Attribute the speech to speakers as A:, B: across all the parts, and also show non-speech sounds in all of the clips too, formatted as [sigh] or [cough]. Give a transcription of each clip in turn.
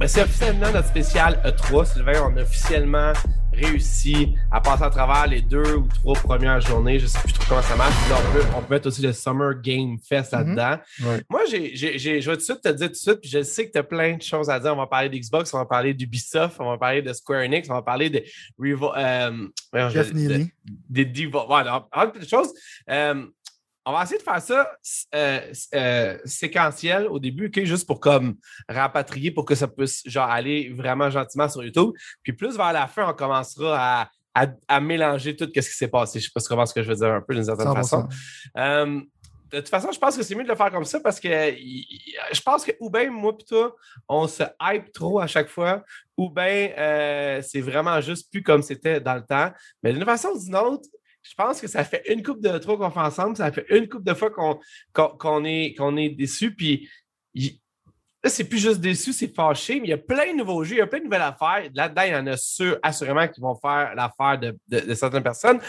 A: Ben, c'est officiellement notre spécial E3, Sylvain. On a officiellement réussi à passer à travers les deux ou trois premières journées. Je sais plus trop comment ça marche. Là, on, peut, on peut mettre aussi le Summer Game Fest là-dedans.
B: Ouais.
A: Moi, j'ai, j'ai, j'ai- je vais tout de suite te dire tout de suite, puis je sais que tu as plein de choses à dire. On va parler d'Xbox, on va parler d'Ubisoft, on va parler de Square Enix, on va parler de Revo, euh,
B: Jeff
A: je-
B: Neely.
A: de- des de choses. Euh, on va essayer de faire ça euh, euh, séquentiel au début, juste pour comme rapatrier pour que ça puisse genre aller vraiment gentiment sur YouTube. Puis plus vers la fin, on commencera à, à, à mélanger tout ce qui s'est passé. Je sais pas comprends ce que je veux dire un peu d'une certaine façon.
B: 100%.
A: Euh, de toute façon, je pense que c'est mieux de le faire comme ça parce que je pense que ou bien moi et toi, on se hype trop à chaque fois, ou bien c'est vraiment juste plus comme c'était dans le temps. Mais d'une façon ou d'une autre, je pense que ça fait une coupe de trop qu'on fait ensemble, ça fait une coupe de fois qu'on est, qu'on est déçu. Puis là, c'est plus juste déçu, c'est fâché, mais il y a plein de nouveaux jeux, il y a plein de nouvelles affaires. Là-dedans, il y en a sûr, assurément, qui vont faire l'affaire de, de- de certaines personnes.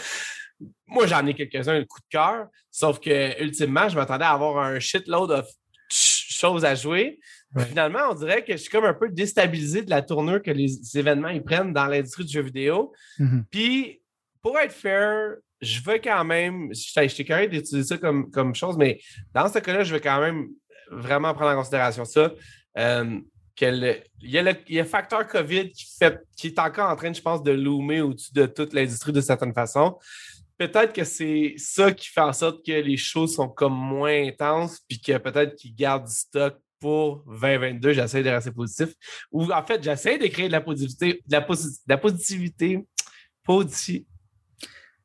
A: Moi, j'en ai quelques-uns, un coup de cœur, sauf que ultimement, je m'attendais à avoir un shitload de ch- choses à jouer.
B: Ouais.
A: Finalement, on dirait que je suis comme un peu déstabilisé de la tournure que les événements ils prennent dans l'industrie du jeu vidéo.
B: Mhm.
A: Puis, pour être fair, je veux quand même, j'étais curieux d'utiliser ça comme, chose, mais dans ce cas-là, je veux quand même vraiment prendre en considération ça. Euh, que il, y a le, il y a facteur COVID qui, est encore en train, je pense, de loomer au-dessus de toute l'industrie de certaine façon. Peut-être que c'est ça qui fait en sorte que les choses sont comme moins intenses, puis que peut-être qu'ils gardent du stock pour 2022. J'essaie de rester positif. Ou en fait, j'essaie de créer de la positivité, de la, positivité. Posi-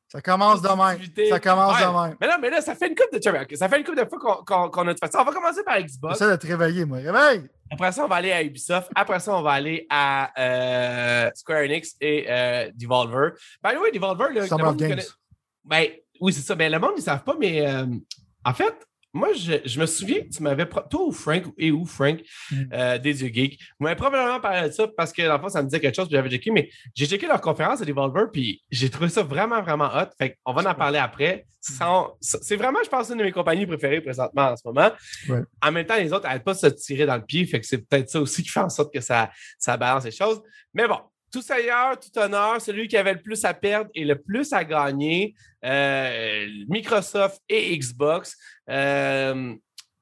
B: Ça commence de même.
A: Positivité.
B: Ça commence
A: Ouais.
B: de même.
A: Mais non, mais là, ça fait une coupe de Ça fait une coupe de fois qu'on qu'on- qu'on a fait ça. On va commencer par Xbox.
B: J'essaie de te réveiller, moi. Réveille!
A: Après ça, on va aller à Ubisoft. Après ça, on va aller à euh, Square Enix et euh, Devolver. By the way, Devolver, là, le monde
B: Games.
A: connaît- Ben, oui, c'est ça. Ben, le monde, ils ne savent pas, mais euh, en fait, moi, je, je me souviens que tu m'avais. Toi ou Frank, et où Frank,
B: Mm.
A: euh, des yeux geeks, vous m'avez probablement parlé de ça parce que, dans le fond, ça me disait quelque chose, puis j'avais checké, mais j'ai checké leur conférence à Devolver, puis j'ai trouvé ça vraiment, vraiment hot. Fait qu'on va en parler après. Sans- C'est vraiment, je pense, une de mes compagnies préférées présentement en ce moment.
B: Ouais.
A: En même temps, les autres n'arrêtent pas de se tirer dans le pied, fait que c'est peut-être ça aussi qui fait en sorte que ça, ça balance les choses. Mais bon, tout ailleurs, tout honneur, celui qui avait le plus à perdre et le plus à gagner, euh, Microsoft et Xbox. Euh,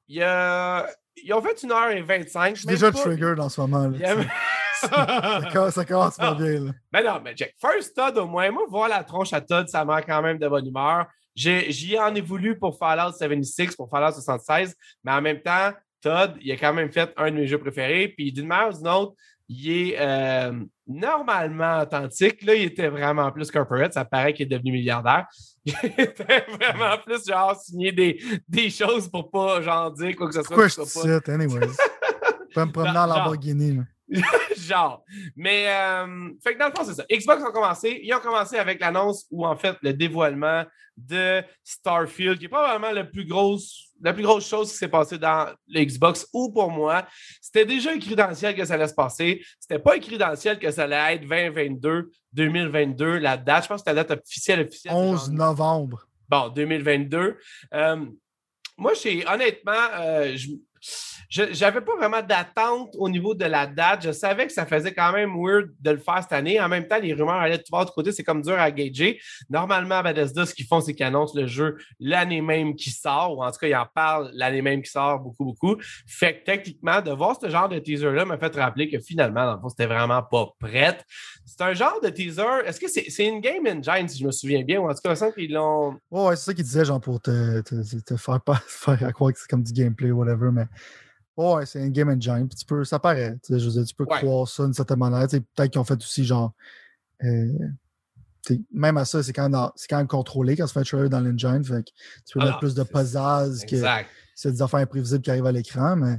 A: il y a- ils ont fait une heure et 25.
B: Je suis déjà triggered en ce moment. Ça, commence- ça commence pas [laughs] bien. Là.
A: Mais non, mais Jack, First Todd, au moins, moi, voir la tronche à Todd, ça m'a quand même de bonne humeur. J'ai- J'y en ai voulu pour Fallout 76, pour Fallout 76, mais en même temps, Todd, il a quand même fait un de mes jeux préférés. Puis d'une manière ou d'une autre, il est euh, normalement authentique. Là, il était vraiment plus corporate. Ça paraît qu'il est devenu milliardaire. [laughs] Il était vraiment plus genre signer des, des choses pour pas genre dire quoi que ce soit.
B: Pourquoi je te cite, anyways? [laughs] Je peux me promener en. Lamborghini. [laughs]
A: genre. Mais, euh, fait que dans le fond, c'est ça. Xbox ont commencé. Ils ont commencé avec l'annonce ou en fait le dévoilement de Starfield, qui est probablement la plus grosse, la plus grosse chose qui s'est passée dans le Xbox ou pour moi. C'était déjà écrit dans le ciel que ça allait se passer. C'était pas écrit dans le ciel que ça allait être 2022, 2022, la date. Je pense que la date officielle, officielle. c'est
B: 11
A: genre-
B: novembre.
A: Bon, 2022. Euh, moi, honnêtement, euh, je je- j'avais pas vraiment d'attente au niveau de la date. Je savais que ça faisait quand même weird de le faire cette année. En même temps, les rumeurs allaient de tout côté. C'est comme dur à gager. Normalement, à Bethesda, ce qu'ils font, c'est qu'ils annoncent le jeu l'année même qui sort, ou en tout cas, ils en parlent l'année même qui sort beaucoup, beaucoup. Fait que techniquement, de voir ce genre de teaser-là m'a fait rappeler que finalement, dans le fond, c'était vraiment pas prête. C'est un genre de teaser. Est-ce que c'est c'est une game engine, si je me souviens bien, ou en tout cas, semble qu'ils l'ont.
B: Ouais, ouais, c'est ça qu'il disait, genre, pour te, te, te faire, pas, [laughs] faire à croire que c'est comme du gameplay ou whatever, mais. Ouais, c'est un game engine. Puis tu peux, ça paraît. tu sais, Je veux dire, tu peux
A: Ouais.
B: croire ça d'une certaine manière. tu sais, Peut-être qu'ils ont fait aussi, genre. euh, même à ça, c'est quand, même quand même contrôlé quand tu fais un trailer dans l'engine. Fait que tu peux mettre plus de pizzazz que c'est des affaires imprévisibles qui arrivent à l'écran, mais.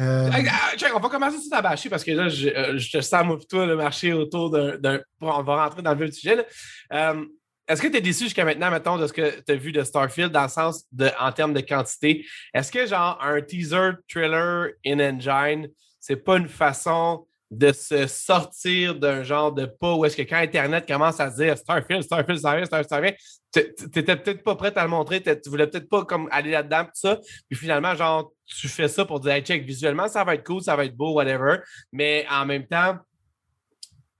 B: Euh,
A: ah, on va commencer tout à bâcher parce que là, je, euh, te sens, moi, le marché autour d'un. On va rentrer dans le vif du sujet. Euh, Est-ce que tu es déçu jusqu'à maintenant, mettons, de ce que tu as vu de Starfield dans le sens de, en termes de quantité? Est-ce que, genre, un teaser, trailer in engine, c'est pas une façon de se sortir d'un genre de pas où est-ce que quand Internet commence à dire Starfield, Starfield, Starfield, Starfield, tu n'étais peut-être pas prêt à le montrer, tu voulais peut-être pas comme aller là-dedans, tout ça. Puis finalement, genre, tu fais ça pour dire, check, visuellement, ça va être cool, ça va être beau, whatever. Mais en même temps,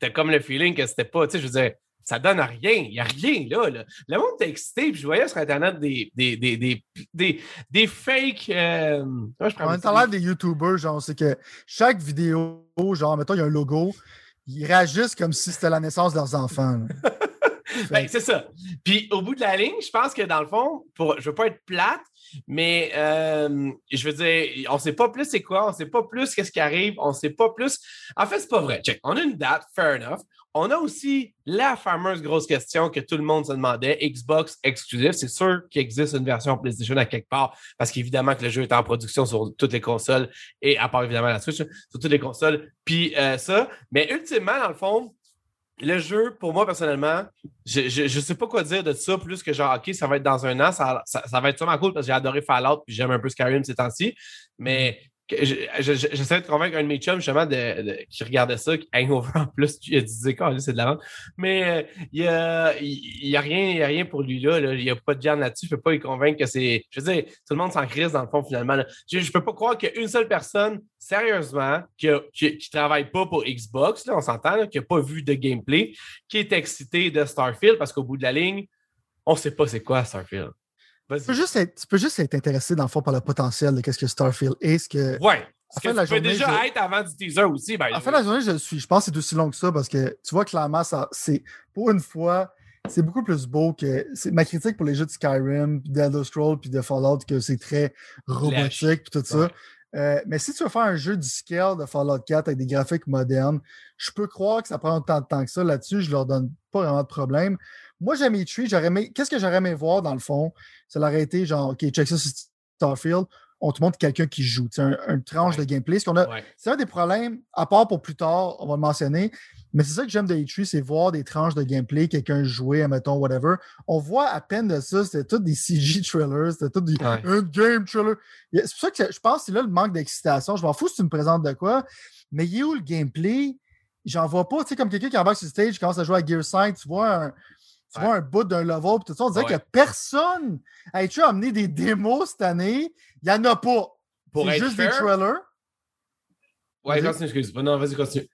A: tu as comme le feeling que c'était pas, tu sais, je veux dire, ça donne rien. Il n'y a rien là, Le monde était excité, puis je voyais sur Internet des, des, des, des, des, fakes. Euh...
B: je prends l'air des YouTubers, genre, c'est que chaque vidéo, genre, mettons, il y a un logo, ils réagissent comme si c'était la naissance de leurs enfants. [laughs]
A: ben, c'est ça. Puis au bout de la ligne, je pense que dans le fond, pour, je ne veux pas être plate, mais euh, je veux dire, on ne sait pas plus c'est quoi, on ne sait pas plus qu'est-ce qui arrive, on ne sait pas plus. En fait, c'est pas vrai. Check. On a une date, fair enough. On a aussi la fameuse grosse question que tout le monde se demandait, Xbox exclusif. C'est sûr qu'il existe une version PlayStation à quelque part, parce qu'évidemment que le jeu est en production sur toutes les consoles, et à part évidemment la Switch, sur toutes les consoles, puis euh, ça. Mais ultimement, dans le fond, le jeu, pour moi, personnellement, je ne sais pas quoi dire de ça, plus que genre, OK, ça va être dans un an, ça, ça, va être sûrement cool parce que j'ai adoré Fallout puis j'aime un peu Skyrim ces temps-ci. Mais J'essaie de convaincre un de mes chums justement de, qui regardait ça, Hangover en plus, il a dit c'est de la vente. Mais euh, il n'y a, y a, rien, rien pour lui là, il n'y a pas de viande là-dessus, je ne peux pas y convaincre que c'est. Je veux dire, tout le monde s'en crise dans le fond finalement. Je ne peux pas croire qu'il y a une seule personne, sérieusement, qui ne travaille pas pour Xbox, là, on s'entend, qui n'a pas vu de gameplay, qui est excité de Starfield parce qu'au bout de la ligne, on ne sait pas c'est quoi Starfield.
B: Tu peux, juste être, tu peux juste être intéressé dans le fond par le potentiel de ce que Starfield est. Ce que,
A: ouais. Ce que tu peux déjà être avant du teaser aussi. Ben,
B: en fait, la journée, je suis. Je pense que c'est aussi long que ça parce que tu vois clairement, ça, c'est pour une fois, c'est beaucoup plus beau que. Ma critique pour les jeux de Skyrim, d'Elder Scrolls, puis de Fallout, que c'est très robotique, puis tout ça. Euh, mais si tu veux faire un jeu du scale de Fallout 4 avec des graphiques modernes, je peux croire que ça prend autant de temps que ça. Là-dessus, je leur donne pas vraiment de problème. Moi, j'aime les J'aurais aimé... Qu'est-ce que j'aurais aimé voir dans le fond? Ça l'aurait été genre, OK, check ça sur Starfield. On te montre quelqu'un qui joue. C'est un, tranche de gameplay. C'est un des problèmes, à part pour plus tard, on va le mentionner. Mais c'est ça que j'aime de E3, c'est voir des tranches de gameplay, quelqu'un jouer, mettons, whatever. On voit à peine de ça, c'était tout des CG [laughs] trailers, c'était tout des game trailer. C'est pour ça que je pense que c'est là le manque d'excitation. Je m'en fous si tu me présentes de quoi, mais il est où le gameplay? J'en vois pas, tu sais, comme quelqu'un qui embarque sur le stage, commence à jouer à Gear 5, tu vois un, tu vois un bout d'un level, tout ça. On dirait que personne a été amené des démos cette année. Il n'y en a pas. C'est juste des trailers.
A: Ouais, continue, excuse. Non, vas-y, continue.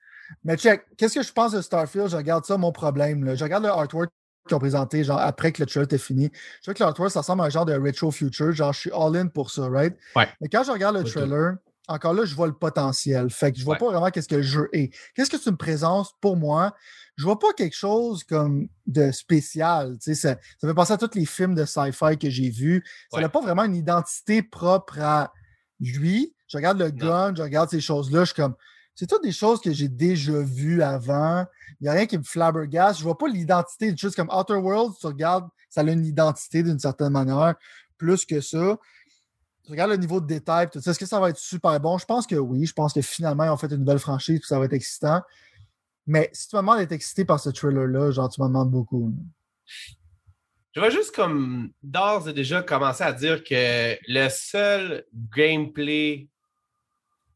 B: Mais check, qu'est-ce que je pense de Starfield? Je regarde ça, mon problème. Là. Je regarde le artwork qu'ils ont présenté, genre après que le trailer était fini. Je vois que l'artwork, ça ressemble à un genre de retro future. Genre, je suis all-in pour ça, right?
A: Ouais.
B: Mais quand je regarde le trailer, encore là, je vois le potentiel. Fait que je vois pas vraiment qu'est-ce que le jeu est. Qu'est-ce que tu me présentes pour moi? je vois pas quelque chose comme de spécial. Ça, ça fait penser à tous les films de sci-fi que j'ai vus. Ça n'a pas vraiment une identité propre à lui. Je regarde le gun, je regarde ces choses-là, je suis comme. C'est toutes des choses que j'ai déjà vues avant. Il n'y a rien qui me flabbergasse. Je vois pas l'identité. Juste comme Outer Worlds, tu regardes, ça a une identité d'une certaine manière. Plus que ça. Tu regardes le niveau de détail, Est-ce que ça va être super bon? Je pense que oui. Je pense que finalement, ils ont fait une nouvelle franchise, ça va être excitant. Mais si tu me demandes d'être excité par ce trailer-là, genre, tu me demandes beaucoup.
A: Je vais juste comme d'ores et déjà commencer à dire que le seul gameplay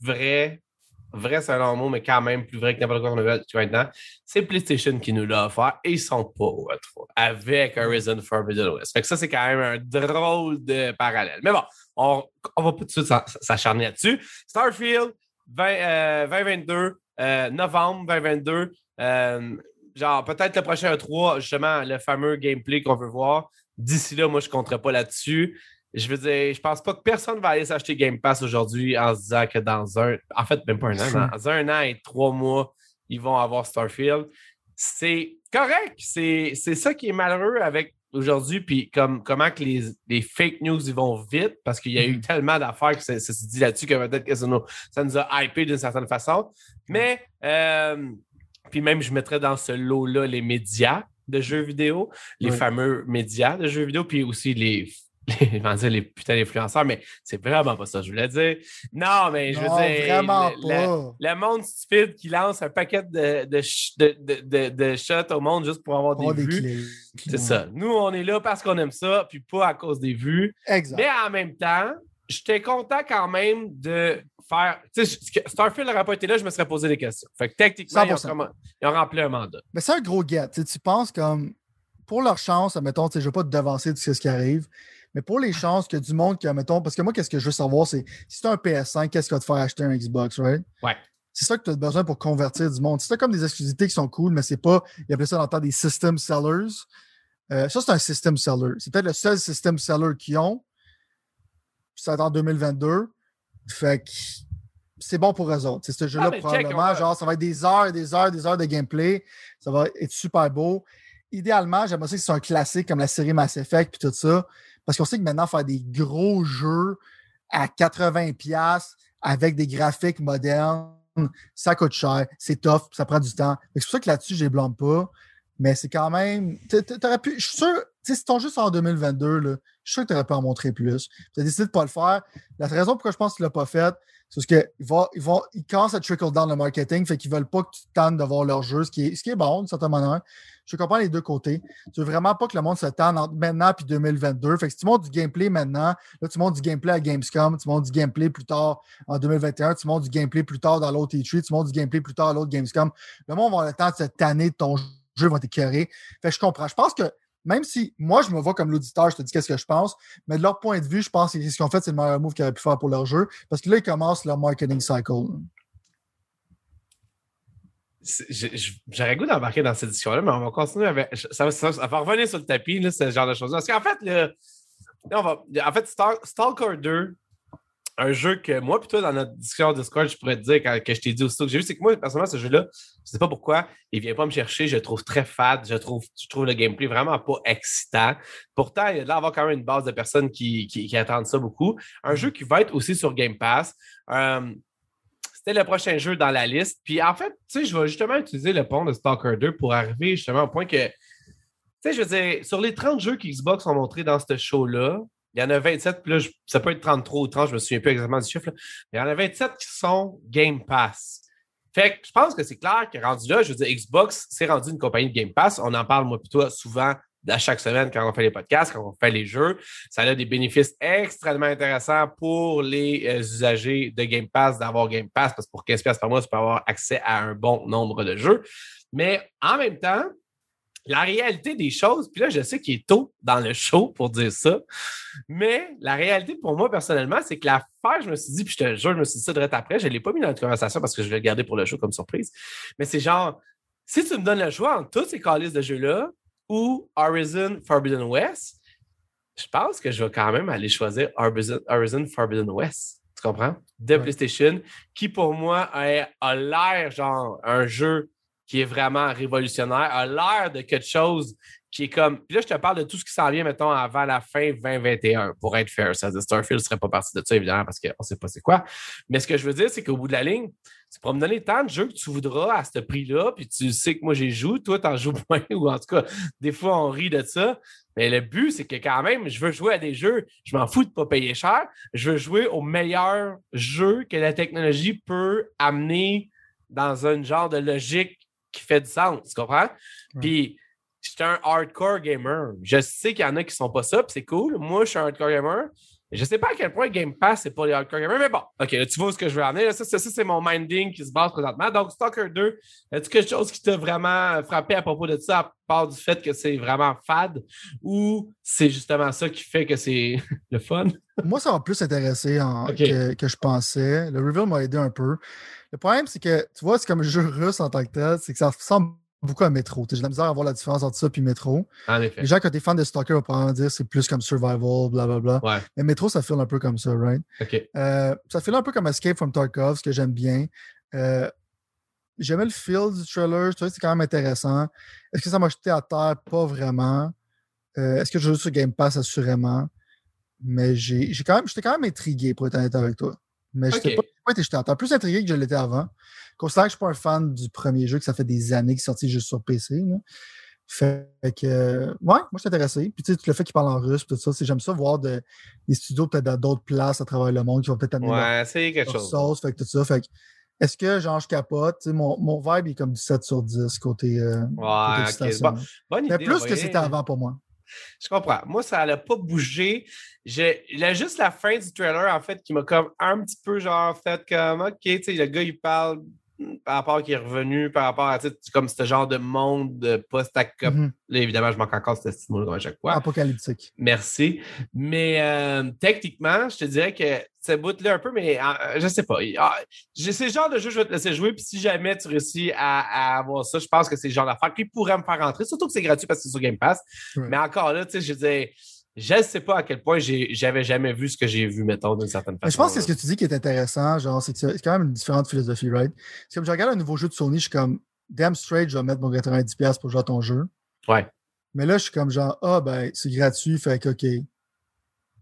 A: vrai, vrai c'est un long mot, mais quand même plus vrai que n'importe quoi qu'on a vu maintenant, c'est PlayStation qui nous l'a offert et ils sont pas au E3 avec Horizon Forbidden West. Fait que ça, c'est quand même un drôle de parallèle. Mais bon, on, on va pas tout de suite s'acharner là-dessus. Starfield 2022, euh, novembre 2022. Euh, genre, peut-être le prochain E3, justement, le fameux gameplay qu'on veut voir. D'ici là, moi, je ne compterai pas là-dessus. Je veux dire, je pense pas que personne va aller s'acheter Game Pass aujourd'hui en se disant que dans un. En fait, même pas un an, dans un an et trois mois, ils vont avoir Starfield. C'est correct. C'est ça qui est malheureux avec aujourd'hui, puis comme, comment que les, les, fake news ils vont vite, parce qu'il y a eu mm-hmm. tellement d'affaires que ça, se dit là-dessus que peut-être que ça nous, ça nous, a hypé d'une certaine façon. Mais, euh, puis même, je mettrais dans ce lot-là les médias de jeux vidéo, les fameux médias de jeux vidéo, puis aussi les [laughs] les, dire les putains d'influenceurs, mais c'est vraiment pas ça que je voulais dire. Non, mais je veux dire.
B: Vraiment
A: le, pas. Le, monde stupide qui lance un paquet de, de, de, de, shots au monde juste pour avoir des, vues. C'est ça. Nous, on est là parce qu'on aime ça, puis pas à cause des vues.
B: Exact.
A: Mais en même temps, j'étais content quand même de faire. Tu sais, Starfield n'aurait pas été là, je me serais posé des questions. Fait que techniquement, ils ont, rempli un mandat.
B: Mais c'est un gros get. Tu penses comme pour leur chance, admettons, je ne vais pas te devancer de ce qui arrive, mais pour les chances que du monde qui, admettons, parce que moi, qu'est-ce que je veux savoir, c'est si tu as un PS5, qu'est-ce qui va te faire acheter un Xbox, right?
A: Ouais.
B: C'est ça que tu as besoin pour convertir du monde. C'est comme des exclusivités qui sont cool, mais c'est pas, il appellent ça dans le temps des system sellers. Euh, ça, c'est un system seller. C'est peut-être le seul system seller qu'ils ont. Ça va être en 2022. Fait que c'est bon pour eux autres. C'est ce jeu-là, ah, probablement. Genre, ça va être des heures et des heures et des heures de gameplay. Ça va être super beau. Idéalement, j'aimerais ça que c'est un classique comme la série Mass Effect puis tout ça. Parce qu'on sait que maintenant, faire des gros jeux à 80$ avec des graphiques modernes, ça coûte cher, c'est tough, ça prend du temps. C'est pour ça que là-dessus, je les blâme pas. Mais c'est quand même. T'aurais pu. Je suis sûr, si ton juste en 2022, là, je suis sûr que tu aurais pu en montrer plus. Tu as décidé de ne pas le faire. La raison pourquoi je pense que tu ne l'as pas fait, c'est parce qu'ils vont, ils vont, ils commencent à trickle down le marketing, fait qu'ils veulent pas que tu tannes de voir leur jeu, ce qui est, ce qui est bon, d'une certaine manière. Je comprends les deux côtés. Tu veux vraiment pas que le monde se tanne entre maintenant et 2022. Fait que si tu montres du gameplay maintenant, là, tu montres du gameplay à Gamescom, tu montres du gameplay plus tard en 2021, tu montres du gameplay plus tard dans l'autre E3, tu montres du gameplay plus tard à l'autre Gamescom. Le monde va avoir le temps de se tanner de ton jeu, va t'écœurer. Fait que je comprends. Je pense que même si moi, je me vois comme l'auditeur, je te dis qu'est-ce que je pense, mais de leur point de vue, je pense que ce qu'ils ont fait, c'est le meilleur move qu'ils auraient pu faire pour leur jeu. Parce que là, ils commencent leur marketing cycle.
A: J'aurais goût d'embarquer dans cette édition-là, mais on va continuer avec. Ça, va revenir sur le tapis, ce genre de choses. Parce qu'en fait, on va, en fait, Stalker 2, un jeu que moi, plutôt dans notre discussion Discord, je pourrais te dire quand, que je t'ai dit aussi que j'ai vu, c'est que moi, personnellement, ce jeu-là, je sais pas pourquoi, il vient pas me chercher, je le trouve très fade, je trouve, le gameplay vraiment pas excitant. Pourtant, il y a là avoir quand même une base de personnes qui, qui, attendent ça beaucoup. Un jeu qui va être aussi sur Game Pass. Euh, c'était le prochain jeu dans la liste. Puis en fait, tu sais, je vais justement utiliser le pont de Stalker 2 pour arriver justement au point que, tu sais, je veux dire, sur les 30 jeux qu'Xbox ont montrés dans ce show-là, il y en a 27, puis là, ça peut être 33 ou 30, je me souviens plus exactement du chiffre. mais il y en a 27 qui sont Game Pass. Fait que je pense que c'est clair que rendu là, je veux dire, Xbox, c'est rendu une compagnie de Game Pass. On en parle, moi, plutôt souvent à chaque semaine quand on fait les podcasts, quand on fait les jeux. Ça a des bénéfices extrêmement intéressants pour les euh, usagers de Game Pass d'avoir Game Pass, parce que pour 15$ par mois, tu peux avoir accès à un bon nombre de jeux. Mais en même temps, la réalité des choses, puis là, je sais qu'il est tôt dans le show pour dire ça, mais la réalité pour moi, personnellement, c'est que l'affaire, je me suis dit, puis je te jure, je me suis dit ça direct après, je ne l'ai pas mis dans la conversation parce que je vais le garder pour le show comme surprise, mais c'est genre, si tu me donnes le choix entre tous ces calices de jeux-là ou Horizon Forbidden West, je pense que je vais quand même aller choisir Horizon, Forbidden West. Tu comprends? De PlayStation, qui pour moi a l'air genre un jeu qui est vraiment révolutionnaire, a l'air de quelque chose qui est comme. Puis là, je te parle de tout ce qui s'en vient, mettons, avant la fin 2021, pour être fair. Ça, Starfield ne serait pas partie de ça, évidemment, parce qu'on ne sait pas c'est quoi. Mais ce que je veux dire, c'est qu'au bout de la ligne, tu pourras me donner tant de jeux que tu voudras à ce prix-là, puis tu sais que moi, j'ai joué, toi, tu en joues [laughs] moins, ou en tout cas, des fois, on rit de ça. Mais le but, c'est que quand même, je veux jouer à des jeux, je m'en fous de ne pas payer cher. Je veux jouer aux meilleurs jeux que la technologie peut amener dans un genre de logique qui fait du sens, tu comprends? Puis, je suis un hardcore gamer. Je sais qu'il y en a qui ne sont pas ça, puis c'est cool. Moi, je suis un hardcore gamer. Je ne sais pas à quel point Game Pass, c'est pas les hardcore gamers, mais bon, OK, tu vois ce que je veux amener. ça, c'est mon minding qui se base présentement. Donc, Stalker 2, est-ce quelque chose qui t'a vraiment frappé à propos de ça, à part du fait que c'est vraiment fade, ou c'est justement ça qui fait que c'est [laughs] le fun?
B: Moi, ça m'a plus intéressé en, que, que, je pensais. Le reveal m'a aidé un peu. Le problème, c'est que, tu vois, c'est comme un jeu russe en tant que tel, c'est que ça ressemble beaucoup à Metro. J'ai de la misère à voir la différence entre ça et Metro.
A: En effet.
B: Les gens, quand t'es fan de Stalker, vont probablement dire c'est plus comme Survival, blablabla.
A: Ouais.
B: Mais Metro, ça file un peu comme ça, right?
A: OK.
B: Euh, ça file un peu comme Escape from Tarkov, ce que j'aime bien. Euh, J'aimais le feel du trailer. Je trouvais que c'est quand même intéressant. Est-ce que ça m'a jeté à terre? Pas vraiment. Euh, est-ce que je joue sur Game Pass? Assurément? Mais j'ai quand même, j'étais quand même intrigué, pour être honnête avec toi. Mais je pas, pas, été jeté à terre. Plus intrigué que je l'étais avant. Considérant que je ne suis pas un fan du premier jeu, que ça fait des années qu'il est sorti juste sur PC. Fait que, ouais, moi, je suis intéressé. Puis, tu sais, le fait qu'il parle en russe, tout ça, j'aime ça voir des studios peut-être dans d'autres places à travers le monde qui vont peut-être amener
A: ouais, c'est quelque chose.
B: sauce, fait que tout ça. Fait que, est-ce que, genre, je capote? Mon, mon vibe est comme du 7 sur 10 côté, euh,
A: ouais,
B: côté
A: okay. bon, bonne idée,
B: Mais plus que c'était avant pour moi.
A: Je comprends. Moi, ça n'a pas bougé. A juste la fin du trailer, en fait, qui m'a comme un petit peu genre fait comme OK, tu sais, le gars, il parle par rapport à qui est revenu, par rapport à comme ce genre de monde post-apocalyptique.
B: Mhm.
A: Là, évidemment, je manque encore ce mot à chaque fois.
B: Apocalyptique.
A: Merci. Mais euh, techniquement, je te dirais que ça bout-là un peu, mais euh, je sais pas. Ah, c'est le genre de jeu que je vais te laisser jouer, puis si jamais tu réussis à, avoir ça, je pense que c'est le genre d'affaire qui pourrait me faire rentrer, surtout que c'est gratuit parce que c'est sur Game Pass. Mais encore là, tu sais, je disais je ne sais pas à quel point j'avais jamais vu ce que j'ai vu, mettons, d'une certaine façon.
B: je pense que ce que tu dis qui est intéressant, genre, c'est quand même une différente philosophie, right? C'est comme je regarde un nouveau jeu de Sony, je suis comme, damn straight, je vais mettre mon 90$ pour jouer à ton jeu.
A: Ouais.
B: Mais là, je suis comme genre, ah, ben, c'est gratuit, fait que, OK.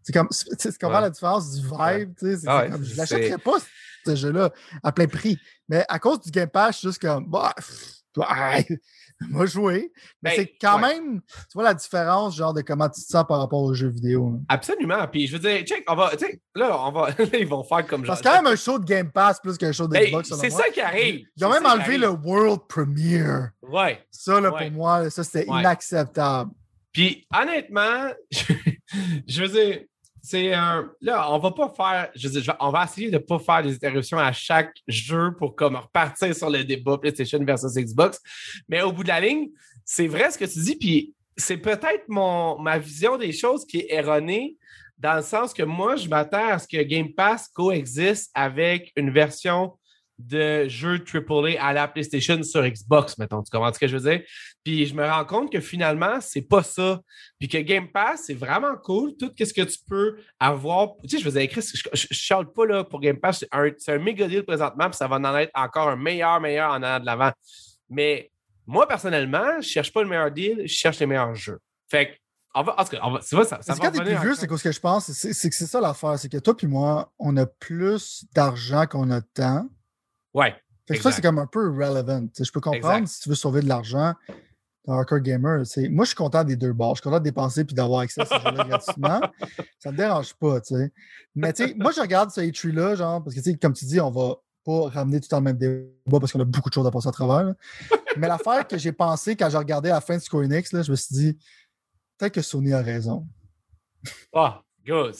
B: C'est comme, c'est comment la différence du vibe, tu sais? Ah je l'achèterais pas, ce jeu-là, à plein prix. Mais à cause du Game Pass, je suis juste comme, bah, [laughs] m'a joué. Mais ben, c'est quand même, tu vois la différence, genre, de comment tu te sens par rapport aux jeux vidéo. Hein.
A: Absolument. Puis je veux dire, check, on va, là, on va, [laughs] ils vont faire comme
B: genre. C'est quand même un show de Game Pass plus qu'un show de
A: ben, Xbox. C'est ça qui arrive.
B: Ils ont même enlevé le World Premiere.
A: Ouais.
B: Ça, là, pour moi, ça, c'était inacceptable.
A: Puis honnêtement, [laughs] je veux dire, c'est un. Là, on va pas faire. Je on va essayer de ne pas faire des interruptions à chaque jeu pour comme repartir sur le débat PlayStation versus Xbox. Mais au bout de la ligne, c'est vrai ce que tu dis, puis c'est peut-être ma vision des choses qui est erronée, dans le sens que moi, je m'attends à ce que Game Pass coexiste avec une version de jeux AAA à la PlayStation sur Xbox, mettons. Tu comprends ce que je veux dire? Puis je me rends compte que finalement, c'est pas ça. Puis que Game Pass, c'est vraiment cool. Tout ce que tu peux avoir. Tu sais, je vous ai écrit, je, ne chante pas là, pour Game Pass. C'est un, méga deal présentement, puis ça va en être encore un meilleur, meilleur en allant de l'avant. Mais moi, personnellement, je cherche pas le meilleur deal, je cherche les meilleurs jeux. Fait que en tout cas, va, ça, ça,
B: quand t'es plus vieux, c'est ce que je pense, c'est que c'est ça l'affaire, c'est que toi puis moi, on a plus d'argent qu'on a de temps.
A: Ouais.
B: ça, c'est comme un peu irrelevant. je peux comprendre si tu veux sauver de l'argent dans Hardcore Gamer. Moi, je suis content des deux bords. Je suis content de dépenser et d'avoir accès à ces jeux-là [laughs] gratuitement. Ça me dérange pas. Mais moi, je regarde ce A3-là, genre, parce que, comme tu dis, on va pas ramener tout le même débat parce qu'on a beaucoup de choses à passer à travers. Mais l'affaire que j'ai pensé quand j'ai regardé la fin de Square Enix, là, je me suis dit, peut-être que Sony a raison.
A: Ah, oh,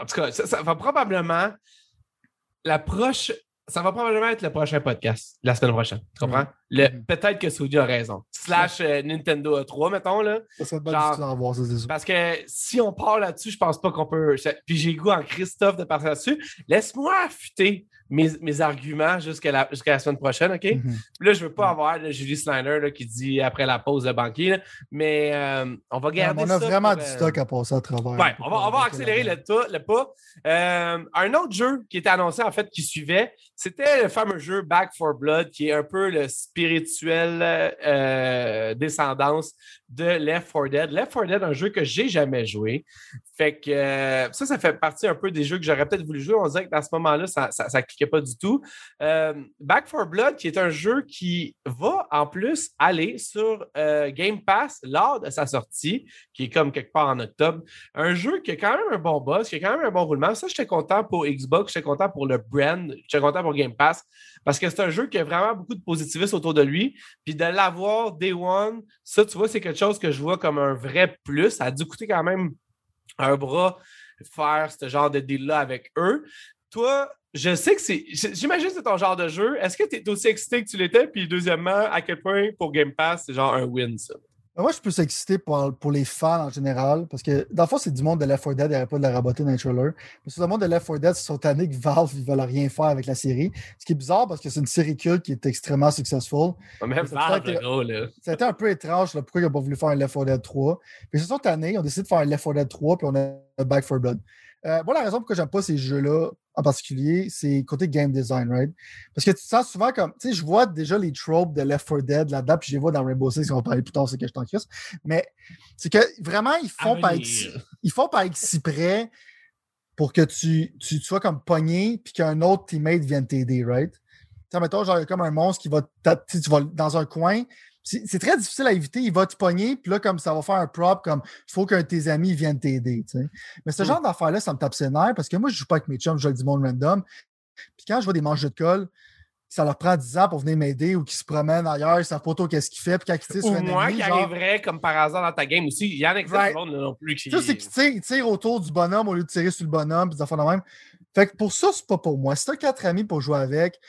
A: en tout cas, ça, va probablement l'approche ça va probablement être le prochain podcast, la semaine prochaine. Tu comprends? Mm-hmm. Peut-être que Sony a raison. Slash euh, Nintendo A3, mettons. Là.
B: Ça serait voir ça,
A: Parce que si on part là-dessus, je pense pas qu'on peut. Puis j'ai goût en Christophe de partir là-dessus. Laisse-moi affûter mes, arguments jusqu'à la, jusqu'à la semaine prochaine, OK? Mm-hmm. Là, je veux pas avoir Julie Snyder qui dit après la pause le banquier, mais euh, on va garder
B: ça. On a vraiment du euh, stock à passer à travers.
A: Ouais, on va, on va accélérer le, le pas. un autre jeu qui était annoncé, en fait, qui suivait, c'était le fameux jeu Back for Blood, qui est un peu le spirituel euh, descendance de Left 4 Dead. Left 4 Dead, un jeu que j'ai jamais joué. Fait que euh, ça, ça fait partie un peu des jeux que j'aurais peut-être voulu jouer. On dirait qu'à ce moment-là, ça ne cliquait pas du tout. Euh, Back for Blood, qui est un jeu qui va en plus aller sur Game Pass lors de sa sortie, qui est comme quelque part en octobre. Un jeu qui a quand même un bon boss, qui a quand même un bon roulement. Ça, j'étais content pour Xbox, j'étais content pour le brand, j'étais content pour Game Pass parce que c'est un jeu qui a vraiment beaucoup de positivisme autour de lui. Puis de l'avoir Day One, ça, tu vois, c'est quelque chose que je vois comme un vrai plus. Ça a dû coûter quand même un bras faire ce genre de deal-là avec eux. Toi, je sais que c'est. J'imagine que c'est ton genre de jeu. Est-ce que tu es aussi excité que tu l'étais? Puis deuxièmement, à quel point pour Game Pass, c'est genre un win, ça?
B: Moi, je suis plus excité pour, pour les fans en général, parce que dans le fond, c'est du monde de Left 4 Dead, il n'y aurait pas de la raboter dans les trailers. Mais c'est le monde de Left 4 Dead, ils sont tannés que Valve, ils veulent rien faire avec la série. Ce qui est bizarre parce que c'est une série culte qui est extrêmement successful.
A: Valve, gros, là.
B: Ça a été un peu étrange, là, pourquoi ils n'ont pas voulu faire un Left 4 Dead 3. Puis ils se sont tannés, ils ont décidé de faire un Left 4 Dead 3, puis on a Back 4 Blood. Euh, moi, la raison pourquoi j'aime pas ces jeux-là en particulier, c'est côté game design, right? Parce que tu sens souvent comme, tu sais, je vois déjà les tropes de Left 4 Dead là-dedans, puis je les vois dans Rainbow Six, on va parler plus tard, c'est que je t'en crise. Mais c'est que vraiment, ils font, par ils font par pour que tu, tu, sois comme pogné, puis qu'un autre teammate vienne t'aider, right? Tu sais, mettons, genre, comme un monstre qui va, tu vas dans un coin, c'est très difficile à éviter. Il va te pogner, puis là, comme ça va faire un prop, comme il faut qu'un de tes amis vienne t'aider. Mais ce mm. genre d'affaires-là, ça me tape ses nerfs parce que moi, je joue pas avec mes chums, je joue avec du monde random. Puis quand je vois des manches de colle, ça leur prend 10 ans pour venir m'aider ou qui se promènent ailleurs, ils savent pas trop qu'est-ce qu'il fait, puis quand ils tirent
A: Ou
B: sur
A: moi qui
B: genre-
A: arriverait comme par hasard dans ta game aussi. Il y en a qui
B: Right.
A: non plus. Qui...
B: Tu sais, c'est qu'ils tirent, autour du bonhomme au lieu de tirer sur le bonhomme, puis des affaires de même. Fait que pour ça, c'est pas pour moi. Si t'as quatre amis pour jouer avec,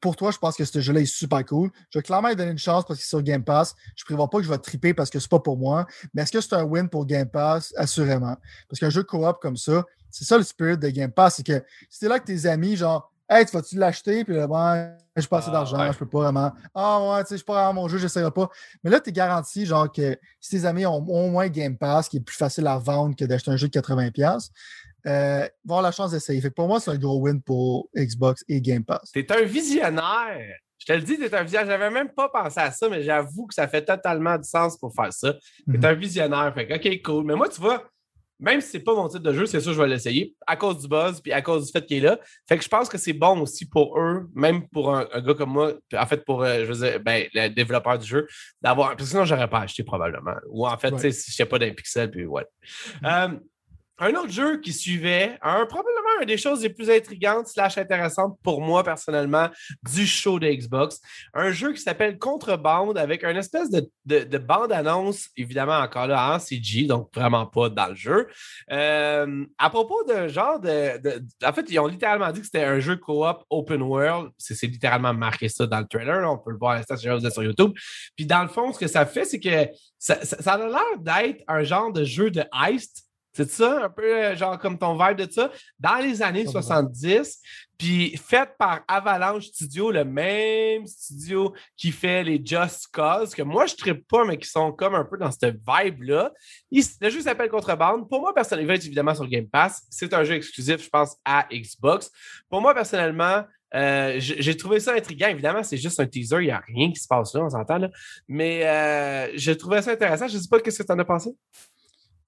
B: pour toi, je pense que ce jeu-là est super cool. Je vais clairement lui donner une chance parce qu'il est sur Game Pass. Je prévois pas que je vais triper parce que c'est pas pour moi. Mais est-ce que c'est un win pour Game Pass? Assurément. Parce qu'un jeu coop comme ça, c'est ça le spirit de Game Pass. C'est que si t'es là avec tes amis, genre, hey, tu vas-tu l'acheter? Puis là, ouais, j'ai pas assez
A: Ah,
B: d'argent,
A: ouais.
B: je peux pas vraiment. Ah ouais, tu sais, je suis pas mon jeu, j'essaierai pas. Mais là, tu es garanti, genre, que si tes amis ont au moins Game Pass, qui est plus facile à vendre que d'acheter un jeu de 80$, euh, avoir la chance d'essayer. Fait que pour moi, c'est un gros win pour Xbox et Game Pass.
A: T'es un visionnaire. Je te le dis, t'es un visionnaire. J'avais même pas pensé à ça, mais j'avoue que ça fait totalement du sens pour faire ça. T'es
B: Mhm.
A: un visionnaire. Fait que, OK, cool. Mais moi, tu vois, même si c'est pas mon type de jeu, c'est sûr que je vais l'essayer à cause du buzz puis à cause du fait qu'il est là. Fait que je pense que c'est bon aussi pour eux, même pour un, un gars comme moi, en fait, pour, euh, je veux dire, ben, le développeur du jeu, d'avoir. Parce que sinon, j'aurais pas acheté probablement. Ou en fait,
B: Ouais.
A: tu sais, si je pas d'un pixel, puis ouais. Euh, un autre jeu qui suivait, un, probablement une des choses les plus intrigantes slash intéressantes pour moi personnellement du show de Xbox. Un jeu qui s'appelle Contrebande avec une espèce de, de- de bande-annonce, évidemment encore là en CG, donc vraiment pas dans le jeu. Euh, à propos d'un genre de, En fait, ils ont littéralement dit que c'était un jeu co-op open world. C'est littéralement marqué ça dans le trailer. On peut le voir à l'instant sur YouTube. Puis dans le fond, ce que ça fait, c'est que ça, ça- ça a l'air d'être un genre de jeu de heist. C'est ça, un peu euh, genre comme ton vibe de ça, dans les années
B: Comme
A: 70, puis fait par Avalanche Studio, le même studio qui fait les Just Cause, que moi je ne pas, mais qui sont comme un peu dans cette vibe-là. Le jeu s'appelle Contrebande. Pour moi, personnellement, il va être évidemment sur Game Pass. C'est un jeu exclusif, je pense, à Xbox. Pour moi, personnellement, euh, j'ai trouvé ça intriguant. Évidemment, c'est juste un teaser, il n'y a rien qui se passe là, on s'entend. là. Mais euh, j'ai trouvé ça intéressant. Je ne sais pas qu'est-ce que tu en as pensé?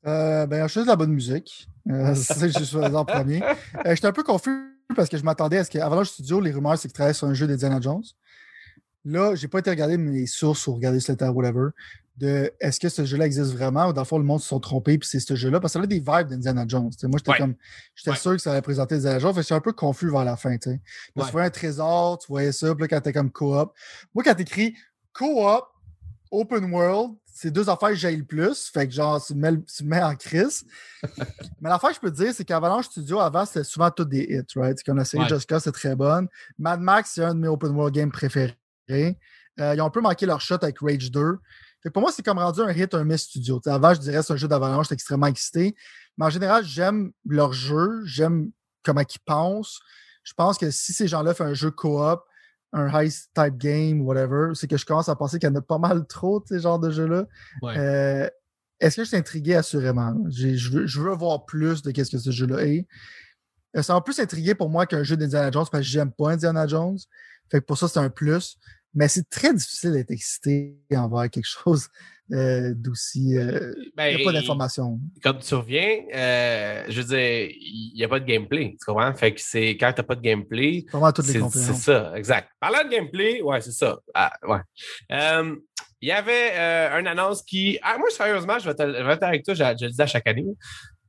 B: Euh, ben, je fais de la bonne musique. Euh, [laughs] c'est ça que j'ai choisi en premier. Euh, J'étais un peu confus parce que je m'attendais à ce qu'Avalanche Studio, les rumeurs, c'est qu'ils travaillent sur un jeu d'Indiana Jones. Là, j'ai pas été regarder mes sources ou regarder Slater whatever de est-ce que ce jeu-là existe vraiment ou dans le fond, le monde se sont trompés puis c'est ce jeu-là? Parce que ça a des vibes d'Indiana Jones. Moi, j'étais
A: Ouais.
B: comme j'étais
A: Ouais.
B: sûr que ça allait présenter Indiana Jones. Fait que j'étais un peu confus vers la fin.
A: Ouais.
B: Tu voyais un trésor, tu voyais ça, puis là, quand t'es comme co-op. Moi, quand t'écris co-op, open world, c'est deux affaires que j'aille le plus. Fait que genre, tu me mets, tu me mets en crise. [laughs] Mais l'affaire que je peux te dire, c'est qu'Avalanche Studio, avant, c'était souvent tous des hits, right? Comme la série
A: Ouais.
B: Cause, c'est très bonne. Mad Max, c'est un de mes open world games préférés. Euh, ils ont un peu manqué leur shot avec Rage 2. Fait que pour moi, c'est comme rendu un hit, un miss studio. T'sais, avant, je dirais c'est un jeu d'Avalanche, j'étais extrêmement excité. Mais en général, j'aime leur jeu, j'aime comment ils pensent. Je pense que si ces gens-là font un jeu co-op, un heist type game, whatever, c'est que je commence à penser qu'il y en a pas mal trop de ces genres de jeux-là.
A: Ouais.
B: Euh, Est-ce que je suis intrigué? Assurément? Je veux, je veux voir plus de qu'est-ce que ce jeu-là est. Euh, Ça m'a plus intrigué pour moi qu'un jeu d'Indiana Jones parce que j'aime pas Indiana Jones. Fait que pour ça, c'est un plus. Mais c'est très difficile d'être excité envers quelque chose euh, d'aussi. euh, Il
A: Ben,
B: n'y a pas d'informations.
A: Comme tu reviens, euh, je veux dire, il n'y a pas de gameplay. Tu comprends? Fait que c'est quand tu n'as pas de gameplay,
B: Vraiment toutes les
A: c'est ça, exact. Parlant de gameplay, ouais, c'est ça. Ah, ouais. Euh, il y avait euh, une annonce qui. Ah, moi, sérieusement, je vais, te, je vais être avec toi, je, je le dis à chaque année.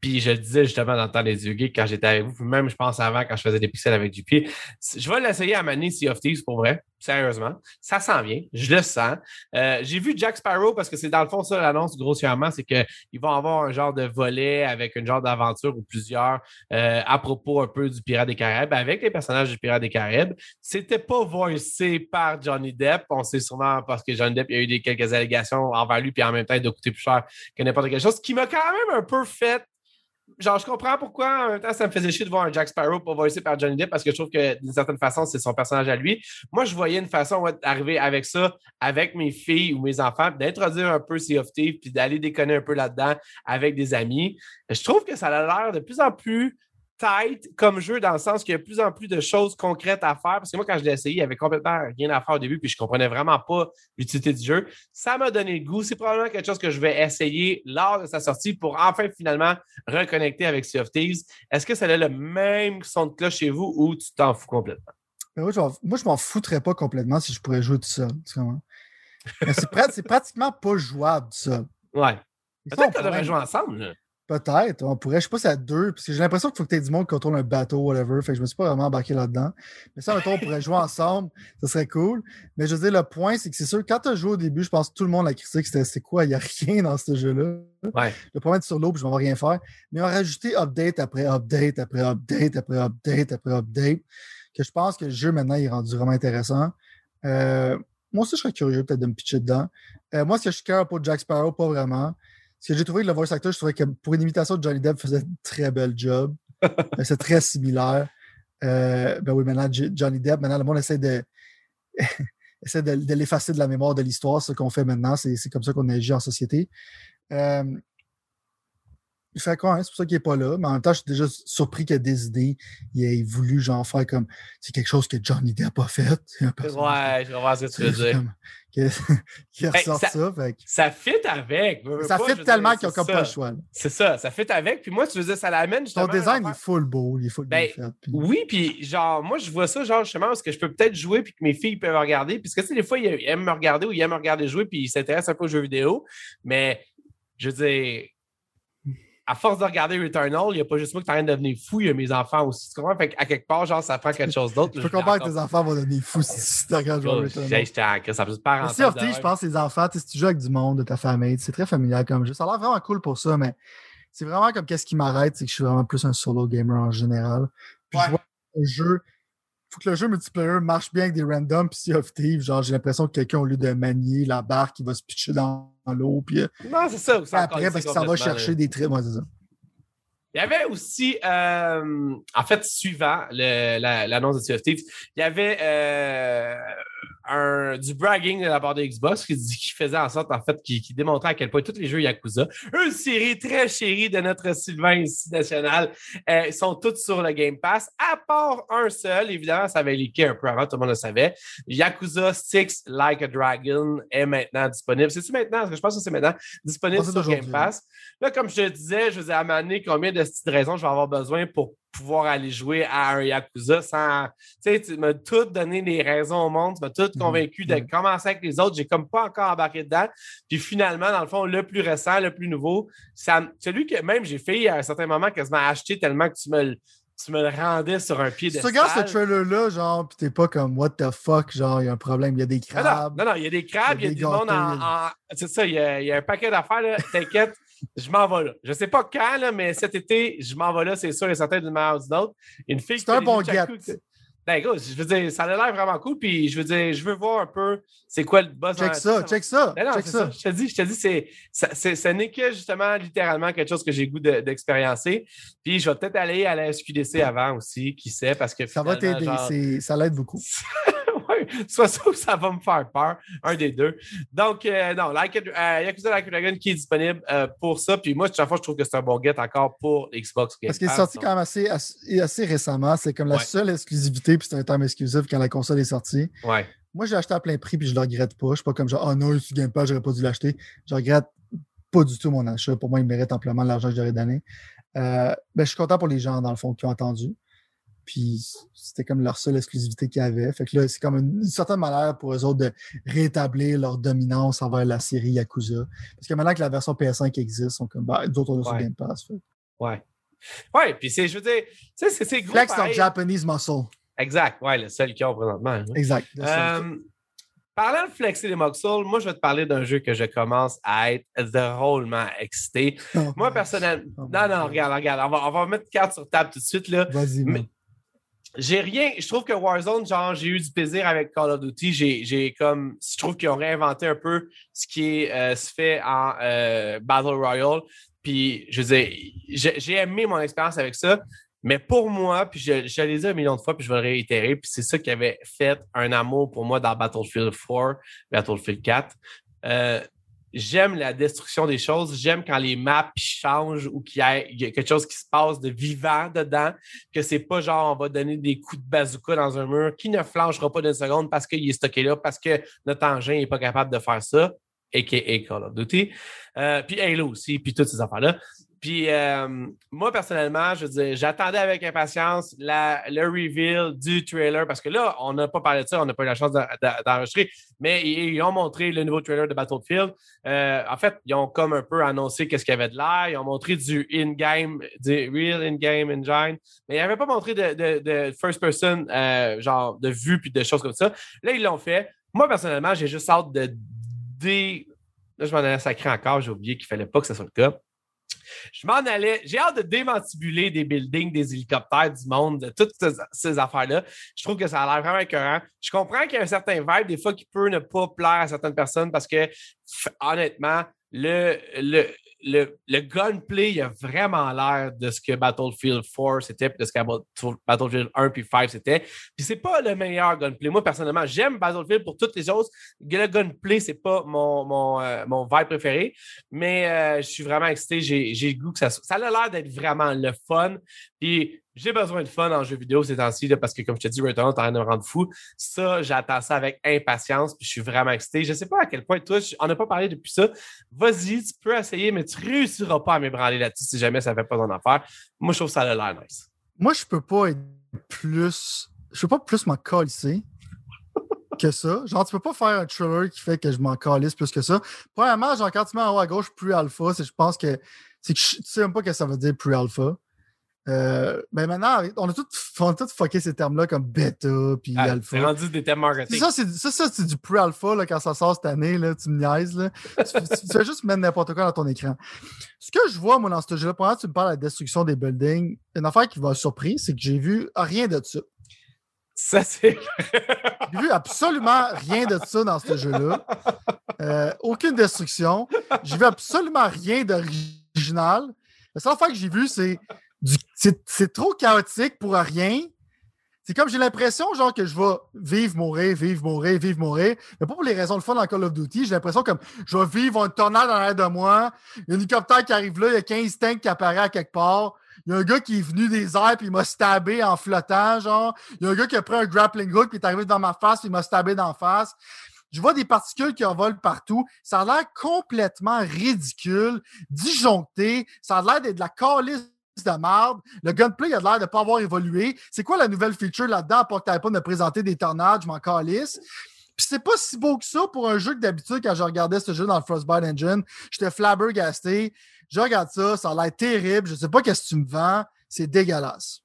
A: Puis je le disais justement dans le temps des yeux quand j'étais avec vous, même je pense avant quand je faisais des pixels avec du pied. Je vais l'essayer à Mané Sea of Thieves pour vrai, sérieusement. Ça s'en vient, je le sens. Euh, J'ai vu Jack Sparrow parce que c'est dans le fond ça l'annonce grossièrement, c'est qu'ils vont avoir un genre de volet avec une genre d'aventure ou plusieurs euh, à propos un peu du Pirate des Caraïbes avec les personnages du Pirate des Caraïbes. C'était pas voicé par Johnny Depp. On sait sûrement parce que Johnny Depp il y a eu des, quelques allégations envers lui, puis en même temps, il doit coûter plus cher que n'importe quelle chose, ce qui m'a quand même un peu fait genre, je comprends pourquoi en même temps ça me faisait chier de voir un Jack Sparrow pas voicé par Johnny Depp parce que je trouve que d'une certaine façon, c'est son personnage à lui. Moi, je voyais une façon d'arriver avec ça, avec mes filles ou mes enfants, d'introduire un peu Sea of Thieves, puis d'aller déconner un peu là-dedans avec des amis. Je trouve que ça a l'air de plus en plus tight comme jeu dans le sens qu'il y a de plus en plus de choses concrètes à faire. Parce que moi, quand je l'ai essayé, il y avait complètement rien à faire au début, puis je comprenais vraiment pas l'utilité du jeu. Ça m'a donné le goût. C'est probablement quelque chose que je vais essayer lors de sa sortie pour enfin finalement reconnecter avec Sea of Thieves. Est-ce que ça a le même son de cloche chez vous ou tu t'en fous complètement?
B: Mais moi, je m'en- moi, je m'en foutrais pas complètement si je pourrais jouer tout seul. c'est prat- c'est pratiquement pas jouable seul.
A: Ouais.
B: C'est ça,
A: Peut-être qu'on devrait jouer ensemble. là.
B: Peut-être, on pourrait. Je sais pas si à deux, parce que j'ai l'impression qu'il faut que tu aies du monde qui contrôle un bateau, whatever. Fait que je me suis pas vraiment embarqué là-dedans. Mais ça, mettons, on pourrait jouer ensemble, ça serait cool. Mais je veux dire, le point, c'est que c'est sûr, quand tu as joué au début, je pense que tout le monde a critiqué c'était c'est quoi, il n'y a rien dans ce jeu-là?
A: Ouais.
B: Le problème sur l'eau, puis je ne vais rien faire. Mais on a rajouté update après update après update après update après update. Que je pense que le jeu maintenant il est rendu vraiment intéressant. Euh, moi aussi, je serais curieux peut-être de me pitcher dedans. Euh, moi, ce que je suis cœur pour Jack Sparrow, pas vraiment. Ce que j'ai trouvé que le voice actor, je trouvais que pour une imitation de Johnny Depp, faisait un très bel job. [laughs] Euh, c'est très similaire. Euh, ben oui, maintenant, Johnny Depp, maintenant, le monde essaie de, [laughs] essaie de, l'effacer de la mémoire de l'histoire, ce qu'on fait maintenant. C'est comme ça qu'on agit en société. Euh, fait quoi, hein? c'est pour ça qu'il n'est pas là. Mais en même temps, je suis déjà surpris qu'il a des idées. Il a voulu genre faire comme c'est quelque chose que Johnny Depp a fait. [laughs]
A: Ouais, je vois ce que tu veux [laughs] dire. [laughs]
B: qui ressort ça. Ça, fait.
A: ça fit avec.
B: Ça fit tellement qu'ils n'ont comme pas le choix.
A: C'est ça, ça fit avec. Puis moi, tu veux dire, ça l'amène.
B: Ton design, il est full beau. Il est full
A: ben,
B: fait.
A: Oui, puis genre, moi, je vois ça, genre, justement, parce que je peux peut-être jouer puis que mes filles peuvent regarder. Puisque, tu sais, des fois, ils aiment me regarder ou ils aiment me regarder jouer puis ils s'intéressent un peu aux jeux vidéo. Mais, je veux dire, à force de regarder Returnal, il n'y a pas juste moi qui est en train de devenir fou, il y a mes enfants aussi. Tu comprends? Fait à quelque part, genre, ça prend quelque chose d'autre.
B: je peux comprendre que tes enfants vont devenir fous si tu regardes jouer
A: Returnal. Ça peut pas
B: Aussi, je pense, les enfants, si tu joues avec du monde, de ta famille, c'est très familial comme jeu. Ça a l'air vraiment cool pour ça, mais c'est vraiment comme qu'est-ce qui m'arrête, c'est que je suis vraiment plus un solo gamer en général. Puis je vois un jeu faut que le jeu multiplayer marche bien avec des randoms puis Sea of Thieves, genre j'ai l'impression que quelqu'un au lieu de manier la barque, il va se pitcher dans, l'eau puis euh,
A: Non, c'est ça,
B: après parce que ça va chercher des traits, moi c'est ça.
A: Il y avait aussi, euh, en fait, suivant l'annonce de Sea of Thieves, il y avait euh, un, du bragging de la part de Xbox qui, qui faisait en sorte, en fait, qui, qui, démontrait à quel point tous les jeux Yakuza, une série très chérie de notre Sylvain ici national, euh, sont tous sur le Game Pass, à part un seul. Évidemment, ça avait leaké un peu avant, tout le monde le savait. Yakuza 6 Like a Dragon est maintenant disponible. C'est-tu maintenant? Parce que je pense que c'est maintenant disponible sur Game Pass. Là, comme je te disais, je vous ai amené combien de petites raisons je vais avoir besoin pour pouvoir aller jouer à un Yakuza sans. Tu sais, tu m'as tout donné les raisons au monde, tu m'as tout mhm. convaincu de mhm. commencer avec les autres. J'ai comme pas encore embarqué dedans. Puis finalement, dans le fond, le plus récent, le plus nouveau, ça, celui que même j'ai fait à un certain moment quasiment acheté tellement que tu me tu me le rendais sur un pied de
B: Tu regardes ce trailer-là, genre, pis t'es pas comme what the fuck, genre, il y a un problème, il y a des crabes.
A: Non, non, il y a des crabes, il y a, du monde en. C'est ça, il y, a, il y, a, un paquet d'affaires, là. T'inquiète, je m'en vais là. Je sais pas quand, là, mais cet été, je m'en vais là, c'est sûr et certain d'une manière ou d'une autre. Une fille
B: C'est un bon get.
A: Ben, écoute, je veux dire, ça a l'air vraiment cool, puis je veux dire, je veux voir un peu c'est quoi le boss.
B: Check ça, check ça.
A: Ben
B: check ça.
A: Je te dis, je te dis, c'est, ce n'est que justement, littéralement, quelque chose que j'ai goût d'expériencer. puis je vais peut-être aller à la SQDC avant aussi, qui sait, parce que.
B: Ça va t'aider, ça l'aide beaucoup. [laughs]
A: soit ça ou ça va me faire peur, un des deux. Donc, euh, non, like it, euh, Yakuza Like Dragon qui est disponible euh, pour ça. Puis moi, chaque fois, je trouve que c'est un bon get encore pour Xbox
B: Game Parce qu'il est sorti quand même assez, assez, récemment. C'est comme la seule exclusivité, puis c'est un terme exclusif quand la console est sortie.
A: Ouais.
B: Moi, j'ai acheté à plein prix, puis je le regrette pas. Je suis pas comme genre, oh non, sur Game Pass, j'aurais pas dû l'acheter. Je regrette pas du tout mon achat. Pour moi, il mérite amplement l'argent que j'aurais donné. ben, je suis content pour les gens, dans le fond, qui ont attendu. Puis c'était comme leur seule exclusivité qu'ils avaient. Fait que là, c'est comme une, certaine manière pour eux autres de rétablir leur dominance envers la série Yakuza. Parce que maintenant que la version PS5 existe, sont comme, bah, d'autres on sur Game Pass. Fait.
A: Ouais. Ouais, puis c'est, je veux dire, tu sais, c'est gros.
B: Flex of Japanese muscle.
A: Exact, ouais, le seul qu'ils ont présentement. Hein.
B: Exact.
A: Euh, parlant de flexer les muscles, moi, je vais te parler d'un jeu que je commence à être drôlement excité. Oh, moi, personnellement. Oh, non, non, regarde, regarde. On va, on va mettre carte sur table tout de suite. Là.
B: Vas-y,
A: j'ai rien. Je trouve que Warzone, genre, j'ai eu du plaisir avec Call of Duty. J'ai comme. Je trouve qu'ils ont réinventé un peu ce qui euh, se fait en euh, Battle Royale. Puis, je veux dire, j'ai aimé mon expérience avec ça. Mais pour moi, puis je, je l'ai dit un million de fois, puis je vais le réitérer, puis c'est ça qui avait fait un amour pour moi dans Battlefield 4, Battlefield 4 j'aime la destruction des choses. J'aime quand les maps changent ou qu'il y, a quelque chose qui se passe de vivant dedans, que c'est pas genre on va donner des coups de bazooka dans un mur qui ne flanchera pas d'une seconde parce qu'il est stocké là, parce que notre engin n'est pas capable de faire ça, a.k.a. Call of Duty. Euh, puis Halo aussi, puis toutes ces affaires-là. Puis euh, moi, personnellement, je veux j'attendais avec impatience le reveal du trailer parce que là, on n'a pas parlé de ça, on n'a pas eu la chance d'enregistrer, mais ils, ont montré le nouveau trailer de Battlefield. Euh, en fait, ils ont comme un peu annoncé qu'est-ce qu'il y avait de l'air. Ils ont montré du in-game, du real in-game engine, mais ils n'avaient pas montré de, first person, euh, genre de vue puis de choses comme ça. Là, ils l'ont fait. Moi, personnellement, j'ai juste hâte de dé... Là, je m'en ai sacré encore, j'ai oublié qu'il fallait pas que ce soit le cas. Je m'en allais. J'ai hâte de démantibuler des buildings, des hélicoptères, du monde, de toutes ces, affaires-là. Je trouve que ça a l'air vraiment écœurant. Je comprends qu'il y a un certain vibe, des fois, qui peut ne pas plaire à certaines personnes parce que, honnêtement, le, le, le, gunplay, il a vraiment l'air de ce que Battlefield 4 c'était, puis de ce que Battlefield 1 puis 5 c'était. Puis c'est pas le meilleur gunplay. Moi, personnellement, j'aime Battlefield pour toutes les autres. Le gunplay, c'est pas mon, mon, euh, vibe préféré, mais euh, je suis vraiment excité. J'ai, j'ai le goût que ça Ça a l'air d'être vraiment le fun. Puis j'ai besoin de fun en jeu vidéo ces temps-ci parce que, comme je te dis, Returnal, t'es en train de me rendre fou. Ça, j'attends ça avec impatience puis je suis vraiment excité. Je ne sais pas à quel point, toi, on n'a pas parlé depuis ça. Vas-y, tu peux essayer, mais tu ne réussiras pas à m'ébranler là-dessus si jamais ça ne fait pas ton affaire. Moi, je trouve ça a l'air nice.
B: Moi, je peux pas être plus. Je peux pas plus m'en calisser que ça. Genre, tu peux pas faire un trailer qui fait que je m'en calisse plus que ça. Premièrement, genre, quand tu mets en haut à gauche, pre-alpha, je pense que. C'est que tu sais même pas ce que ça veut dire pre-alpha. Euh, mais maintenant, on a tout, on tout fucké ces termes-là comme bêta puis ah, alpha.
A: C'est rendu des termes marketing.
B: Ça, c'est, ça, c'est du pre-alpha quand ça sort cette année. Là, tu me niaises. Là. tu, fais juste mettre n'importe quoi dans ton écran. Ce que je vois, moi, dans ce jeu-là, pendant que tu me parles de la destruction des buildings, une affaire qui m'a surpris, c'est que j'ai vu rien de ça.
A: Ça, c'est.
B: j'ai vu absolument rien de ça dans ce jeu-là. Euh, aucune destruction. J'ai vu absolument rien d'original. La seule affaire que j'ai vu, c'est c'est trop chaotique pour rien. C'est comme j'ai l'impression, genre, que je vais vivre, mourir, vivre, mourir, vivre, mourir. Mais pas pour les raisons de fun dans Call of Duty. J'ai l'impression comme je vais vivre une tornade en l'air de moi. Il y a un hélicoptère qui arrive là, il y a 15 tanks qui apparaissent à quelque part. Il y a un gars qui est venu des airs puis il m'a stabé en flottant, genre. Il y a un gars qui a pris un grappling hook puis est arrivé dans ma face puis il m'a stabé d'en face. Je vois des particules qui envolent partout. Ça a l'air complètement ridicule, disjoncté. Ça a l'air d'être de la calice de merde. Le gunplay a l'air de ne pas avoir évolué. C'est quoi la nouvelle feature là-dedans pour que tu pas de présenter des tornades? Je m'en calisse? Puis c'est pas si beau que ça pour un jeu que d'habitude, quand je regardais ce jeu dans le Frostbite Engine, j'étais flabbergasté. Je regarde ça, ça a l'air terrible. Je sais pas qu'est-ce que tu me vends. C'est dégueulasse.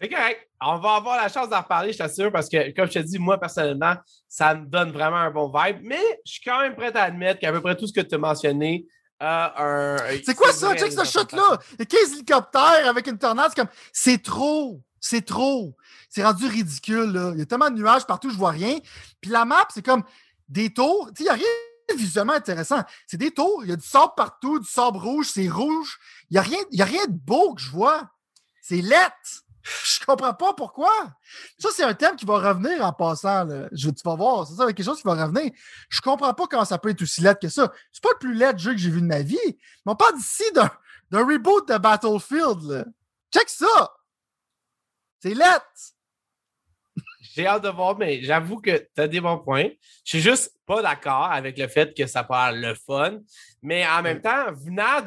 A: C'est correct. On va avoir la chance d'en reparler, je t'assure, parce que, comme je te dis, moi, personnellement, ça me donne vraiment un bon vibe. Mais je suis quand même prêt à admettre qu'à peu près tout ce que tu as mentionné,
B: c'est quoi ça? Check ce shot-là! Il y a 15 hélicoptères avec une tornade. C'est comme. C'est trop! C'est trop! C'est rendu ridicule, là. Il y a tellement de nuages partout, je vois rien. Puis la map, c'est comme des tours. Tu sais, il n'y a rien de visuellement intéressant. C'est des tours. Il y a du sable partout, du sable rouge, c'est rouge. Il n'y a, rien, a rien de beau que je vois. C'est lettre! Je comprends pas pourquoi. Ça, c'est un thème qui va revenir en passant. Je, tu vas voir, c'est ça, quelque chose qui va revenir. Je comprends pas comment ça peut être aussi laid que ça. C'est pas le plus laid jeu que j'ai vu de ma vie. Mais on parle ici d'un, reboot de Battlefield. Check ça! C'est laid!
A: J'ai hâte de voir, mais j'avoue que tu as des bons points. Je suis juste pas d'accord avec le fait que ça parle le fun. Mais en même temps, venant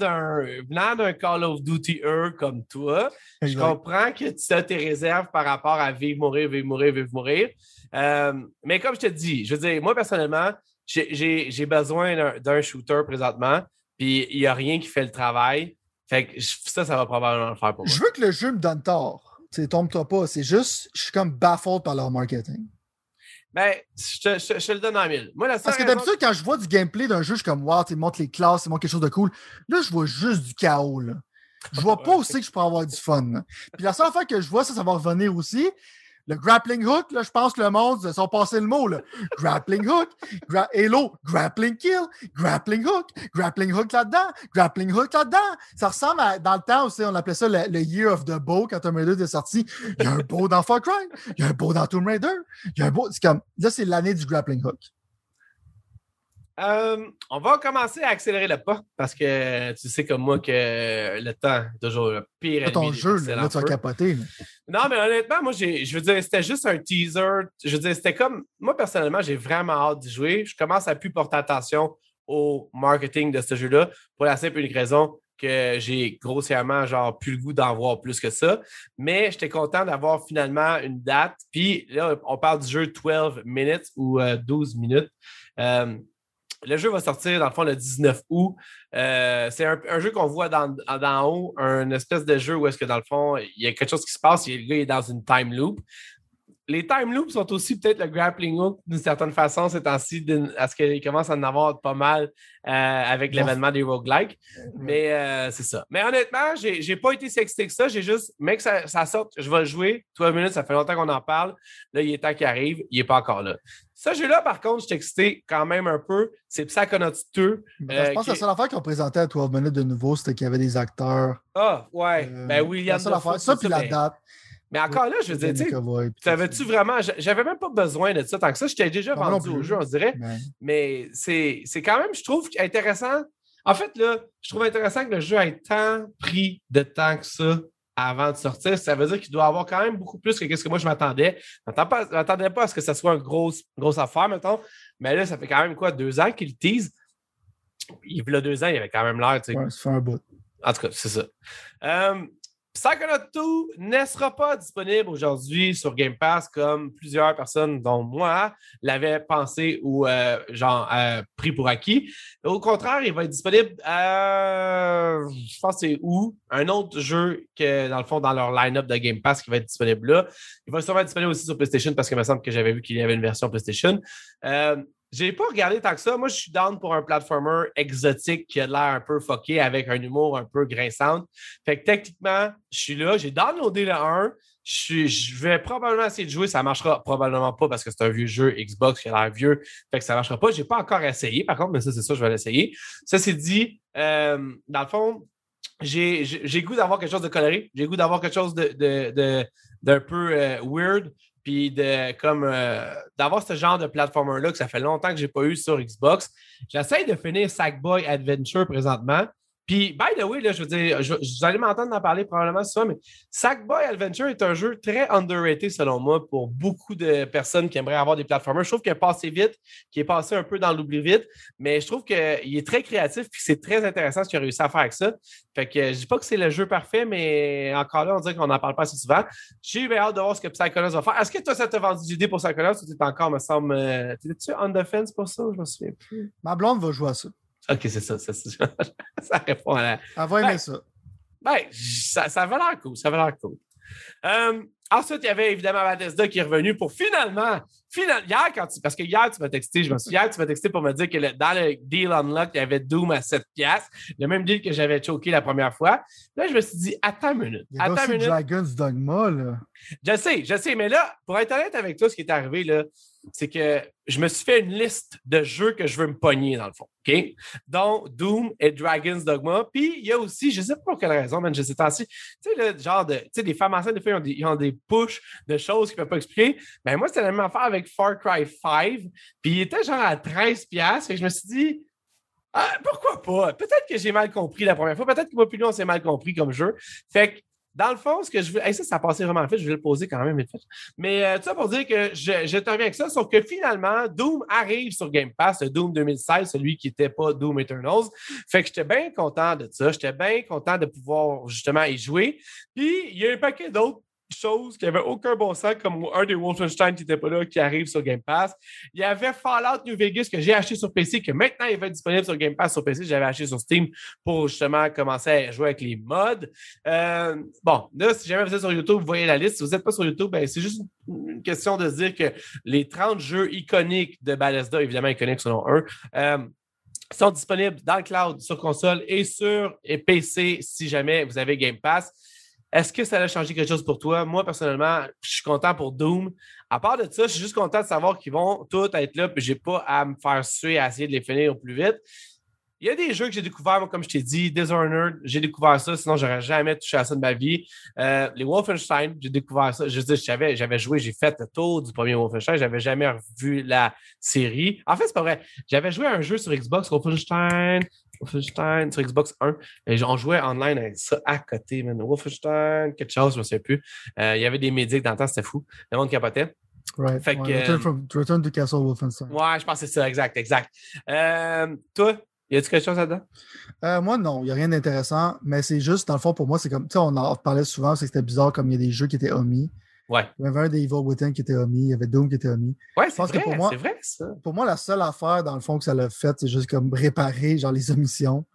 A: d'un, Call of Duty E comme toi, je comprends que tu as tes réserves par rapport à vivre, mourir, vivre, mourir, vivre, mourir. Euh, mais comme je te dis, je veux dire, moi personnellement, j'ai, besoin d'un, shooter présentement, puis il n'y a rien qui fait le travail. Fait que ça, ça va probablement le faire pour moi.
B: Je veux que le jeu me donne tort. Tombe-toi pas. C'est juste, je suis comme baffled par leur marketing.
A: Ben, je te, le donne en mille. Moi,
B: Parce que d'habitude, quand je vois du gameplay d'un jeu, je suis comme, wow, tu montres les classes, tu montres quelque chose de cool. Là, je vois juste du chaos. Là. Je vois [laughs] pas aussi que je peux avoir du fun. Puis la seule fois que je vois, ça, ça va revenir aussi le grappling hook, là, je pense que le monde, ils ont passé le mot. Là. Grappling hook, gra Halo, grappling kill, grappling hook, grappling hook là-dedans, grappling hook là-dedans. Ça ressemble à, dans le temps aussi, on appelait ça le, Year of the Bow quand Tomb Raider est sorti. Il y a un beau dans Far Cry, il y a un beau dans Tomb Raider, il y a un beau. C'est comme, là, c'est l'année du grappling hook.
A: Euh, on va commencer à accélérer le pas parce que tu sais comme moi que le temps est toujours le pire.
B: C'est ton jeu, là, tu vas capoter.
A: Non, mais honnêtement, moi, je veux dire, c'était juste un teaser. Je veux dire, c'était comme. Moi, personnellement, j'ai vraiment hâte d'y jouer. Je commence à plus porter attention au marketing de ce jeu-là pour la simple et unique raison. que j'ai grossièrement genre plus le goût d'en voir plus que ça. Mais j'étais content d'avoir finalement une date. Puis là, on parle du jeu 12 minutes ou 12 euh, minutes. Euh, le jeu va sortir dans le fond le 19 août. Euh, c'est un, jeu qu'on voit dans, haut, un espèce de jeu où est-ce que dans le fond, il y a quelque chose qui se passe, le gars est dans une time loop les time loops sont aussi peut-être le grappling hook d'une certaine façon ces temps-ci, à ce qu'il commence à en avoir pas mal euh, avec l'événement des roguelikes. Mais euh, c'est ça. Mais honnêtement, j'ai, j'ai pas été sexté que ça. J'ai juste, mec, ça, ça sorte, je vais le jouer. 12 minutes, ça fait longtemps qu'on en parle. Là, il est temps qu'il arrive. Il est pas encore là. Ce jeu-là, par contre, je excité quand même un peu. C'est Psychonauts 2.
B: Ben, je pense que la seule affaire qu'ils ont présenté à 12 minutes de nouveau, c'était qu'il y avait des acteurs.
A: Ah, ouais. Euh, ben, William.
B: La seule Ça, puis la date.
A: Mais encore là, je veux dire, tu savais-tu vraiment, j'avais même pas besoin de ça tant que ça, j'étais déjà vendu au jeu, on dirait. Mais c'est quand même, je trouve intéressant. En fait, là, je trouve intéressant que le jeu ait tant pris de temps que ça avant de sortir. Ça veut dire qu'il doit avoir quand même beaucoup plus que ce que moi je m'attendais. Je m'attendais pas à ce que ça soit une grosse, grosse affaire, mettons. Mais là, ça fait quand même quoi, deux ans qu'il tease? Il y a deux ans, il avait quand même l'air.
B: Ouais, ça fait un bout.
A: En tout cas, c'est ça. Euh, Psychonaut 2 ne sera pas disponible aujourd'hui sur Game Pass comme plusieurs personnes, dont moi, l'avaient pensé ou euh, genre euh, pris pour acquis. Au contraire, il va être disponible, euh, je pense c'est où, un autre jeu que dans le fond, dans leur line-up de Game Pass qui va être disponible là. Il va sûrement être disponible aussi sur PlayStation parce qu'il me semble que j'avais vu qu'il y avait une version PlayStation. J'ai pas regardé tant que ça. Moi, je suis down pour un platformer exotique qui a l'air un peu fucké avec un humour un peu grinçant. Fait que techniquement, je suis là. J'ai downloadé le 1. Je, vais probablement essayer de jouer. Ça marchera probablement pas parce que c'est un vieux jeu Xbox qui a l'air vieux. Fait que ça marchera pas. J'ai pas encore essayé, par contre, mais ça, c'est ça, je vais l'essayer. Ça, c'est dit, euh, dans le fond, j'ai goût d'avoir quelque chose de coloré. J'ai goût d'avoir quelque chose d'un de, de, peu euh, weird puis de comme euh, d'avoir ce genre de platformer-là que ça fait longtemps que je n'ai pas eu sur Xbox. J'essaie de finir Sackboy Adventure présentement. Puis, by the way, là, je veux dire, je, vous allez m'entendre en parler probablement ça, mais Sackboy Adventure est un jeu très underrated selon moi pour beaucoup de personnes qui aimeraient avoir des platformers. Je trouve qu'il est passé vite, qu'il est passé un peu dans l'oubli vite, mais je trouve qu'il est très créatif et c'est très intéressant ce qu'il a réussi à faire avec ça. Fait que je dis pas que c'est le jeu parfait, mais encore là, on dirait qu'on n'en parle pas assez souvent. J'ai eu hâte de voir ce que Psychonauts va faire. Est-ce que toi, ça t'a vendu l'idée pour Psychonauts ou tu es encore, me semble, euh, t'es-tu on defense pour ça? Je me souviens plus?
B: Ma blonde va jouer à ça.
A: OK, c'est ça, ça, [laughs] ça. répond à la.
B: Elle va aimer ben, ça.
A: Ben, ça, ça va l'air cool. Ça va l'air cool. Euh, ensuite, il y avait évidemment Bethesda qui est revenu pour finalement, hier, quand tu, parce que hier, tu m'as texté, je me souviens, hier, tu m'as texté pour me dire que dans le deal unlock, il y avait Doom à 7 piastres, le même deal que j'avais choqué la première fois. Là, je me suis dit, attends une minute.
B: Il y a
A: attends
B: une minute. Dragon's Dogma, là.
A: Je sais, je sais, mais là, pour être honnête avec toi, ce qui est arrivé, là, c'est que je me suis fait une liste de jeux que je veux me pogner, dans le fond. OK? Dont Doom et Dragon's Dogma. Puis, il y a aussi, je ne sais pas pour quelle raison, mais je sais pas si, tu sais, le genre de, tu sais, des femmes enceintes, des fois, ils ont des, push de choses qu'ils ne peuvent pas expliquer. Mais ben, moi, c'était la même affaire avec Far Cry 5. Puis, il était genre à 13$. Et je me suis dit, ah, pourquoi pas? Peut-être que j'ai mal compris la première fois. Peut-être que moi, plus on s'est mal compris comme jeu. Fait que dans le fond, ce que je veux. ça, ça a passé vraiment vite, je vais le poser quand même. Mais euh, tout ça pour dire que je, je avec ça, sauf que finalement, Doom arrive sur Game Pass, le Doom 2016, celui qui n'était pas Doom Eternals. Fait que j'étais bien content de ça. J'étais bien content de pouvoir justement y jouer. Puis il y a un paquet d'autres chose qui n'avait aucun bon sens, comme un des Wolfenstein qui n'était pas là, qui arrive sur Game Pass. Il y avait Fallout New Vegas que j'ai acheté sur PC, que maintenant il va être disponible sur Game Pass sur PC. J'avais acheté sur Steam pour justement commencer à jouer avec les mods. Euh, bon, là, si jamais vous êtes sur YouTube, vous voyez la liste. Si vous n'êtes pas sur YouTube, ben, c'est juste une question de se dire que les 30 jeux iconiques de Bethesda, évidemment iconiques selon eux, sont disponibles dans le cloud, sur console et sur PC si jamais vous avez Game Pass. Est-ce que ça a changé quelque chose pour toi? Moi, personnellement, je suis content pour Doom. À part de ça, je suis juste content de savoir qu'ils vont tous être là, puis je n'ai pas à me faire suer à essayer de les finir au plus vite. Il y a des jeux que j'ai découverts, comme je t'ai dit, Dishonored, j'ai découvert ça, sinon j'aurais jamais touché à ça de ma vie. Euh, les Wolfenstein, j'ai découvert ça. Je dire, j'avais joué, j'ai fait le tour du premier Wolfenstein, j'avais jamais revu la série. En fait, c'est pas vrai. J'avais joué à un jeu sur Xbox, Wolfenstein, Wolfenstein sur Xbox 1. Et on jouait online avec ça à côté, man. Wolfenstein, quelque chose, je ne me souviens plus. Euh, il y avait des médics dans le temps, c'était fou. Le monde capotait.
B: Right. Fait que, return, from, return, to Castle Wolfenstein.
A: Ouais, je pense que c'est ça, exact, exact. Euh, toi, Y a-t-il quelque chose là-dedans?
B: Euh, moi, non, il n'y a rien d'intéressant, mais c'est juste, dans le fond, pour moi, c'est comme, tu sais, on en parlait souvent, c'est que c'était bizarre comme il y a des jeux qui étaient omis.
A: Ouais.
B: Il y avait un des Evil Within qui était omis, il y avait Doom qui était omis.
A: Ouais, c'est vrai,
B: pour moi-
A: c'est vrai, ça.
B: Pour moi, la seule affaire, dans le fond, que ça l'a fait, c'est juste comme réparer, genre, les omissions.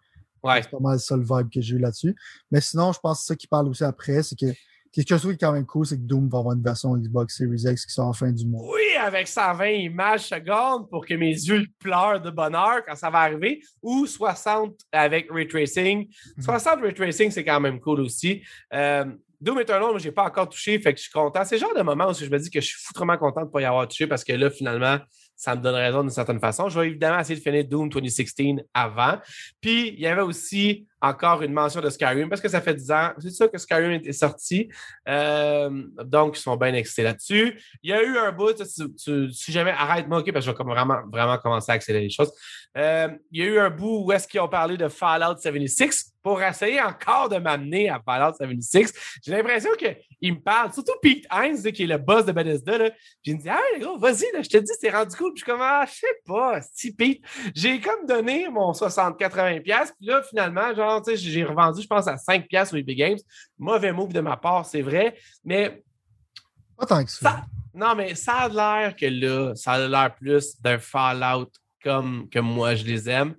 A: Ouais.
B: C'est pas mal le seul vibe que j'ai eu là-dessus. Mais sinon, je pense que c'est ça qui parle aussi après, c'est que quelque chose qui est quand même cool, c'est que Doom va avoir une version Xbox Series X qui sort en fin du mois.
A: Oui, avec 120 images secondes pour que mes yeux pleurent de bonheur quand ça va arriver, ou 60 avec ray tracing.
B: Mhm.
A: 60 ray tracing, c'est quand même cool aussi. Euh, Doom Eternal, moi, je n'ai pas encore touché, fait que je suis content. C'est le genre de moment où je me dis que je suis foutrement content de ne pas y avoir touché parce que là, finalement, ça me donne raison d'une certaine façon. Je vais évidemment essayer de finir Doom 2016 avant. Puis, il y avait aussi encore une mention de Skyrim parce que ça fait 10 ans. C'est ça que Skyrim est sorti. Euh, donc, ils sont bien excités là-dessus. Il y a eu un bout, si jamais, arrête-moi, OK, parce que je vais vraiment, vraiment commencer à accélérer les choses. Euh, il y a eu un bout où est-ce qu'ils ont parlé de Fallout 76 pour essayer encore de m'amener à Fallout 76. J'ai l'impression qu'il me parle, surtout Pete Hines, qui est le boss de Bethesda, là. Puis il me dit, hey, gros, vas-y, je te dis, c'est rendu cool. Puis je suis comme, ah, je sais pas, si Pete. J'ai comme donné mon 60-80$, puis là, finalement, genre, tu sais, j'ai revendu, je pense, à 5$ sur eBay Games. Mauvais move de ma part, c'est vrai. Mais
B: Pas tant que ça.
A: Ça- non, mais ça a l'air que là, ça a l'air plus d'un Fallout comme que moi je les aime.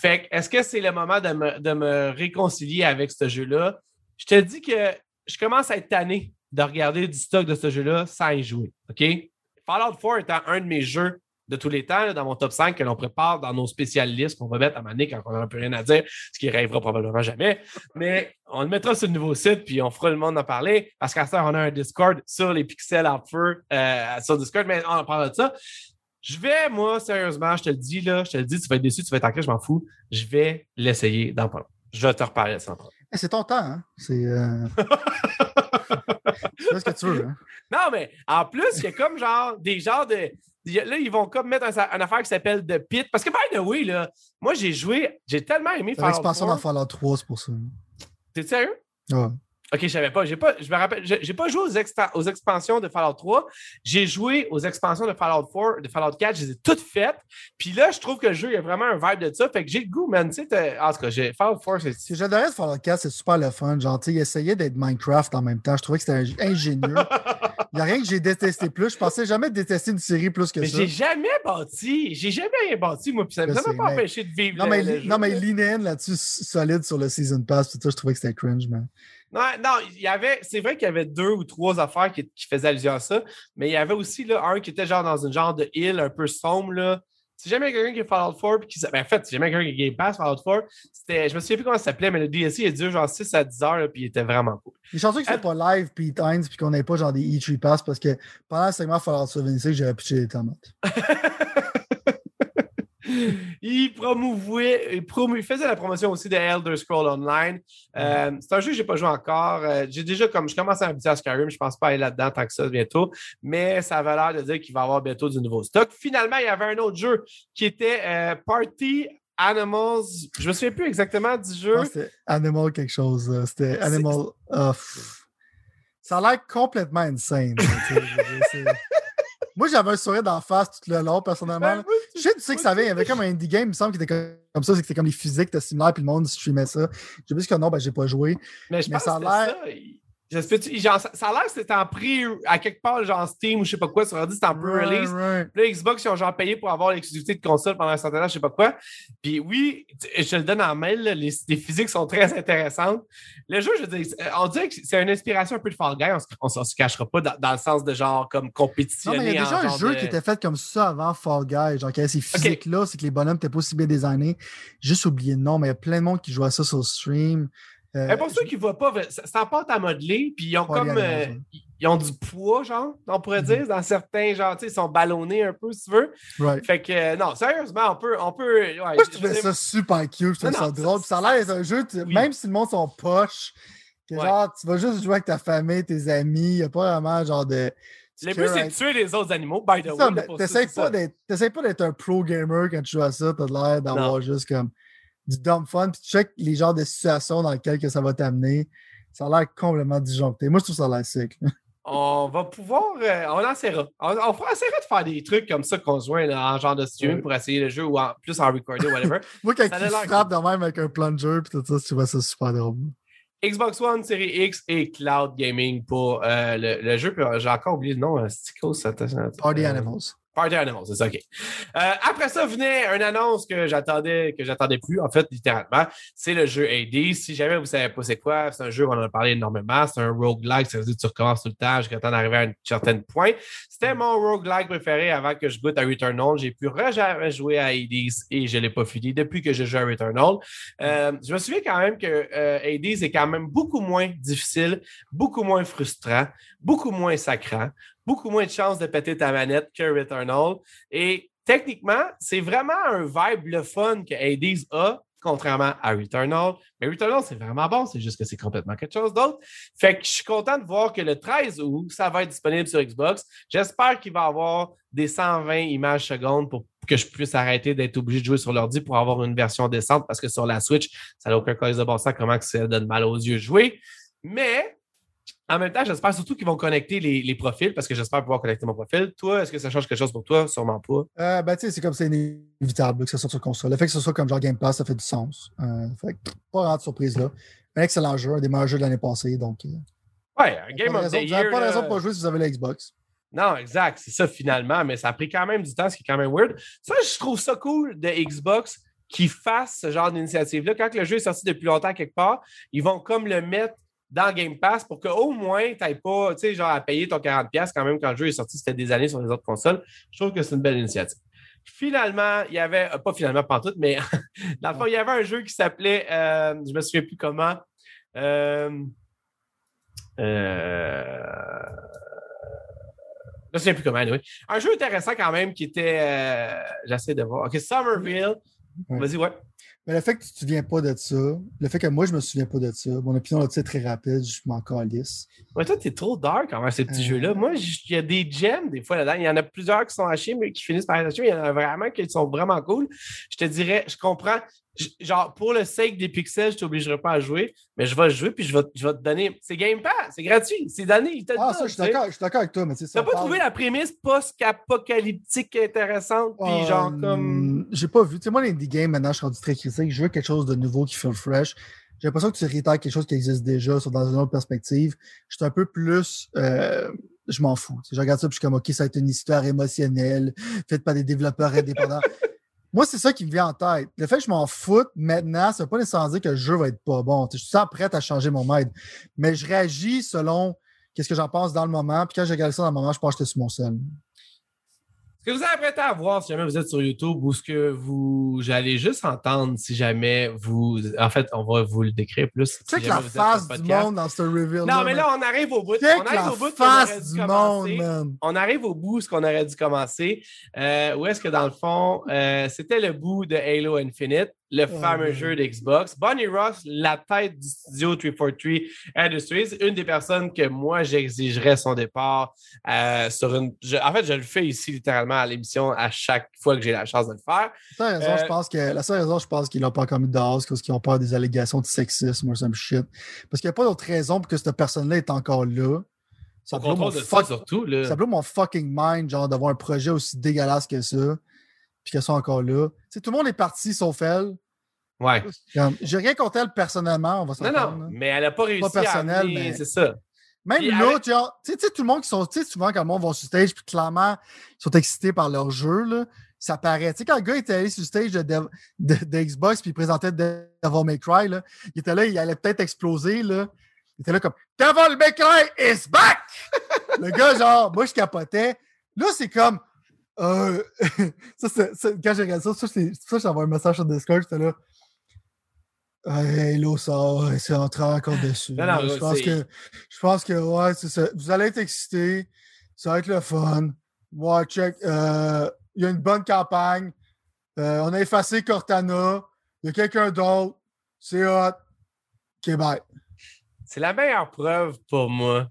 A: Fait que, est-ce que c'est le moment de me, de me réconcilier avec ce jeu-là? Je te dis que je commence à être tanné de regarder du stock de ce jeu-là sans y jouer. OK? Fallout 4 étant un de mes jeux de tous les temps, dans mon top 5 que l'on prépare dans nos spécialistes qu'on va mettre à Mané quand on n'aura plus rien à dire, ce qui rêvera probablement jamais. Mais on le mettra sur le nouveau site, puis on fera le monde en parler. Parce qu'à ça, on a un Discord sur les pixels en feu euh, sur Discord, mais on en parle de ça. Je vais, moi, sérieusement, je te le dis, là, je te le dis, tu vas être déçu, tu vas être en crise, je m'en fous. Je vais l'essayer dans pas. Je vais te reparler de ça. en problème.
B: Eh, c'est ton temps, hein? C'est. euh, [laughs] ce que tu veux, hein?
A: Non, mais en plus, il y a comme genre des genres de. Là, ils vont comme mettre un, une affaire qui s'appelle The Pit. Parce que, by the way, là, moi, j'ai joué, j'ai tellement aimé
B: C'est
A: Fallout
B: l'expansion
A: 4.
B: dans Fallout 3, c'est pour ça.
A: T'es sérieux?
B: Ouais.
A: Ok, je savais pas. J'ai pas, je me rappelle, j'ai pas joué aux, expansions de Fallout 3. J'ai joué aux expansions de Fallout 4, de Fallout 4. Je les ai toutes faites. Puis là, je trouve que le jeu, il y a vraiment un vibe de ça. Fait que j'ai le goût, man. Tu sais, en tout cas, j'ai Fallout 4, c'est.
B: Ce j'adorais de Fallout 4, c'est super le fun. Genre, tu essayait d'être Minecraft en même temps. Je trouvais que c'était ingénieux. [laughs] Il n'y a rien que j'ai détesté plus. Je pensais jamais détester une série plus que
A: Mais
B: ça.
A: j'ai jamais bâti. J'ai jamais rien bâti, moi. Puis ça
B: Je
A: m'a pas
B: mais-
A: empêché de vivre
B: Non,
A: le-
B: mais,
A: le jeu,
B: mais là-dessus, solide sur le Season Pass, tout ça, je trouvais que c'était cringe, man.
A: Non, non, il y avait, c'est vrai qu'il y avait deux ou trois affaires qui, qui faisaient allusion à ça, mais il y avait aussi là, un qui était genre dans une genre de île un peu sombre. Là. Si jamais quelqu'un qui est Fallout 4, puis qui, ben, en fait, si jamais quelqu'un qui est Game Pass Fallout 4, c'était, je me souviens plus comment ça s'appelait, mais le DLC il a duré genre 6 à 10 heures, là, puis il était vraiment cool.
B: Les chanceux que c'était pas live, Pete Hines, puis qu'on n'ait pas genre des E3 Pass, parce que pendant le segment Fallout 76, j'aurais pitché les [laughs] tomates.
A: Il promouvait, il, faisait la promotion aussi de Elder Scroll Online. Euh, c'est un jeu que j'ai pas joué encore. Euh, j'ai déjà comme je commence à habituer à Skyrim, je pense pas aller là-dedans tant que ça bientôt, mais ça avait l'air de dire qu'il va y avoir bientôt du nouveau stock. Finalement, il y avait un autre jeu qui était euh, Party Animals. Je me souviens plus exactement du
B: Je
A: jeu.
B: C'était Animal quelque chose. C'était Animal. ça a l'air complètement insane. Moi, j'avais un sourire d'en face tout le long, personnellement.
A: Ben,
B: Je sais, tu sais que ça vient. Il y avait comme un indie game, il me semble, qui était comme- ça. C'est que c'était comme les physiques, c'était similaire, puis le monde streamait ça. J'ai vu que non, ben, j'ai pas joué.
A: Mais je
B: Mais
A: pense
B: ça a l'air-
A: je sais pas, tu- genre, ça, ça a l'air que c'était en prix à quelque part, genre Steam ou je sais pas quoi, sur ordi, c'était en pre-release.
B: Right, right.
A: Puis là, Xbox, ils ont genre payé pour avoir l'exclusivité de console pendant un certain temps, je sais pas quoi. Puis oui, je te le donne en mail, là, les, les physiques sont très intéressantes. Le jeu, je veux dire, c'est- on dirait que c'est une inspiration un peu de Fall Guy, on se, on se- cachera pas dans, dans le sens de genre comme
B: Non,
A: compétitionner.
B: mais il y a déjà un jeu
A: de-
B: qui était fait comme ça avant Fall Guy. Genre, qui avait ces physiques-là, c'est que les bonhommes n'étaient pas aussi bien designés. Juste oublié le nom, mais il y a plein de monde qui joue à ça sur le stream. Euh,
A: pour ceux qui ne voient pas, ça- pâte à modeler, puis ils ont comme. euh, ils- ont du poids, genre, on pourrait
B: Mhm.
A: dire, dans certains, genre, tu sais, ils sont ballonnés un peu, si tu veux.
B: right.
A: Fait que, euh, non, sérieusement, on peut. On peut ouais,
B: Moi, je trouvais ça super cute, je trouvais
A: Non,
B: ça drôle.
A: ça-
B: a l'air d'être un jeu, tu-
A: Oui.
B: même si le monde sont poche, que
A: Ouais.
B: genre, tu vas juste jouer avec ta famille, tes amis, il n'y a pas vraiment genre de.
A: Le but, c'est de tuer les autres animaux, by the way.
B: T'essayes pas d'être un pro gamer quand tu joues à ça, t'as l'air d'avoir juste comme du dumb fun, puis tu check les genres de situations dans lesquelles que ça va t'amener. Ça a l'air complètement disjoncté. Moi, je trouve ça a l'air sick. [laughs]
A: on va pouvoir. euh, on essaiera. On, on fera, essaiera de faire des trucs comme ça conjoint là, en genre de stream
B: Ouais.
A: pour essayer le jeu ou en plus en recording, whatever. [laughs]
B: Moi, quand
A: Ça a
B: il
A: l'air
B: frappe de même avec un plunger puis tout ça, tu vois ça super drôle.
A: Xbox One, Série X et Cloud Gaming pour euh, le, le jeu. Puis, euh, J'ai encore oublié le nom. C'est quoi ça?
B: Party
A: Euh,
B: Animals.
A: Party Animals, c'est ça, OK. Euh, après ça venait une annonce que j'attendais, que j'attendais plus, en fait, littéralement. C'est le jeu AD. Si jamais vous savez pas c'est quoi, c'est un jeu, on en a parlé énormément. C'est un roguelike, ça veut dire que tu recommences tout le temps jusqu'à temps d'arriver à un certain point. C'était mon roguelike préféré avant que je goûte à Returnal. J'ai pu jamais jouer à Hades et je l'ai pas fini depuis que je joue à Returnal. Euh, je me souviens quand même que euh, Hades est quand même beaucoup moins difficile, beaucoup moins frustrant, beaucoup moins sacrant, beaucoup moins de chances de péter ta manette que Returnal. Et techniquement, c'est vraiment un vibe le fun que Hades a, contrairement à Returnal. Mais Returnal, c'est vraiment bon, c'est juste que c'est complètement quelque chose d'autre. Fait que je suis content de voir que le 13 août, ça va être disponible sur Xbox. J'espère qu'il va avoir des 120 images secondes pour que je puisse arrêter d'être obligé de jouer sur l'ordi pour avoir une version décente parce que sur la Switch, ça n'a aucun cas de bon sens comment que ça donne mal aux yeux jouer. Mais en même temps, j'espère surtout qu'ils vont connecter les, les profils parce que j'espère pouvoir connecter mon profil. Toi, est-ce que ça change quelque chose pour toi? Sûrement pas.
B: Euh, ben, tu sais, c'est comme c'est inévitable que ça sorte sur console. Le fait que ce soit comme genre Game Pass, ça fait du sens. Euh, fait que pas vraiment de surprise là. Un excellent jeu, un des meilleurs jeux de l'année passée. Donc, euh,
A: Ouais, un Game of the
B: vous n'avez pas de raison de pas jouer si vous avez la Xbox.
A: Non, exact. C'est ça finalement, mais ça a pris quand même du temps, ce qui est quand même weird. Ça, je trouve ça cool de Xbox qu'ils fassent ce genre d'initiative-là. Quand le jeu est sorti depuis longtemps quelque part, ils vont comme le mettre dans Game Pass pour qu'au moins tu n'aies pas, tu sais, genre à payer ton 40$ quand même quand le jeu est sorti, c'était des années sur les autres consoles. Je trouve que c'est une belle initiative. Finalement, il y avait, euh, pas finalement, pas en tout, mais [laughs] dans le fond, il y avait un jeu qui s'appelait, euh, je me souviens plus comment. Euh, euh, je me souviens plus comment, oui. Un jeu intéressant quand même qui était. euh, J'essaie de voir. OK, Somerville.
B: Ouais.
A: Vas-y, ouais.
B: Mais le fait que tu te souviens pas de ça, le fait que moi je me souviens pas de ça, mon opinion là-dessus est très rapide, je m'en calisse.
A: Ouais, toi, t'es trop dark envers ces petits
B: Euh.
A: jeux-là. Moi, j- il y a des gems des fois là-dedans. Il y en a plusieurs qui sont hachés, mais qui finissent par être hachés. mais Il y en a vraiment qui sont vraiment cool. Je te dirais, je comprends. Genre, pour le sake des pixels, je t'obligerai pas à jouer, mais je vais jouer puis je vais, je vais te donner. C'est Game Pass, c'est gratuit, c'est donné.
B: Ah, ça, je suis d'accord, je suis d'accord avec toi, mais tu sais, ça
A: T'as pas
B: parle-
A: trouvé la prémisse post-apocalyptique intéressante, puis
B: Euh,
A: genre comme.
B: J'ai pas vu. Tu sais, moi, les indie games, maintenant, je suis rendu très critique. Je veux quelque chose de nouveau qui fait fresh. J'ai l'impression que tu réitères quelque chose qui existe déjà, sur dans une autre perspective. Je suis un peu plus. euh, je m'en fous. Je regarde ça puis je suis comme, OK, ça va être une histoire émotionnelle, faite par des développeurs indépendants. [laughs] Moi, c'est ça qui me vient en tête. Le fait que je m'en foute maintenant, ça veut pas nécessairement dire que le jeu va être pas bon. Je suis prête à changer mon maître. Mais je réagis selon qu'est-ce que j'en pense dans le moment. Puis quand je regarde ça dans le moment, je pense que j'étais sur mon sel.
A: Ce que vous êtes prêt à voir si jamais vous êtes sur YouTube ou ce que vous j'allais juste entendre si jamais vous. En fait, on va vous le décrire plus. si
B: Tu sais que
A: jamais
B: la face du monde dans ce reveal.
A: Non, mais là, on arrive au bout.
B: check
A: On arrive
B: la
A: au bout
B: face du monde, man.
A: On arrive au bout ce qu'on aurait dû commencer. Euh, où est-ce que dans le fond, euh, c'était le bout de Halo Infinite, le
B: Oh,
A: fameux jeu d'Xbox. Bonnie Ross, la tête du studio 343 Industries, une des personnes que moi j'exigerais son départ euh, sur une. je- en fait, je le fais ici littéralement à l'émission à chaque fois que j'ai la chance de le faire.
B: La seule raison,
A: Euh,
B: je pense que, la seule raison, je pense qu'ils l'ont pas encore mis dehors, c'est parce qu'ils ont peur des allégations de sexisme ou some shit. Parce qu'il n'y a pas d'autre raison pour que cette personne-là est encore là. Ça blow mon,
A: ça,
B: fuck-
A: surtout. Là.
B: ça mon fucking mind, genre, d'avoir un projet aussi dégueulasse que ça, puis qu'elle soit encore là. Tout le monde est parti sauf elle.
A: Ouais.
B: J'ai rien contre elle personnellement, on va
A: Non, non,
B: là.
A: mais elle n'a pas réussi
B: personnel,
A: à amener,
B: mais-
A: c'est ça.
B: Même
A: Puis
B: là,
A: avec-
B: tu sais, tu sais, tout le monde qui sont, tu sais, souvent quand le monde va sur stage, puis clairement, ils sont excités par leur jeu, là, ça paraît. Tu sais, quand le gars était allé sur stage de, Dev- de, de Xbox, puis il présentait Devil May Cry, là, il était là, il allait peut-être exploser, là. Il était là comme Devil May Cry is back! [laughs] le gars, genre, moi, je capotais. Là, c'est comme. Euh, [laughs] ça, quand j'ai regardé ça, ça, c'est, ça, j'envoie un message sur Discord, j'étais là. Hey, ça, ouais, c'est entré encore dessus.
A: Non, non,
B: je, pense que, je pense que, ouais, c'est ça. Vous allez être excités. Ça va être le fun. Ouais, check. euh, Il y a une bonne campagne. Euh, on a effacé Cortana. Il y a quelqu'un d'autre. C'est hot. OK, bye.
A: C'est la meilleure preuve pour moi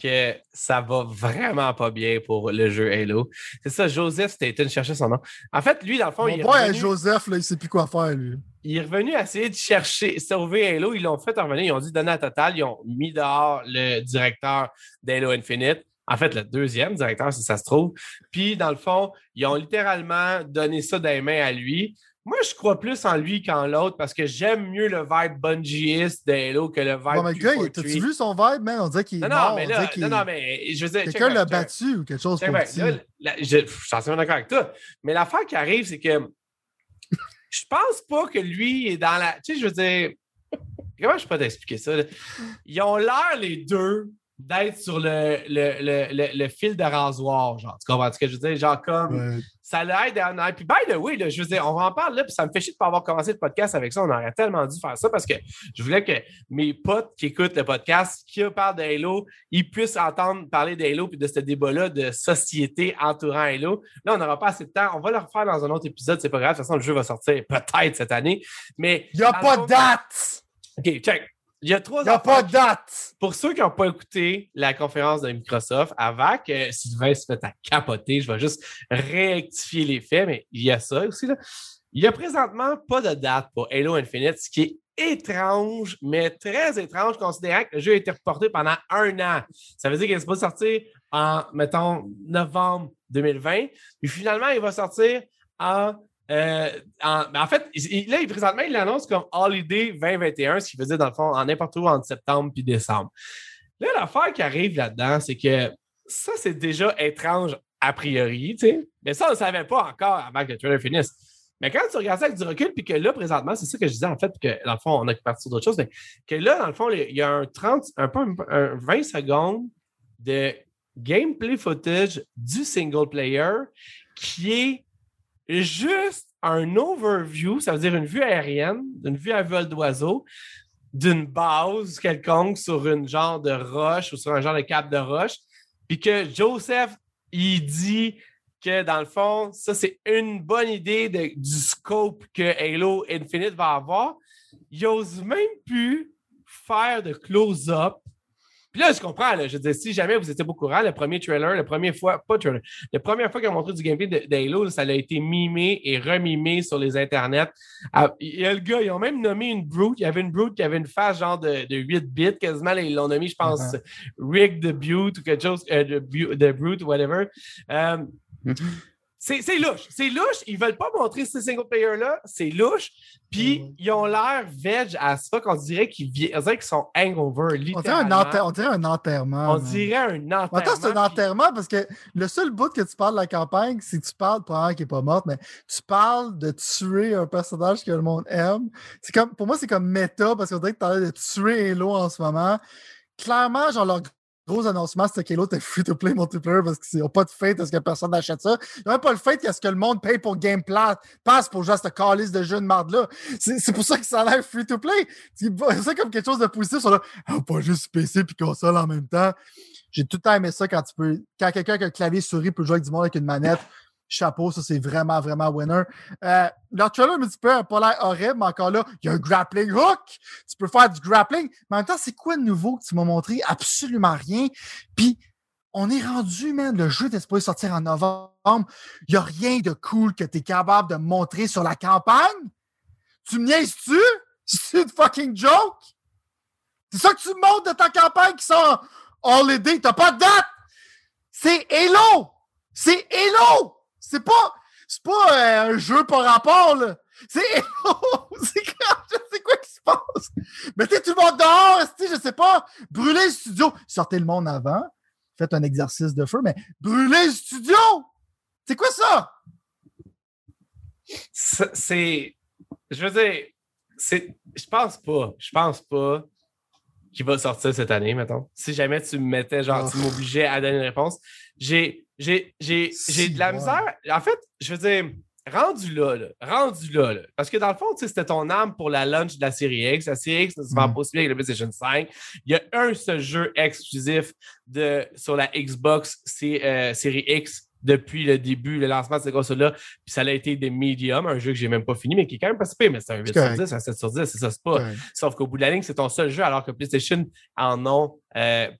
A: que ça va vraiment pas bien pour le jeu Halo. C'est ça, Joseph Staten cherchait son nom. En fait, lui, dans le fond,
B: il est revenu... Joseph, là, il sait plus quoi faire, lui.
A: Il est revenu essayer de chercher, sauver Halo. Ils l'ont fait revenir. Ils ont dit donner à total. Ils ont mis dehors le directeur d'Halo Infinite. En fait, le deuxième directeur, si ça se trouve. Puis, dans le fond, ils ont littéralement donné ça des mains à lui. Moi, je crois plus en lui qu'en l'autre parce que j'aime mieux le vibe Bungieist de Halo que le vibe.
B: Bon, mais gars, t'as-tu vu son vibe, man? On dirait qu'il est. Non, mort, non, mais là,
A: non, non, mais je veux dire.
B: Quelqu'un l'a battu ou quelque chose comme ça.
A: Je suis entièrement d'accord avec toi. Mais l'affaire qui arrive, c'est que je pense pas que lui est dans la. Tu sais, je veux dire. Comment je peux t'expliquer ça? Ils ont l'air, les deux, d'être sur le, le, le, le, fil de rasoir, genre. Tu comprends ce que je veux dire? Genre, comme ça l'aide à. Puis, by the way, là, je veux dire, on va en parler là, puis ça me fait chier de ne pas avoir commencé le podcast avec ça. On aurait tellement dû faire ça parce que je voulais que mes potes qui écoutent le podcast, qui parlent d'Halo, ils puissent entendre parler d'Halo puis de ce débat-là de société entourant Halo. Là, on n'aura pas assez de temps. On va le refaire dans un autre épisode, c'est pas grave. De toute façon, le jeu va sortir peut-être cette année. Mais.
B: Il n'y a pas de date!
A: OK, check. Il y a trois.
B: Il n'y a pas de date.
A: Pour ceux qui n'ont pas écouté la conférence de Microsoft, avant que Sylvain se mette à capoter, je vais juste rectifier les faits, mais il y a ça aussi. Là. Il n'y a présentement pas de date pour Halo Infinite, ce qui est étrange, mais très étrange, considérant que le jeu a été reporté pendant un an. Ça veut dire qu'il n'est pas sorti en, mettons, novembre 2020. Puis finalement, il va sortir en euh, en, fait, là, présentement, il l'annonce comme Holiday 2021, ce qui veut dire, dans le fond, en n'importe où entre septembre puis décembre. Là, l'affaire qui arrive là-dedans, c'est que ça, c'est déjà étrange a priori, tu sais. Mais ça, on ne savait pas encore avant que le trailer finisse. Mais quand tu regardes ça avec du recul, puis que là, présentement, c'est ça que je disais, en fait, que dans le fond, on a parti sur d'autres choses, mais que là, dans le fond, il y a un 30, un peu un 20 secondes de gameplay footage du single player qui est juste un overview, ça veut dire une vue aérienne, une vue à vol d'oiseau, d'une base quelconque sur une genre de roche ou sur un genre de cap de roche, puis que Joseph, il dit que dans le fond, ça c'est une bonne idée du scope que Halo Infinite va avoir. Il n'ose même plus faire de close-up puis là, je comprends, là, je dire, si jamais vous étiez au courant, le premier trailer, la première fois, pas trailer, la première fois qu'ils ont montré du gameplay d'Halo, ça a été mimé et remimé sur les internets. Ah, il y a le gars, ils ont même nommé une brute. Il y avait une brute qui avait une face genre de, de 8 bits quasiment. ils l'ont nommé, je pense, uh-huh. Rick the Butte ou quelque chose, euh, the, Brute, whatever. Euh, mm-hmm. C'est louche. C'est louche. Ils veulent pas montrer ces single players-là. C'est louche. Puis, mm-hmm. ils ont l'air veg à ça qu'on dirait qu'ils sont hangover, littéralement.
B: On dirait un, enterrement.
A: On dirait un enterrement. Attends,
B: c'est un enterrement parce que le seul bout que tu parles de la campagne, c'est que tu parles, pour un qui n'est pas morte, mais tu parles de tuer un personnage que le monde aime. Comme, pour moi, c'est comme méta parce qu'on dirait que tu de tuer Halo en ce moment. Clairement, genre, leur gros annoncement, c'était que l'autre est free-to-play multiplayer parce qu'ils n'ont pas de fait parce que personne n'achète ça. Ils n'ont même pas le fait qu'est-ce que le monde paye pour Game passe pour juste cette calice de jeu de marde-là. C'est pour ça que ça a l'air free-to-play. C'est comme quelque chose de positif sur là. Ah, pas juste PC puis console en même temps. J'ai tout le temps aimé ça quand tu peux. Quand quelqu'un qui a un clavier souris peut jouer avec du monde avec une manette chapeau, ça c'est vraiment, vraiment winner. Euh, leur trailer un petit peu pas l'air horrible, mais encore là, il y a un grappling hook. Tu peux faire du grappling. Mais en même temps, c'est quoi de nouveau que tu m'as montré? Absolument rien. Puis, on est rendu, man. Le jeu est supposé sortir en novembre. Il n'y a rien de cool que tu es capable de montrer sur la campagne? Tu me niaises-tu? C'est une fucking joke? C'est ça que tu montres de ta campagne qui sort holiday. T'as pas de date! C'est Hello! C'est Hello! C'est pas, c'est pas euh, un jeu par rapport, là. C'est [laughs] c'est quoi qui se passe? Mettez tout le monde dehors, je sais pas. Brûlez le studio. Sortez le monde avant. Faites un exercice de feu, mais brûlez le studio! C'est quoi ça?
A: C'est. Je veux dire, c'est. Je pense pas. Je pense pas qu'il va sortir cette année, mettons. Si jamais tu me mettais, genre, tu m'obligeais à donner une réponse. J'ai j'ai, de la misère. En fait, je veux dire, rendu là, rendu là, parce que dans le fond, c'était ton âme pour la launch de la série X. La série X ne se vend mm. pas avec le PlayStation 5. Il y a un seul jeu exclusif de, sur la Xbox c'est, euh, série X depuis le début, le lancement de cette console-là. Puis ça a été des mediums, un jeu que j'ai même pas fini, mais qui est quand même pas mais c'est un 8 sur 10, un 7 sur 10, c'est ça, c'est pas. Sauf qu'au bout de la ligne, c'est ton seul jeu, alors que PlayStation en ont euh,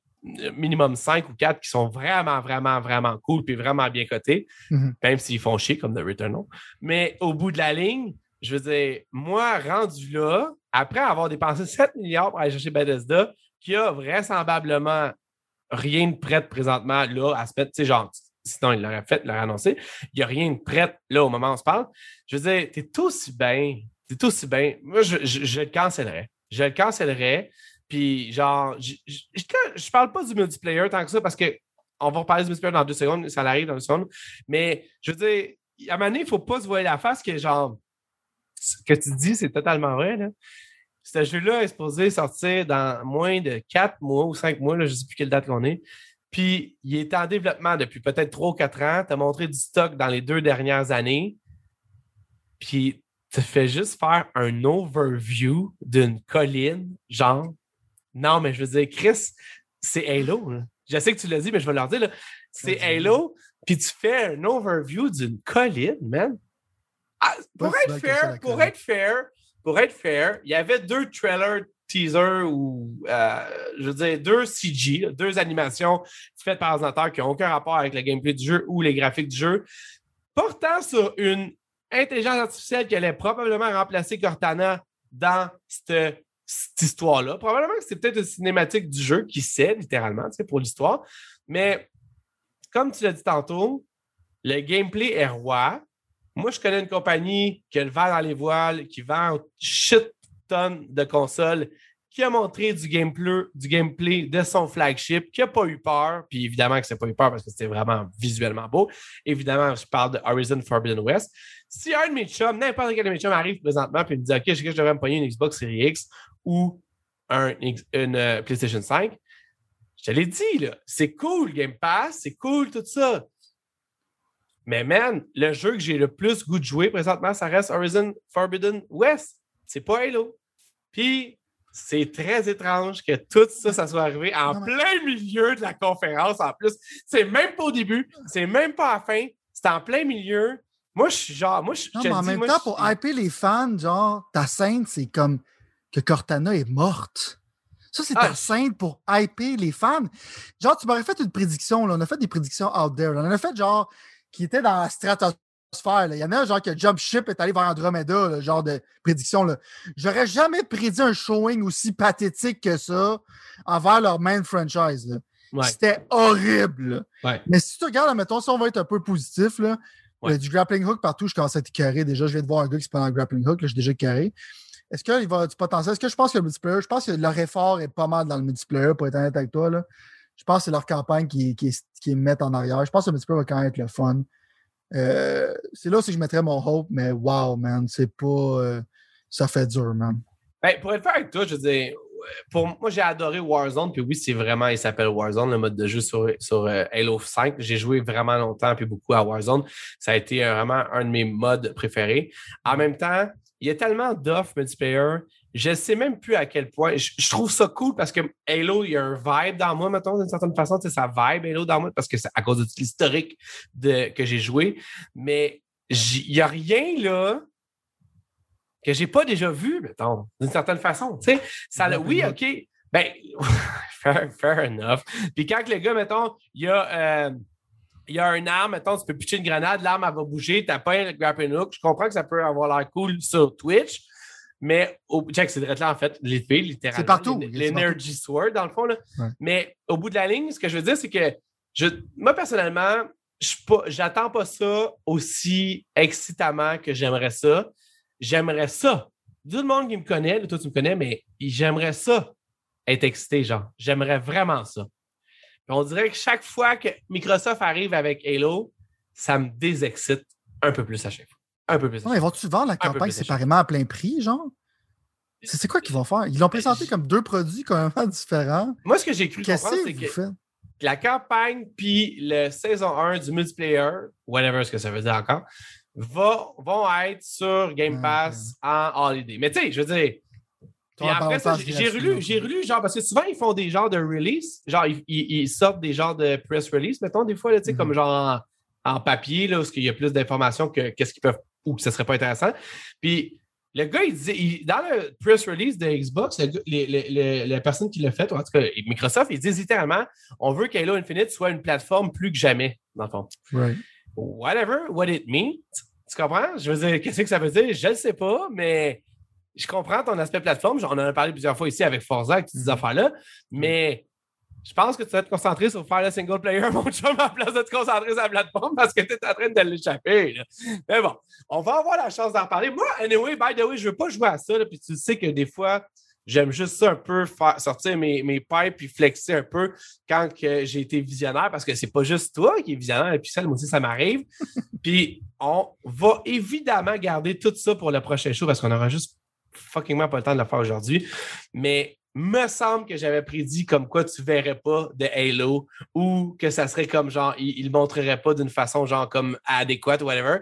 A: minimum 5 ou 4 qui sont vraiment, vraiment, vraiment cool puis vraiment bien cotés,
B: Mhm.
A: même s'ils font chier comme The Returnal. Mais au bout de la ligne, je veux dire, moi, rendu là, après avoir dépensé 7 milliards pour aller chercher Bethesda, qui a vraisemblablement rien de prêt présentement là à se mettre, tu sais, genre, sinon il l'aurait fait, il l'aurait annoncé, il n'y a rien de prêt là au moment où on se parle. Je veux dire, t'es aussi bien, t'es aussi bien. Moi, je, je, je le cancellerais. Je le cancellerais. Puis, genre, je, parle pas du multiplayer tant que ça parce que on va reparler du multiplayer dans deux secondes, ça arrive dans deux secondes. Mais je veux dire, à un moment donné, il faut pas se voir la face que, genre, ce que tu dis, c'est totalement vrai. Là. Ce jeu-là est supposé sortir dans moins de quatre mois ou cinq mois, là, je ne sais plus quelle date qu'on est. Puis, il est en développement depuis peut-être trois ou quatre ans. Tu as montré du stock dans les deux dernières années. Puis, tu fais juste faire un overview d'une colline, genre. Non, mais je veux dire, Chris, c'est Halo. Là. Je sais que tu l'as dit, mais je vais leur dire. C'est Halo, puis tu fais un overview d'une colline, man. Ah, pour, être fair, pour être fair, pour être fair, il y avait deux trailers teasers ou, euh, je veux dire, deux CG, deux animations faites par ordinateur qui n'ont aucun rapport avec le gameplay du jeu ou les graphiques du jeu, portant sur une intelligence artificielle qui allait probablement remplacer Cortana dans cette, cette histoire-là. Probablement que c'est peut-être une cinématique du jeu qui sait, littéralement, pour l'histoire. Mais comme tu l'as dit tantôt, le gameplay est roi. Moi, je connais une compagnie qui a le vent dans les voiles, qui vend shit tonnes de consoles, qui a montré du gameplay, du gameplay de son flagship, qui n'a pas eu peur. Puis évidemment que c'est pas eu peur parce que c'était vraiment visuellement beau. Évidemment, je parle de Horizon Forbidden West. Si un de mes chums, n'importe quel de mes chums arrive présentement et me dit OK, je je devrais me pogner une Xbox Series X ou un, une euh, PlayStation 5, je te l'ai dit, là, c'est cool Game Pass, c'est cool tout ça. Mais man, le jeu que j'ai le plus goût de jouer présentement, ça reste Horizon Forbidden West. C'est pas Halo. Puis, c'est très étrange que tout ça, ça soit arrivé en
B: Non, mais-
A: plein milieu de la conférence. En plus, c'est même pas au début, c'est même pas à la fin, c'est en plein milieu. Moi, je suis genre, moi, je
B: Non, mais en
A: dis,
B: même
A: moi,
B: temps, pour hyper les fans, genre, ta scène, c'est comme que Cortana est morte. Ça, c'est
A: Ah.
B: ta scène pour hyper les fans. Genre, tu m'aurais fait une prédiction, là. On a fait des prédictions out there. là. On en a fait, genre, qui était dans la stratosphère. là. Il y en a, genre, que Jump Ship est allé vers Andromeda, le genre de prédiction, là. J'aurais jamais prédit un showing aussi pathétique que ça envers leur main franchise.
A: Ouais.
B: C'était horrible.
A: Ouais.
B: Mais si tu regardes, mettons, si on va être un peu positif, là,
A: Ouais.
B: il y a du grappling hook partout, je commence à être carré déjà. Je viens de voir un gars qui se prend un grappling hook, là, je suis déjà carré. Est-ce qu'il va du potentiel? Est-ce que je pense que le multiplayer, je pense que leur effort est pas mal dans le multiplayer, pour être honnête avec toi. Là. Je pense que c'est leur campagne qui, qui, qui met en arrière. Je pense que le multiplayer va quand même être le fun. Euh, c'est là aussi que je mettrais mon hope, mais wow, man, c'est pas. euh, ça fait dur, man.
A: Ben, pour être fair avec toi, je veux dire, pour moi, j'ai adoré Warzone. Puis oui, c'est vraiment, il s'appelle Warzone, le mode de jeu sur, sur euh, Halo 5. J'ai joué vraiment longtemps puis beaucoup à Warzone. Ça a été euh, vraiment un de mes modes préférés. En même temps, il y a tellement d'offres multiplayer. Je ne sais même plus à quel point. Je, je trouve ça cool parce que Halo, il y a un vibe dans moi, mettons, d'une certaine façon. Tu sais, ça vibe Halo dans moi parce que c'est à cause de l'historique de- que j'ai joué. Mais il n'y a rien là que j'ai pas déjà vu, mettons, d'une certaine façon. Tu sais, ça, oui, OK. Ben, [laughs] fair, fair enough. Puis quand le gars, mettons, il y a. euh, il y a un arme, mettons, tu peux pitcher une grenade, l'arme, elle va bouger, t'as pas un grappling hook. Je comprends que ça peut avoir l'air cool sur Twitch, mais au, check, c'est là, en fait, l'épée, littéralement.
B: C'est partout.
A: L'Energy Sword, dans le fond. Là.
B: Ouais.
A: Mais au bout de la ligne, ce que je veux dire, c'est que je, moi, personnellement, je suis pas- j'attends pas ça aussi excitamment que j'aimerais ça. J'aimerais ça. Tout le monde qui me connaît, toi tu me connais, mais j'aimerais ça être excité, genre. J'aimerais vraiment ça. Puis on dirait que chaque fois que Microsoft arrive avec Halo, ça me désexcite un peu plus à chaque fois. Un peu plus. à
B: ils vont-tu vendre la campagne séparément à plein prix, genre? C'est quoi qu'ils vont faire? Ils l'ont présenté comme deux produits complètement différents.
A: Moi, ce que j'ai cru comprendre, c'est
B: que faites?
A: la campagne puis le saison 1 du multiplayer, whatever ce que ça veut dire encore, va, vont être sur Game
B: Ah,
A: Pass en holiday. Mais tu sais, je veux dire, puis après ça, j'ai relu, j'ai relu, genre, parce que souvent, ils font des genres de release, genre, ils, sortent des genres de press release, mettons, des fois, tu sais,
B: Mhm.
A: comme genre en, en papier, là, où il y a plus d'informations que qu'est-ce qu'ils peuvent, ou que ce serait pas intéressant. Puis, le gars, il disait, dans le press release de Xbox, la personne qui l'a fait, en tout cas Microsoft, il dit littéralement on veut qu'Halo Infinite soit une plateforme plus que jamais, dans le fond.
B: Right.
A: Whatever, what it means. Tu comprends? Je veux dire, qu'est-ce que ça veut dire? Je ne sais pas, mais je comprends ton aspect plateforme. On en a parlé plusieurs fois ici avec Forza, toutes ces mm-hmm. affaires-là, mais je pense que tu vas te concentrer sur faire le single player, [laughs] mon chum, en place de te concentrer sur la plateforme parce que tu es en train de l'échapper. Mais bon, on va avoir la chance d'en parler. Moi, anyway, by the way, je ne veux pas jouer à ça. puis tu sais que des fois, j'aime juste ça un peu, faire sortir mes, mes pipes puis flexer un peu quand j'ai été visionnaire parce que c'est pas juste toi qui es visionnaire. Et puis ça, moi aussi, ça m'arrive. [laughs] puis on va évidemment garder tout ça pour le prochain show parce qu'on aura juste fuckingment pas le temps de le faire aujourd'hui. Mais me semble que j'avais prédit comme quoi tu verrais pas de Halo ou que ça serait comme genre, il, ne montrerait pas d'une façon genre comme adéquate whatever.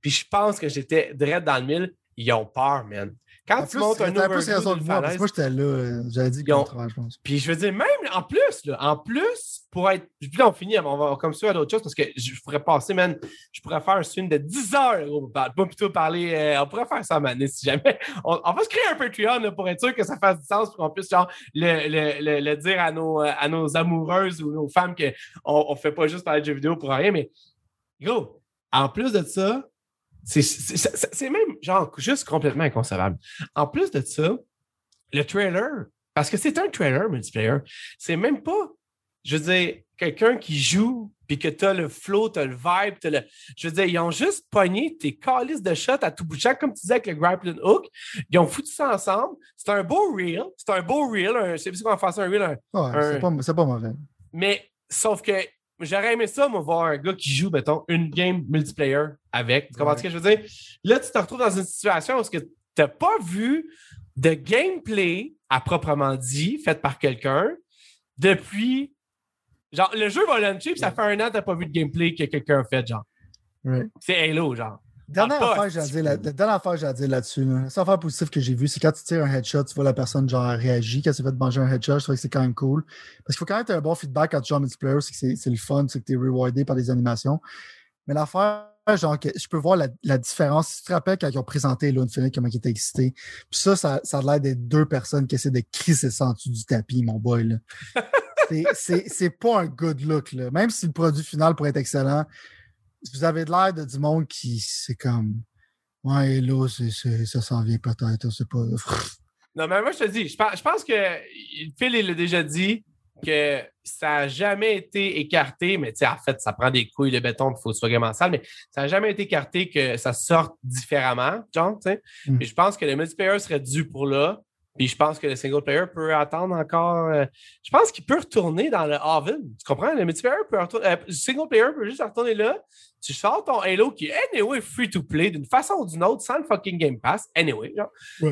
A: Puis je pense que j'étais direct dans le mille. Ils ont peur, man. Quand tu montes un overview
B: de moi, moi, j'étais là, j'avais dit
A: contraire, je pense. Puis je veux dire, même en plus, là, en plus, pour être. Puis là, on finit, on va comme ça à d'autres choses parce que je pourrais passer, man, je pourrais faire un stream de 10 heures, pas plutôt parler. Euh, on pourrait faire ça, man, si jamais. [laughs] On, va se créer un Patreon pour être sûr que ça fasse du sens pour qu'on puisse genre, le, le, le, dire à nos, euh, à nos amoureuses ou nos femmes qu'on ne fait pas juste parler de jeux vidéo pour rien, mais gros, en plus de ça, c'est même genre juste complètement inconcevable. En plus de ça, le trailer, parce que c'est un trailer multiplayer, c'est même pas, je veux dire, quelqu'un qui joue puis que tu as le flow, tu as le vibe, as le... je veux dire, ils ont juste pogné tes calices de shots à tout bout de champ, comme tu disais avec le grappling hook. Ils ont foutu ça ensemble. C'est un beau reel. C'est un beau reel. Un... C'est qu'on va faire un reel.
B: Ouais, C'est pas, pas mauvais.
A: Mais sauf que J'aurais aimé ça, moi, voir un gars qui joue, mettons, une game multiplayer avec. Tu comprends ce que je veux dire? Là, tu te retrouves dans une situation où tu n'as pas vu de gameplay à proprement dit, fait par quelqu'un, depuis. Genre, le jeu va lancer, puis ça fait un an que tu n'as pas vu de gameplay que quelqu'un a fait, genre. C'est Halo, genre.
B: Dernière affaire, j'ai à dire, là-dessus. La seule affaire positive que j'ai vue, c'est quand tu tires un headshot, tu vois la personne genre réagir. Quand c'est fait de manger un headshot, je trouve que c'est quand même cool. Parce qu'il faut quand même avoir un bon feedback quand tu joues en multiplayer, c'est que c'est le fun, c'est que tu es rewardé par des animations. Mais l'affaire, genre, que je peux voir la, différence. Si tu te rappelles quand ils ont présenté Infinite, comment ils étaient excités. Puis ça, ça, a l'air d'être deux personnes qui essaient de crisser ça en dessous du tapis, mon boy. [laughs] c'est pas un good look. Là. Même si le produit final pourrait être excellent, vous avez l'air de du monde qui, c'est comme, ouais, là, ça s'en vient peut-être, c'est pas.
A: non, mais moi, je te dis, je pense, que Phil, il l'a déjà dit que ça n'a jamais été écarté, mais tu sais, en fait, ça prend des couilles de béton, il faut que ce soit vraiment sale, mais ça n'a jamais été écarté que ça sorte différemment, genre, tu sais. Mm. je pense que le multiplayer serait dû pour là. Puis je pense que le single player peut attendre encore. Euh, je pense qu'il peut retourner dans le Haven. Tu comprends? Le multiplayer peut retourner. Euh, le single player peut juste retourner là. Tu sors ton Halo qui est anyway free to play d'une façon ou d'une autre sans le fucking Game Pass. Anyway.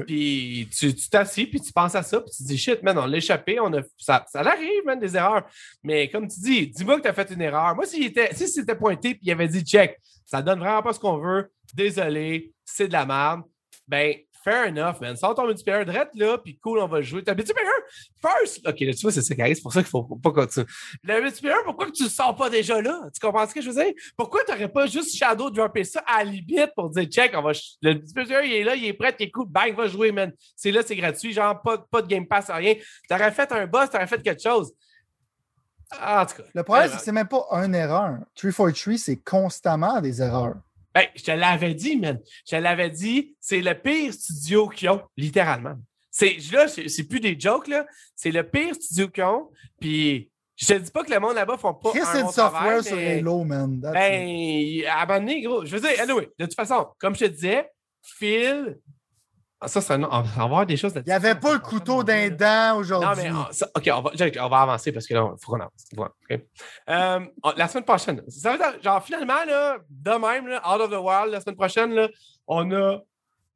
A: Puis tu t'assis, puis tu penses à ça, puis tu te dis shit, man, on l'a échappé. On a... ça, ça arrive, man, des erreurs. Mais comme tu dis, dis-moi que tu as fait une erreur. Moi, si c'était pointé, puis il avait dit check, ça donne vraiment pas ce qu'on veut. Désolé, c'est de la merde. Ben, fair enough, man. Sors ton multiplayer direct là, puis cool, on va jouer. T'as multiplayer first! Ok, là, tu vois, c'est ça qui arrive, c'est pour ça qu'il faut pas continuer. Le multiplayer, pourquoi que tu le sors pas déjà là? Tu comprends ce que je veux dire? Pourquoi t'aurais pas juste Shadow dropper ça à la limite pour dire check, on va. Le multiplayer, il est là, il est prêt, il est cool, bang, va jouer, man. C'est là, c'est gratuit, genre pas, pas de Game Pass, rien. T'aurais fait un boss, t'aurais fait quelque chose. Ah, en tout cas.
B: Le problème, c'est que c'est même pas une erreur. 343, c'est constamment des erreurs.
A: Ben, je te l'avais dit, man. Je te l'avais dit, c'est le pire studio qu'ils ont, littéralement. C'est, là, c'est plus des jokes, là. C'est le pire studio qu'ils ont. Puis, je te dis pas que le monde là-bas font pas
B: un bon software sur Halo, man.
A: ben, abonné, gros. Je veux dire, anyway, de toute façon, comme je te disais, Phil, ça, ça, on va avoir des choses
B: Il n'y avait pas le couteau d'un dent aujourd'hui. Non, mais
A: ah, OK, on va, on va avancer parce que là, il faut qu'on avance. Euh, la semaine prochaine, ça veut dire, genre, finalement, là, de même, là, out of the world, la semaine prochaine, là, on a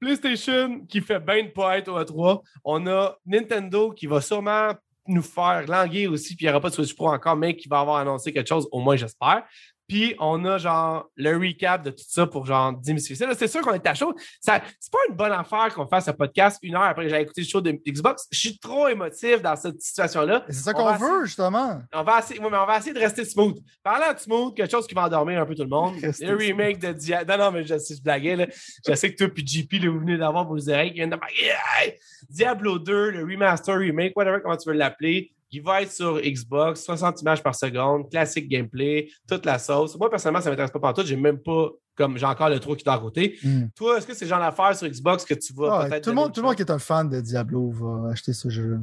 A: PlayStation qui fait bien de pas être au E3. On a Nintendo qui va sûrement nous faire languir aussi, puis il n'y aura pas de Switch Pro encore, mais qui va avoir annoncé quelque chose, au moins, j'espère. Puis on a genre le recap de tout ça pour genre démystifier ça. C'est sûr qu'on est à chaud. C'est pas une bonne affaire qu'on fasse un podcast une heure après que j'ai écouté le show de Xbox. Je suis trop émotif dans cette situation-là.
B: C'est ça qu'on veut, justement.
A: On va, essayer, mais on va essayer de rester smooth. Parlant de smooth, quelque chose qui va endormir un peu tout le monde. [laughs] le remake de Diablo. Non, non, mais je je blaguais. Là. Je sais que toi et JP, là, vous venez d'avoir vos oreilles qui viennent de Diablo 2, le remaster, remake, whatever, comment tu veux l'appeler. Il va être sur Xbox, 60 images par seconde, classique gameplay, toute la sauce. Moi, personnellement, ça ne m'intéresse pas partout. J'ai même pas, comme j'ai encore le trou qui est à côté. Hmm. Toi, est-ce que c'est genre d'affaire sur Xbox que tu vas peut-être.
B: Tout, le monde, tout le monde qui est un fan de Diablo va acheter ce jeu.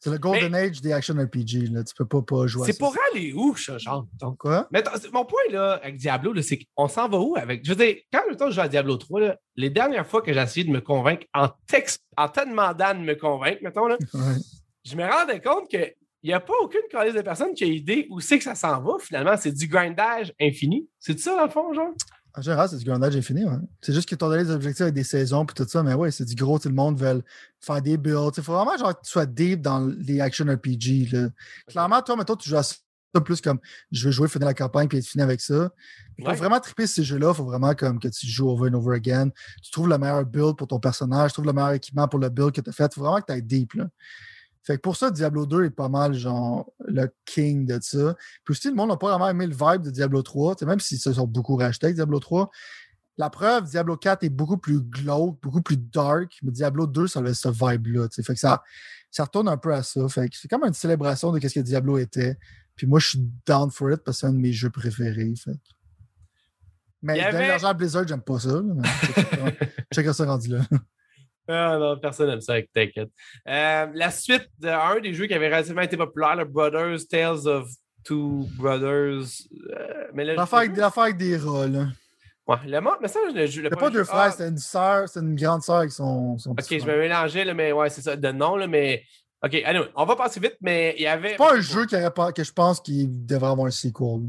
B: C'est le Golden Age des action RPG. Là. Tu peux pas, pas jouer
A: C'est pour aller où, ça, genre?
B: Quoi?
A: Mais mon point là, avec Diablo, c'est qu'on s'en va où avec? Je veux dire, quand je joue à Diablo 3, les dernières fois que j'ai essayé de me convaincre en texte, en te demandant de me convaincre, mettons, là, [laughs] je me rendais compte qu'il n'y a pas aucune colise de personnes qui a idée où c'est que ça s'en va finalement. C'est du grindage infini. C'est ça dans le fond, genre?
B: En général, c'est du grindage infini, ouais. C'est juste qu'ils t'ont donné des objectifs avec des saisons et tout ça, mais ouais, c'est du gros, tout le monde veut faire des builds. Il faut vraiment genre, que tu sois deep dans les action RPG. Là. Clairement, toi, maintenant, tu joues à ça plus comme je veux jouer, finir la campagne puis être fini avec ça. Il faut vraiment triper ces jeux-là, il faut vraiment comme que tu joues over and over again. Tu trouves le meilleur build pour ton personnage, tu trouves le meilleur équipement pour le build que tu as fait. Il faut vraiment que tu ailles deep. Là. Fait que pour ça, Diablo 2 est pas mal, genre, le king de ça. Puis aussi, le monde n'a pas vraiment aimé le vibe de Diablo 3, même s'ils se sont beaucoup rachetés avec Diablo 3. La preuve, Diablo 4 est beaucoup plus glauque, beaucoup plus dark, mais Diablo 2, ça avait ce vibe-là. Fait que ça, ça retourne un peu à ça. Fait que c'est comme une célébration de ce que Diablo était. Puis moi, je suis down for it parce que c'est un de mes jeux préférés. Fait. Mais avait... donner l'argent à Blizzard, j'aime pas ça. Check ça rendu là. [laughs]
A: Ah non, personne n'aime ça t'inquiète. Euh, la suite d'un des jeux qui avait relativement été populaire, le Brothers, Tales of Two Brothers.
B: Euh, l'affaire avec, avec, des rats, là.
A: Ouais, le mode, mais ça, je le joue.
B: C'est pas deux frères, ah. c'est une sœur, c'est une grande sœur avec son, son
A: Ok, je me mélangeais, là, mais ouais, c'est ça, de nom, là, mais. Ok, allez, on va passer vite, mais il y avait.
B: C'est pas un jeu qui aurait pas, que je pense qu'il devrait avoir un sequel.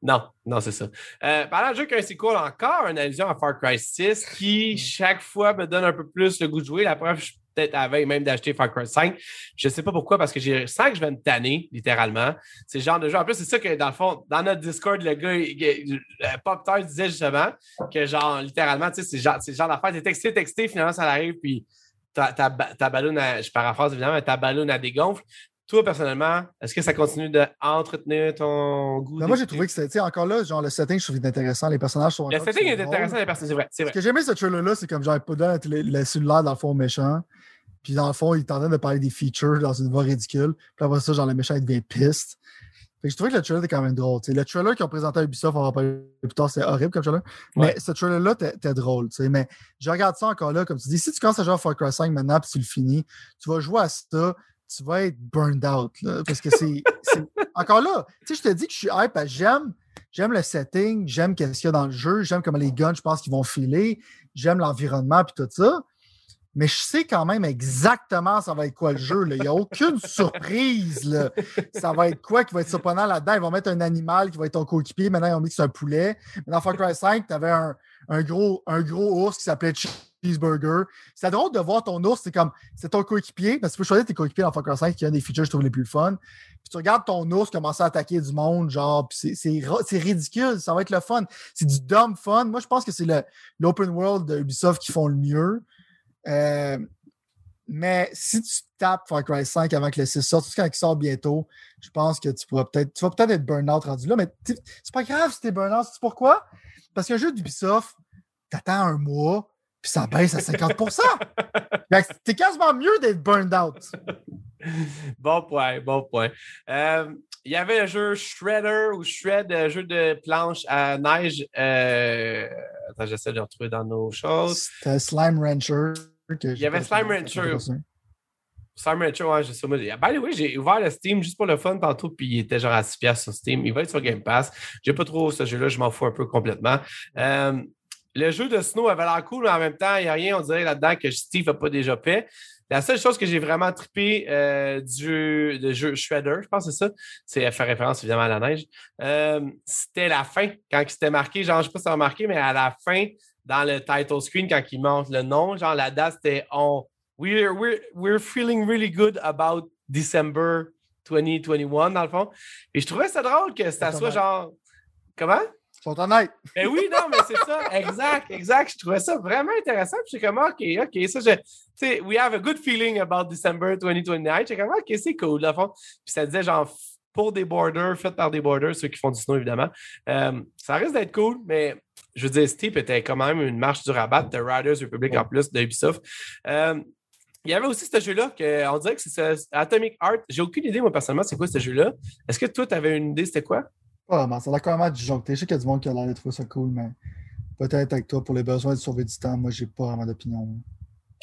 A: Non, non, c'est ça. Euh, parlant de jeu qu'un sequel, encore une allusion à Far Cry 6 qui, chaque fois, me donne un peu plus le goût de jouer. La preuve, je suis peut-être à même d'acheter Far Cry 5. Je ne sais pas pourquoi, parce que j'ai sens que je vais me tanner, littéralement. C'est le genre de jeu. En plus, c'est ça que, dans le fond, dans notre Discord, le gars, il, Pop Tart disait justement que, genre, littéralement, tu sais, c'est genre, genre d'affaire. T'es texté, texté, finalement, ça arrive, puis ta, ta, ta ballonne, à, je paraphrase évidemment, mais ta ballonne à dégonfle. Toi, personnellement, est-ce que ça continue d'entretenir ton goût?
B: Ben, moi, j'ai trouvé que c'était, encore là, genre, le setting, je trouve intéressant. Les personnages sont.
A: Le setting est intéressant, les personnages, c'est vrai.
B: Ce que j'aimais ce trailer-là, c'est comme, genre, pas dans le, le cellulaire, dans le fond, méchant. Puis, dans le fond, il est en train de parler des features dans une voix ridicule. Puis après ça, genre, le méchant, il devient piste. Fait que je trouvais que le trailer était quand même drôle. Le trailer qu'ils ont présenté à Ubisoft, on va parler plus tard, c'est horrible comme trailer. Mais ce trailer-là, t'es drôle. sais. Mais je regarde ça encore là, comme tu dis, si tu commences à jouer à Far Cry 5 maintenant, puis tu le finis, tu vas jouer à ça, tu vas être burned out. parce que c'est. Encore là, tu sais, je te dis que je suis hype j'aime. J'aime le setting, j'aime ce qu'il y a dans le jeu, j'aime comment les guns, je pense qu'ils vont filer, j'aime l'environnement et tout ça. Mais je sais quand même exactement ça va être quoi le jeu. Il n'y a aucune surprise. Ça va être quoi qui va être surprenant là-dedans? Ils vont mettre un animal qui va être ton coéquipier. Maintenant, ils ont mis que c'est un poulet. Mais dans Far Cry 5, tu avais un, un, gros, un gros ours qui s'appelait cheeseburger. C'est drôle de voir ton ours, c'est comme, c'est ton coéquipier, parce que tu peux choisir tes coéquipiers dans Far Cry 5, qui un des features que je trouve les plus fun. Puis tu regardes ton ours commencer à attaquer du monde, genre, c'est ridicule, ça va être le fun. C'est du dumb fun. Moi, je pense que c'est l'open world de Ubisoft qui font le mieux. Euh, mais si tu tapes Far Cry 5 avant que le 6 sorte, quand il sort bientôt, je pense que tu pourras peut-être, tu vas peut-être être burn-out rendu là, mais c'est pas grave si t'es burn-out. C'est pourquoi? Parce qu'un jeu d'Ubisoft, t'attends un mois, puis ça baisse à 50% T'es [laughs] quasiment mieux d'être burned out.
A: Bon point, bon point. Euh, il y avait le jeu Shredder ou Shred, un jeu de planche à neige. Euh... Attends, j'essaie de le retrouver dans nos choses.
B: C'était Slime Rancher.
A: il y avait Slime Rancher. Slime Rancher, ouais, je sais. By the way, j'ai ouvert le Steam juste pour le fun tantôt, puis il était genre à 6$ sur Steam. Il va être sur Game Pass. J'ai pas trop ce jeu-là, je m'en fous un peu complètement. Euh, le jeu de Snow avait l'air cool, mais en même temps, il n'y a rien, on dirait là-dedans que Steve n'a pas déjà fait. La seule chose que j'ai vraiment trippé euh, du de jeu Shredder, je pense que c'est ça, c'est faire référence évidemment à la neige, euh, c'était la fin, quand il s'était marqué, genre, je ne sais pas si tu as remarqué, mais à la fin, dans le title screen, quand il montre le nom, genre, la date, c'était on, we're, we're, we're feeling really good about December 2021, dans le fond. Et je trouvais ça drôle que ça soit genre Comment?
B: Sont honnêtes. [laughs]
A: Ben oui, non, mais c'est ça. Exact, exact. Je trouvais ça vraiment intéressant. Puis j'étais comme, OK, OK, ça, je. Tu sais, we have a good feeling about December 2029. J'étais comme, OK, c'est cool, à fond. Puis ça disait, genre, pour des borders, fait par des borders, ceux qui font du snow, évidemment. Euh, ça risque d'être cool, mais je veux dire, Steve était quand même une marche du rabat de Riders Republic en plus de Ubisoft. Euh, il y avait aussi ce jeu-là, on dirait que c'est Atomic Art. J'ai aucune idée, moi, personnellement, c'est quoi ce jeu-là. Est-ce que toi, tu avais une idée, c'était quoi?
B: Ah, ça a quand même disjoncté. Je sais qu'il y a du monde qui a l'air de trouver ça cool, mais peut-être avec toi, pour les besoins de sauver du temps, moi, j'ai pas vraiment d'opinion.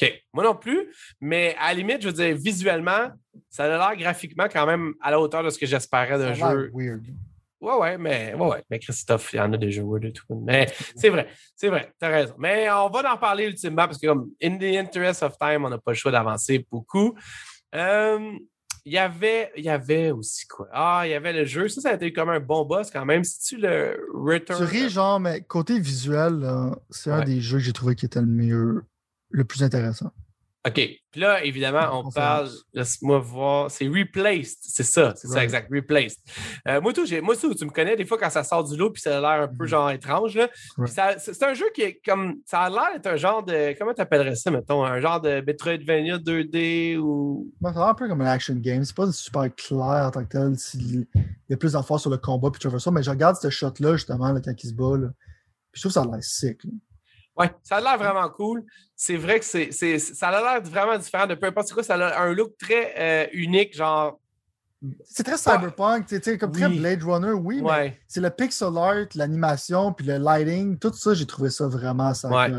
A: OK. Moi non plus, mais à la limite, je veux dire, visuellement, ça a l'air graphiquement quand même à la hauteur de ce que j'espérais d'un jeu.
B: weird.
A: Ouais, ouais, mais, ouais, ouais, mais Christophe, il y en a des jeux weird et tout. Mais c'est vrai, c'est vrai, t'as raison. Mais on va en parler ultimement parce que, comme, in the interest of time, on n'a pas le choix d'avancer beaucoup. Euh, il y avait, il y avait aussi quoi? Ah, il y avait le jeu. Ça, ça a été comme un bon boss quand même. Si tu le Return.
B: Tu ris, genre, mais côté visuel, c'est un des jeux que j'ai trouvé qui était le mieux, le plus intéressant.
A: OK. Puis là, évidemment, on parle, laisse-moi voir, c'est Replaced, c'est ça, c'est ça, exact, Replaced. Euh, moi, tout, moi, tout, tu me connais, des fois, quand ça sort du lot, puis ça a l'air un peu mm-hmm. genre étrange, là. C'est un jeu qui est comme, ça a l'air d'être un genre de, comment tu appellerais ça, mettons, un genre de Metroidvania 2D ou.
B: ça a l'air un peu comme un action game, c'est pas super clair en tant que tel, il y a plus d'enfants sur le combat, puis tu ça, mais je regarde ce shot-là, justement, là, quand il se bat, là, puis je trouve que ça a l'air sick,
A: oui, ça a l'air vraiment cool. C'est vrai que c'est, ça a l'air vraiment différent de peu importe quoi. Ça a un look très euh, unique, genre.
B: C'est très cyberpunk, sais, comme très Blade Runner, oui, mais c'est le pixel art, l'animation, puis le lighting, tout ça, j'ai trouvé ça vraiment ça ouais.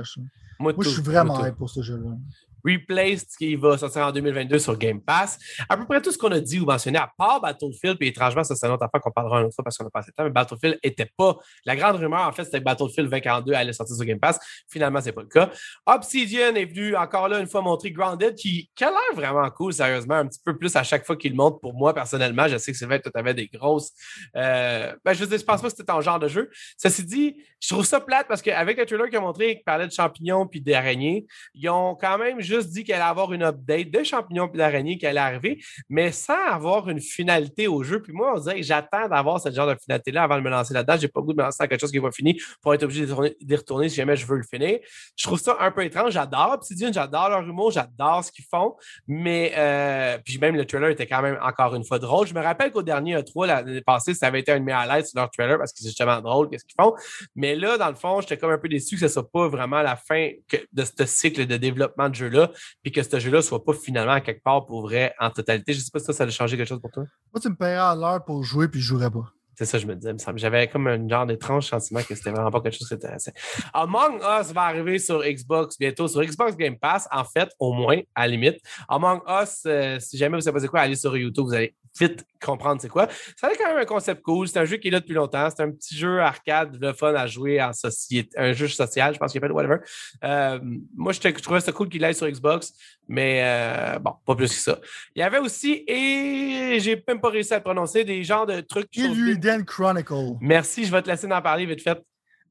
B: Moi, je suis vraiment hype pour ce jeu-là.
A: Replaced qui va sortir en 2022 sur Game Pass. À peu près tout ce qu'on a dit ou mentionné, à part Battlefield, puis étrangement, ça c'est une autre affaire qu'on parlera une autre fois parce qu'on a passé le temps, mais Battlefield n'était pas. La grande rumeur, en fait, c'était que Battlefield 2042 allait sortir sur Game Pass. Finalement, c'est pas le cas. Obsidian est venu encore là une fois montrer Grounded qui, a l'air vraiment cool, sérieusement, un petit peu plus à chaque fois qu'il montre pour moi personnellement. Je sais que que tu avais des grosses. Euh... Ben, je veux dire, je pense pas que c'était ton genre de jeu. Ceci dit, je trouve ça plate parce qu'avec le trailer qu'ils a montré, qui parlait de champignons puis d'araignées, ils ont quand même juste dit qu'elle allait avoir une update de champignons et d'araignées qui allait arriver, mais sans avoir une finalité au jeu. Puis moi, on dirait que j'attends d'avoir ce genre de finalité-là avant de me lancer là-dedans. J'ai pas goût de me lancer dans quelque chose qui va finir pour être obligé d'y retourner si jamais je veux le finir. Je trouve ça un peu étrange. J'adore Obsidian, j'adore leur humour, j'adore ce qu'ils font, mais euh, puis même le trailer était quand même encore une fois drôle. Je me rappelle qu'au dernier E3, l'année passée, ça avait été un de mes sur leur trailer parce que c'est justement drôle, qu'est-ce qu'ils font. Mais là, dans le fond, j'étais comme un peu déçu que ce soit pas vraiment la fin de ce cycle de développement de jeu-là puis que ce jeu-là soit pas finalement quelque part pour vrai en totalité. Je sais pas si ça, ça a changé quelque chose pour toi.
B: Moi, tu me paierais à l'heure pour jouer, puis je jouerais pas.
A: C'est ça, je me disais. J'avais comme un genre d'étrange sentiment que c'était vraiment pas quelque chose qui intéressait. Among Us va arriver sur Xbox bientôt, sur Xbox Game Pass, en fait, au moins, à la limite. Among Us, euh, si jamais vous savez pas quoi, allez sur YouTube, vous allez vite comprendre c'est quoi. Ça a quand même un concept cool. C'est un jeu qui est là depuis longtemps. C'est un petit jeu arcade, le fun à jouer en société, un jeu social, je pense qu'il appelle whatever. Euh, moi, je, trouvais ça cool qu'il aille sur Xbox, mais euh, bon, pas plus que ça. Il y avait aussi, et j'ai même pas réussi à le prononcer, des genres de trucs.
B: Illudan Chronicle.
A: Merci, je vais te laisser en parler vite fait.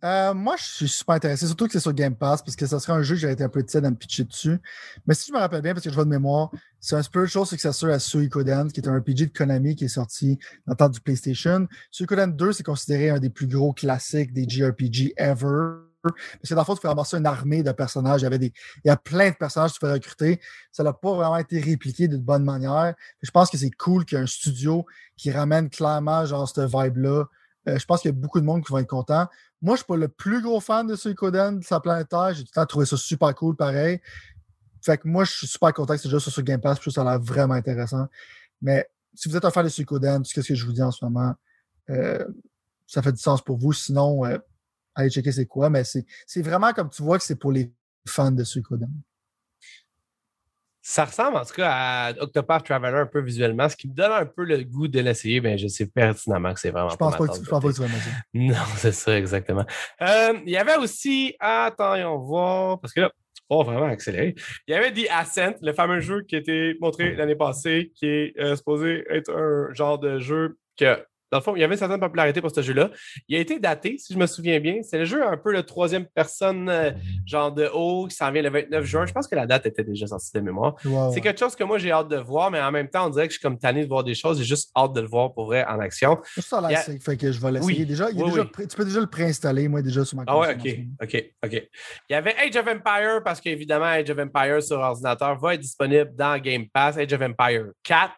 B: Euh, moi, je suis super intéressé, surtout que c'est sur Game Pass, parce que ça serait un jeu que j'aurais été un peu tiède à me pitcher dessus. Mais si je me rappelle bien, parce que je vois de mémoire, c'est un spiritual successor à Suikoden, qui est un RPG de Konami qui est sorti dans le temps du PlayStation. Suikoden 2, c'est considéré un des plus gros classiques des JRPG ever. Parce que dans le fond, tu fais ramasser une armée de personnages. Il y, avait des, il y a plein de personnages que tu fais recruter. Ça n'a pas vraiment été répliqué de bonne manière. Je pense que c'est cool qu'il y ait un studio qui ramène clairement genre cette vibe-là. Euh, je pense qu'il y a beaucoup de monde qui vont être contents. Moi, je ne suis pas le plus gros fan de Suikoden, de sa planète. J'ai tout le temps trouvé ça super cool, pareil. Fait que moi, je suis super content que c'est juste sur Game Pass, puis ça a l'air vraiment intéressant. Mais si vous êtes un fan de Suikoden, tout ce que je vous dis en ce moment, euh, ça fait du sens pour vous. Sinon, euh, allez checker c'est quoi. Mais c'est vraiment comme tu vois que c'est pour les fans de Suikoden.
A: Ça ressemble en tout cas à Octopath Traveler un peu visuellement, ce qui me donne un peu le goût de l'essayer, mais je sais pertinemment que c'est vraiment
B: je pense pas, que, je pense pas que tu vas [laughs]
A: Non, c'est ça, exactement. Euh, il y avait aussi, attends, on va, parce que là, pas vraiment accéléré. Il y avait The Ascent, le fameux jeu qui a été montré l'année passée, qui est euh, supposé être un genre de jeu que Dans le fond, il y avait une certaine popularité pour ce jeu-là. Il a été daté, si je me souviens bien. C'est le jeu un peu le troisième personne, euh, genre de haut, qui s'en vient le 29 juin. Je pense que la date était déjà sortie de mémoire. c'est quelque chose que moi, j'ai hâte de voir, mais en même temps, on dirait que je suis comme tanné de voir des choses. J'ai juste hâte de le voir pour vrai en action.
B: Ça a fait que je vais l'essayer. Déjà, Tu peux déjà le préinstaller, moi, déjà sur ma
A: console. Ah ouais, OK, OK, OK. Il y avait Age of Empire, parce qu'évidemment, Age of Empire sur ordinateur va être disponible dans Game Pass, Age of Empire 4.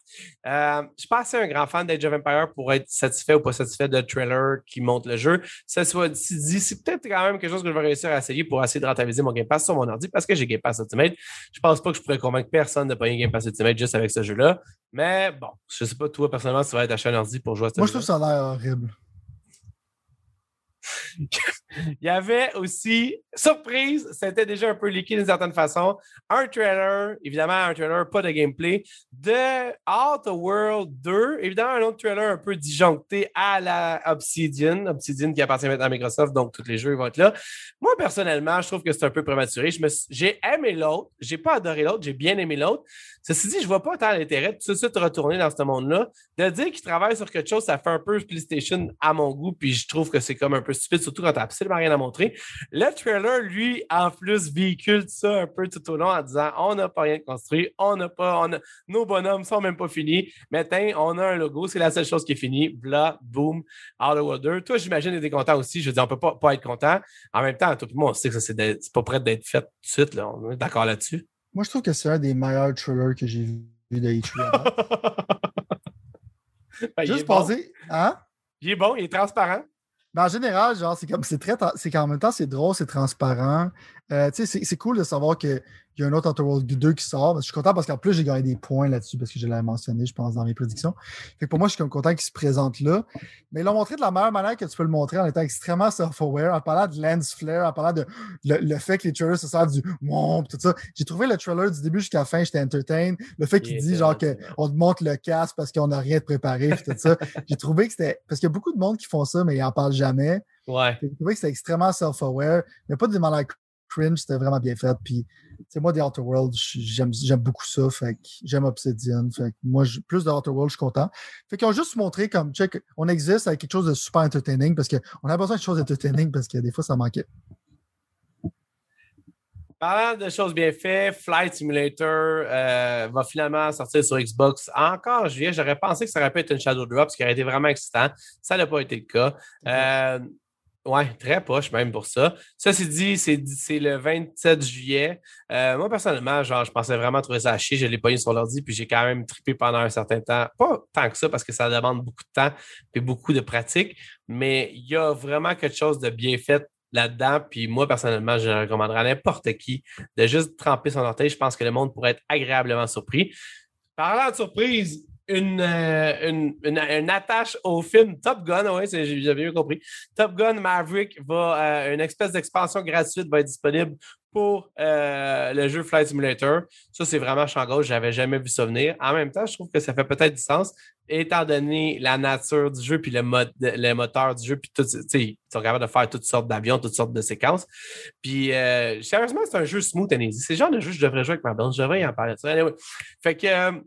A: Euh, je suis pas assez un grand fan d'Age of Empire pour être satisfait ou pas satisfait de trailer qui montre le jeu. Ça soit dit, c'est peut-être quand même quelque chose que je vais réussir à essayer pour essayer de rentabiliser mon Game Pass sur mon ordi parce que j'ai Game Pass Ultimate. Je pense pas que je pourrais convaincre personne de payer Game Pass Ultimate juste avec ce jeu-là. Mais bon, je sais pas, toi, personnellement, si tu vas être acheté un ordi pour jouer à ce
B: Moi, je trouve ça a l'air horrible. [laughs]
A: Il y avait aussi, surprise, c'était déjà un peu liquide d'une certaine façon, un trailer, évidemment un trailer, pas de gameplay, de Outer World 2. Évidemment, un autre trailer un peu disjoncté à la Obsidian, Obsidian qui appartient maintenant à Microsoft, donc tous les jeux vont être là. Moi, personnellement, je trouve que c'est un peu prématuré. J'ai aimé l'autre, j'ai pas adoré l'autre, j'ai bien aimé l'autre. Ceci dit, je vois pas tant l'intérêt de tout de suite retourner dans ce monde-là. De dire qu'il travaille sur quelque chose, ça fait un peu PlayStation à mon goût, puis je trouve que c'est comme un peu stupide, surtout quand t'as absolument rien à montrer. Le trailer, lui, en plus, véhicule ça un peu tout au long en disant on n'a pas rien construit, on n'a pas, on nos bonhommes sont même pas finis. Mais tiens, on a un logo, c'est la seule chose qui est finie. Bla, boom, Outer World Toi, j'imagine, tu es content aussi. Je veux dire, on peut pas, pas être content. En même temps, tout le monde sait que ça, c'est pas prêt d'être fait tout de suite. Là. On est d'accord là-dessus.
B: Moi, je trouve que c'est un des meilleurs trailers que j'ai vu de E3. [laughs] ben, Juste passer. Hein?
A: Il est bon, il est transparent.
B: Mais en général, genre, c'est comme c'est très c'est qu'en même temps, c'est drôle, c'est transparent. Euh, c'est cool de savoir qu'il y a un autre World 2 qui sort. Je suis content parce qu'en plus, j'ai gagné des points là-dessus parce que je l'avais mentionné, je pense, dans mes prédictions. Fait pour moi, je suis content qu'il se présente là. Mais ils l'ont montré de la meilleure manière que tu peux le montrer en étant extrêmement self-aware, en parlant de lens flare, en parlant de le, fait que les trailers se servent du womp, tout ça. J'ai trouvé le trailer du début jusqu'à la fin, j'étais entertain. Le fait qu'il dit genre qu'on te montre le casque parce qu'on n'a rien de préparé, tout ça. [laughs] J'ai trouvé que c'était. Parce qu'il y a beaucoup de monde qui font ça, mais ils n'en parlent jamais.
A: Ouais.
B: J'ai trouvé que c'était extrêmement self-aware. Mais pas de manière cringe, c'était vraiment bien fait. Puis, c'est moi, The Outer World, j'aime, beaucoup ça. Fait que j'aime Obsidian. Fait que moi, plus de Outer World, je suis content. Fait qu'ils ont juste montré comme, check, on existe avec quelque chose de super entertaining parce qu'on a besoin de choses entertaining parce que des fois, ça manquait.
A: Parlant de choses bien faites, Flight Simulator euh, va finalement sortir sur Xbox encore en juillet. J'aurais pensé que ça aurait pu être une Shadow Drop, ce qui aurait été vraiment excitant. Ça n'a pas été le cas. Euh, oui, très poche même pour ça. Ça, c'est dit, c'est le 27 juillet. Euh, moi, personnellement, genre, je pensais vraiment trouver ça à chier. Je l'ai pogné sur l'ordi, puis j'ai quand même trippé pendant un certain temps. Pas tant que ça, parce que ça demande beaucoup de temps et beaucoup de pratique, mais il y a vraiment quelque chose de bien fait là-dedans. Puis moi, personnellement, je recommanderais à n'importe qui de juste tremper son orteil. Je pense que le monde pourrait être agréablement surpris. Parlant de surprise, euh, une, une, attache au film Top Gun, oui, j'avais bien compris. Top Gun Maverick va, euh, une espèce d'expansion gratuite va être disponible pour euh, le jeu Flight Simulator. Ça, c'est vraiment champ gauche, j'avais jamais vu ça venir. En même temps, je trouve que ça fait peut-être du sens, étant donné la nature du jeu, puis le, mode, le moteur du jeu, puis tout, tu sais, ils sont capables de faire toutes sortes d'avions, toutes sortes de séquences. Puis, sérieusement, c'est un jeu smooth and easy. C'est le genre de jeu que je devrais jouer avec ma blonde. Je devrais y en parler. Fait que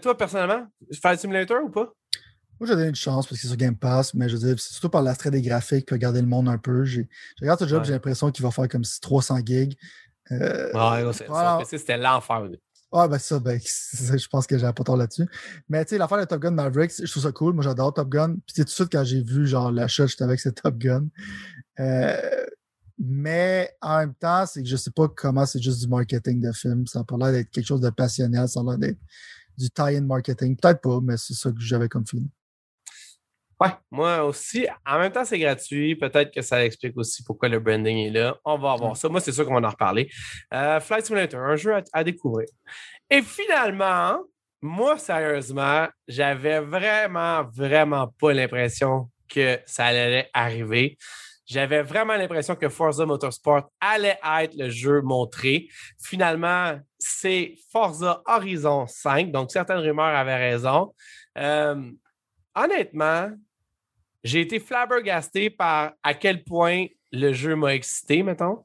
A: toi, personnellement, faire simulator ou pas?
B: Moi, j'ai donné une chance parce que c'est sur Game Pass, mais je veux dire, c'est surtout par l'attrait des graphiques que regarder le monde un peu. Je regarde ce job, j'ai l'impression qu'il va faire comme 300 gigs.
A: Euh, ouais, c'était l'enfer.
B: Ah, ben ça, ben, [laughs] je pense que j'ai pas tort là-dessus. Mais tu sais, l'affaire de Top Gun Maverick, je trouve ça cool. Moi, j'adore Top Gun. Puis tout de suite, quand j'ai vu genre l'achat, j'étais avec ce Top Gun. Euh, mais en même temps, c'est que je sais pas comment c'est juste du marketing de film. Ça a pas l'air d'être quelque chose de passionnel. Ça a l'air d'être du tie-in marketing. Peut-être pas, mais c'est ça que j'avais comme film.
A: Ouais, moi aussi. En même temps, c'est gratuit. Peut-être que ça explique aussi pourquoi le branding est là. On va voir ça. Moi, c'est sûr qu'on va en reparler. Euh, Flight Simulator, un jeu à, découvrir. Et finalement, moi, sérieusement, j'avais vraiment, vraiment pas l'impression que ça allait arriver. J'avais vraiment l'impression que Forza Motorsport allait être le jeu montré. Finalement, c'est Forza Horizon 5, donc certaines rumeurs avaient raison. Euh, honnêtement, j'ai été flabbergasté par à quel point le jeu m'a excité, mettons.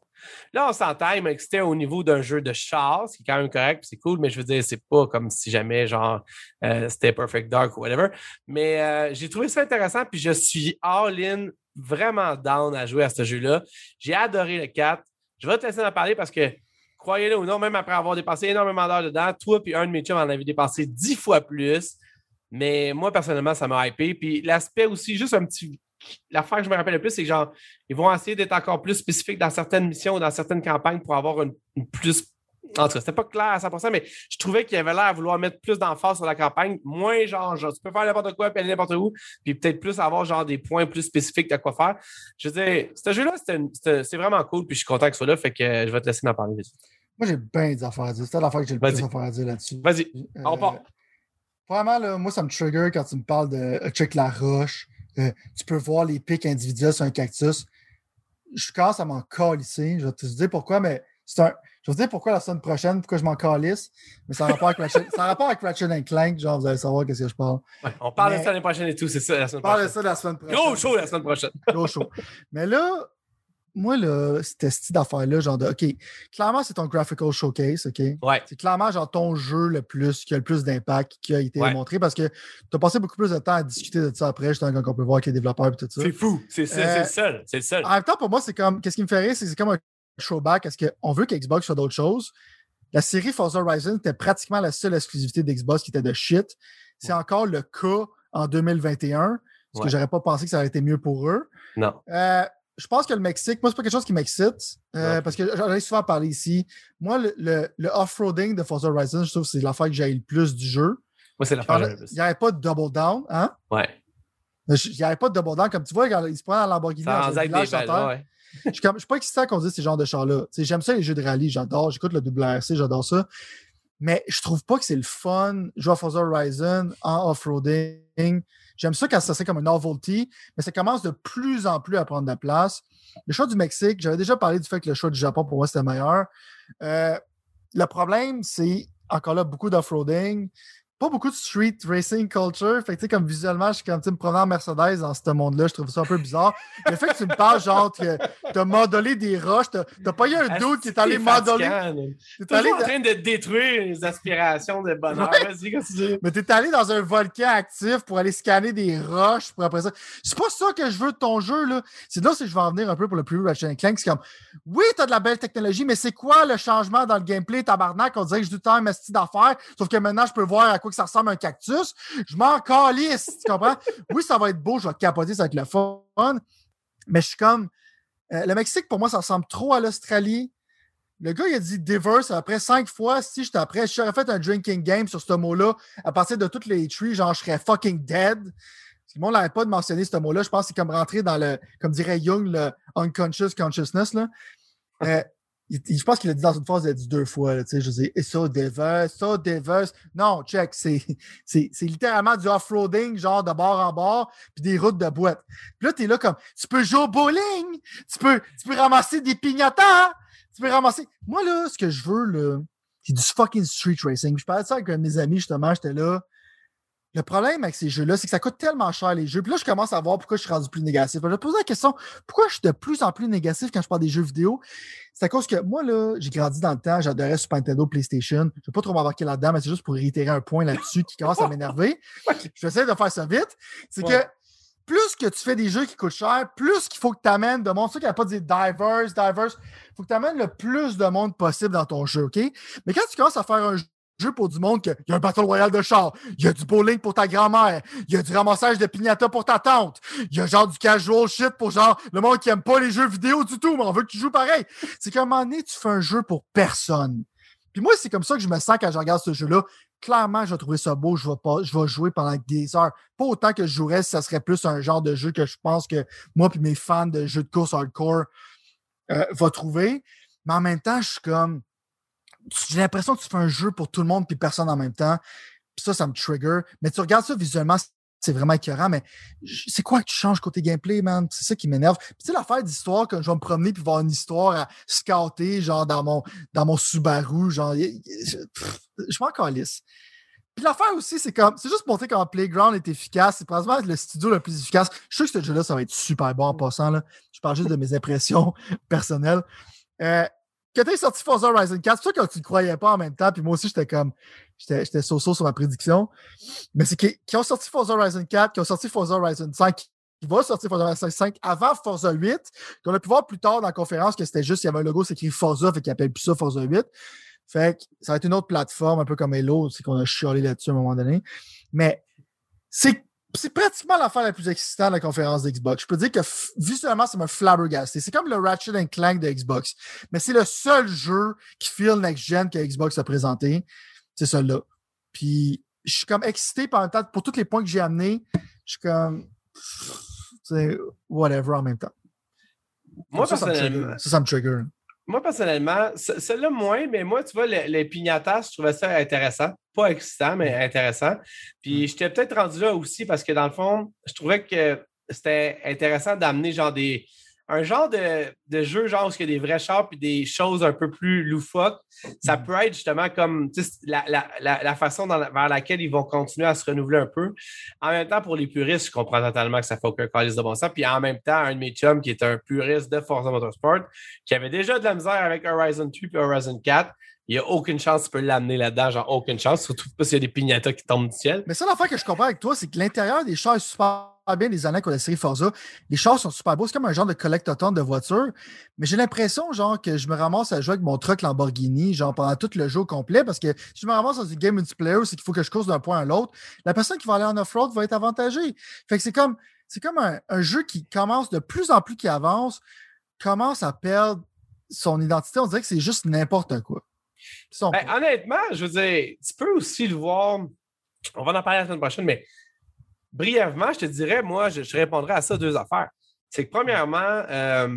A: Là, on s'entend, il m'a excité au niveau d'un jeu de char, ce qui est quand même correct, c'est cool, mais je veux dire, c'est pas comme si jamais, genre, euh, c'était Perfect Dark ou whatever. Mais euh, j'ai trouvé ça intéressant, puis je suis all-in, vraiment down à jouer à ce jeu-là. J'ai adoré le 4. Je vais te laisser en parler parce que, croyez-le ou non, même après avoir dépensé énormément d'heures dedans, toi puis un de mes chums en avait dépensé dix fois plus. Mais moi, personnellement, ça m'a hypé. Puis l'aspect aussi, juste un petit l'affaire que je me rappelle le plus, c'est que genre, ils vont essayer d'être encore plus spécifiques dans certaines missions ou dans certaines campagnes pour avoir une, plus. En tout cas, c'était pas clair à 100%, mais je trouvais qu'il y avait l'air à vouloir mettre plus d'emphase sur la campagne, moins genre, genre tu peux faire n'importe quoi, puis aller n'importe où, puis peut-être plus avoir genre des points plus spécifiques de quoi faire. Je veux dire, ce jeu-là, c'est vraiment cool, puis je suis content que ce soit là, fait que je vais te laisser en parler.
B: Moi, j'ai bien des affaires à dire. C'est l'affaire que j'ai le plus d'affaires à dire là-dessus.
A: Vas-y, on euh, part.
B: Vraiment, là, moi, ça me trigger quand tu me parles de check la roche, euh, tu peux voir les pics individuels sur un cactus. Je commence à m'en calisser. Je vais te dire pourquoi, mais c'est un. Je vais te dire pourquoi la semaine prochaine, pourquoi je m'en calisse. Mais ça a rapport avec Ratchet, ça a rapport avec Ratchet Clank. Genre, vous allez savoir qu'est-ce que je parle.
A: on parle de ça l'année prochaine et tout, c'est ça la semaine prochaine. On
B: parle de ça la semaine prochaine.
A: Gros show la semaine prochaine. [laughs]
B: Gros show. Mais là, moi, là, c'était ce d'affaire-là, genre de OK, clairement, c'est ton graphical showcase, OK?
A: Ouais.
B: C'est clairement genre ton jeu le plus, qui a le plus d'impact, qui a été montré parce que tu as passé beaucoup plus de temps à discuter de ça après, justement, quand on peut voir qu'il y a des développeurs et tout ça.
A: C'est fou, c'est le seul. C'est le seul.
B: En même temps, pour moi, c'est comme, qu'est-ce qui me fait rire, c'est comme un showback. Est-ce qu'on veut qu'Xbox soit d'autres choses? La série Forza Horizon était pratiquement la seule exclusivité d'Xbox qui était de shit. C'est encore le cas en 2021, parce que j'aurais pas pensé que ça aurait été mieux pour eux.
A: Non.
B: Euh, je pense que le Mexique, moi, c'est pas quelque chose qui m'excite. Euh, parce que j'en ai souvent parlé ici. Moi, le, le, off-roading de Forza Horizon, je trouve que c'est l'affaire que j'ai le plus du jeu.
A: Moi, c'est l'affaire le
B: plus. Il n'y avait pas de double down, hein?
A: Ouais.
B: Il n'y avait pas de double down. Comme tu vois, il se prend dans Lamborghini.
A: Dans village, ouais.
B: Je ne suis pas excité qu'on dise ces genres de chars-là. J'aime ça, les jeux de rallye, j'adore. J'écoute le WRC, j'adore ça. Mais je trouve pas que c'est le fun jouer à Forza Horizon en off-roading. J'aime ça quand ça c'est comme un novelty, mais ça commence de plus en plus à prendre de la place. Le choix du Mexique, j'avais déjà parlé du fait que le choix du Japon, pour moi, c'était meilleur. Euh, le problème, c'est encore là beaucoup d'off-roading pas beaucoup de street racing culture. Fait que, tu sais, comme visuellement, je suis comme, tu me en Mercedes dans ce monde-là, je trouve ça un peu bizarre. Le fait que tu me parles, genre, que t'as modelé des roches, t'as pas eu un doute qui est allé modeler.
A: T'es allé en train de détruire les aspirations de bonheur. Vas-y,
B: Mais t'es allé dans un volcan actif pour aller scanner des roches pour après ça. C'est pas ça que je veux de ton jeu, là. C'est là que je vais en venir un peu pour le plus Ratchet Clank. C'est comme, oui, t'as de la belle technologie, mais c'est quoi le changement dans le gameplay, tabarnak? On dirait que j'ai du temps, style d'affaires. Sauf que maintenant, je peux voir à quoi que ça ressemble à un cactus. Je m'en calisse, tu comprends? [laughs] Oui, ça va être beau, je vais capoter, ça va être le fun. Mais je suis comme. Euh, le Mexique, pour moi, ça ressemble trop à l'Australie. Le gars, il a dit diverse après cinq fois. Si j'étais après, si j'aurais fait un drinking game sur ce mot-là, à partir de toutes les trees, genre, je serais fucking dead. le monde n'arrête pas de mentionner ce mot-là. Je pense que c'est comme rentrer dans le, comme dirait Jung, le unconscious consciousness. Là. Euh, je pense qu'il a dit dans une phrase, il a dit deux fois, tu sais, je dis, so diverse, so diverse. Non, check, [laughs] c'est, c'est, littéralement du off-roading, genre de bord en bord, puis des routes de boîte. Puis là, t'es là comme, tu peux jouer au bowling, tu peux, tu peux ramasser des pignotas, tu peux ramasser. Moi, là, ce que je veux, là, c'est du fucking street racing. Je parlais de ça avec mes amis, justement, j'étais là. Le problème avec ces jeux-là, c'est que ça coûte tellement cher les jeux. Puis là, je commence à voir pourquoi je suis rendu plus négatif. Je me pose la question, pourquoi je suis de plus en plus négatif quand je parle des jeux vidéo? C'est à cause que moi, là, j'ai grandi dans le temps, j'adorais Super Nintendo, PlayStation. Je ne vais pas trop m'embarquer là-dedans, mais c'est juste pour réitérer un point là-dessus qui commence à m'énerver. [laughs] Je vais essayer de faire ça vite. C'est que plus que tu fais des jeux qui coûtent cher, plus qu'il faut que tu amènes de monde. C'est sûr qu'il n'y a pas de diverse, diverse. Il faut que tu amènes le plus de monde possible dans ton jeu, OK? Mais quand tu commences à faire un jeu pour du monde qu'il y a un Battle Royale de char, il y a du bowling pour ta grand-mère, il y a du ramassage de pignata pour ta tante, il y a genre du casual shit pour genre le monde qui aime pas les jeux vidéo du tout, mais on veut que tu joues pareil. C'est qu'à un moment donné, tu fais un jeu pour personne. Puis moi, c'est comme ça que je me sens quand je regarde ce jeu-là. Clairement, je vais trouver ça beau, je vais, pas, je vais jouer pendant des heures. Pas autant que je jouerais si ça serait plus un genre de jeu que je pense que moi et mes fans de jeux de course hardcore euh, vont trouver. Mais en même temps, je suis comme j'ai l'impression que tu fais un jeu pour tout le monde puis personne en même temps. Puis ça, ça me trigger. Mais tu regardes ça visuellement, c'est vraiment écœurant, mais c'est quoi que tu changes côté gameplay, man? C'est ça qui m'énerve. Puis tu sais, l'affaire d'histoire, quand je vais me promener puis voir une histoire à scouter, genre dans mon, dans mon Subaru, genre, je, m'en calisse. Puis l'affaire aussi, c'est comme, c'est juste montrer comment Playground est efficace. C'est probablement le studio le plus efficace. Je suis sûr que ce jeu-là, ça va être super bon en passant. Là. Je parle juste de mes impressions [laughs] personnelles. Euh, quand t'es sorti Forza Horizon 4, c'est sûr que tu ne croyais pas en même temps, puis moi aussi, j'étais comme. J'étais so-so sur ma prédiction. Mais c'est qu'ils ont sorti Forza Horizon 4, qui ont sorti Forza Horizon 5, qui va sortir Forza Horizon 5 avant Forza 8, qu'on a pu voir plus tard dans la conférence que c'était juste, il y avait un logo, c'est écrit Forza, fait qu'ils appellent plus ça Forza 8. Fait que ça va être une autre plateforme, un peu comme Halo, c'est qu'on a chiolé là-dessus à un moment donné. Mais c'est c'est pratiquement l'affaire la plus excitante de la conférence d'Xbox. Je peux dire que visuellement, ça m'a flabbergasté. C'est comme le Ratchet Clank de Xbox. Mais c'est le seul jeu qui feel next-gen que Xbox a présenté. C'est celui-là. Puis je suis comme excité par temps, pour tous les points que j'ai amenés. Je suis comme. whatever en même temps.
A: Moi, ça, personnellement.
B: Ça, ça me trigger.
A: Moi, personnellement, celle-là moins, mais moi, tu vois, les, les pignatas, je trouvais ça intéressant. Pas excitant, mais intéressant. Puis mm. j'étais peut-être rendu là aussi parce que dans le fond, je trouvais que c'était intéressant d'amener genre des, un genre de, de, jeu, genre où il y a des vrais chars puis des choses un peu plus loufoques, ça mm. peut être justement comme la, la, la, façon vers laquelle ils vont continuer à se renouveler un peu. En même temps, pour les puristes, je comprends totalement que ça fait aucun calice de bon sens. Puis en même temps, un de mes chums qui est un puriste de Forza Motorsport, qui avait déjà de la misère avec Horizon 3 et Horizon 4, il n'y a aucune chance tu peux l'amener là-dedans, genre aucune chance, surtout pas s'il y a des pignatas qui tombent du ciel.
B: Mais ça, l'affaire que je comprends avec toi, c'est que l'intérieur des chars est super bien les années qu'on a la série Forza. Les chars sont super beaux. C'est comme un genre de collectathon de voitures. Mais j'ai l'impression, genre, que je me ramasse à jouer avec mon truck Lamborghini, genre, pendant tout le jeu complet. Parce que si je me ramasse dans une game multiplayer, c'est qu'il faut que je course d'un point à l'autre. La personne qui va aller en off-road va être avantagée. Fait que c'est comme, c'est comme un, jeu qui commence de plus en plus qui avance, commence à perdre son identité. On dirait que c'est juste n'importe quoi.
A: Ben, honnêtement, je veux dire, tu peux aussi le voir. On va en parler la semaine prochaine, mais brièvement, je te dirais, moi, je, répondrais à ça deux affaires. C'est que premièrement, euh,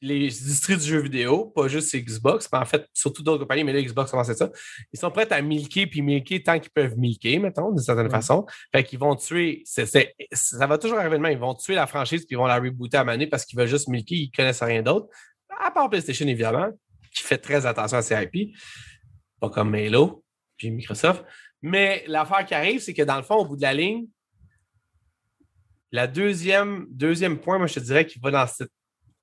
A: les industries du jeu vidéo, pas juste Xbox, mais en fait, surtout d'autres compagnies, mais là, Xbox commence ça. Ils sont prêts à milquer puis milquer tant qu'ils peuvent milquer, mettons, d'une certaine façon. Fait qu'ils vont tuer, ça va toujours arriver de même, ils vont tuer la franchise puis ils vont la rebooter à maner parce qu'ils veulent juste milquer, ils connaissent rien d'autre. À part PlayStation, évidemment, qui fait très attention à ses IP. Pas comme Halo, puis Microsoft. Mais l'affaire qui arrive, c'est que dans le fond, au bout de la ligne, la deuxième, deuxième point, moi, je te dirais qu'il va dans cette.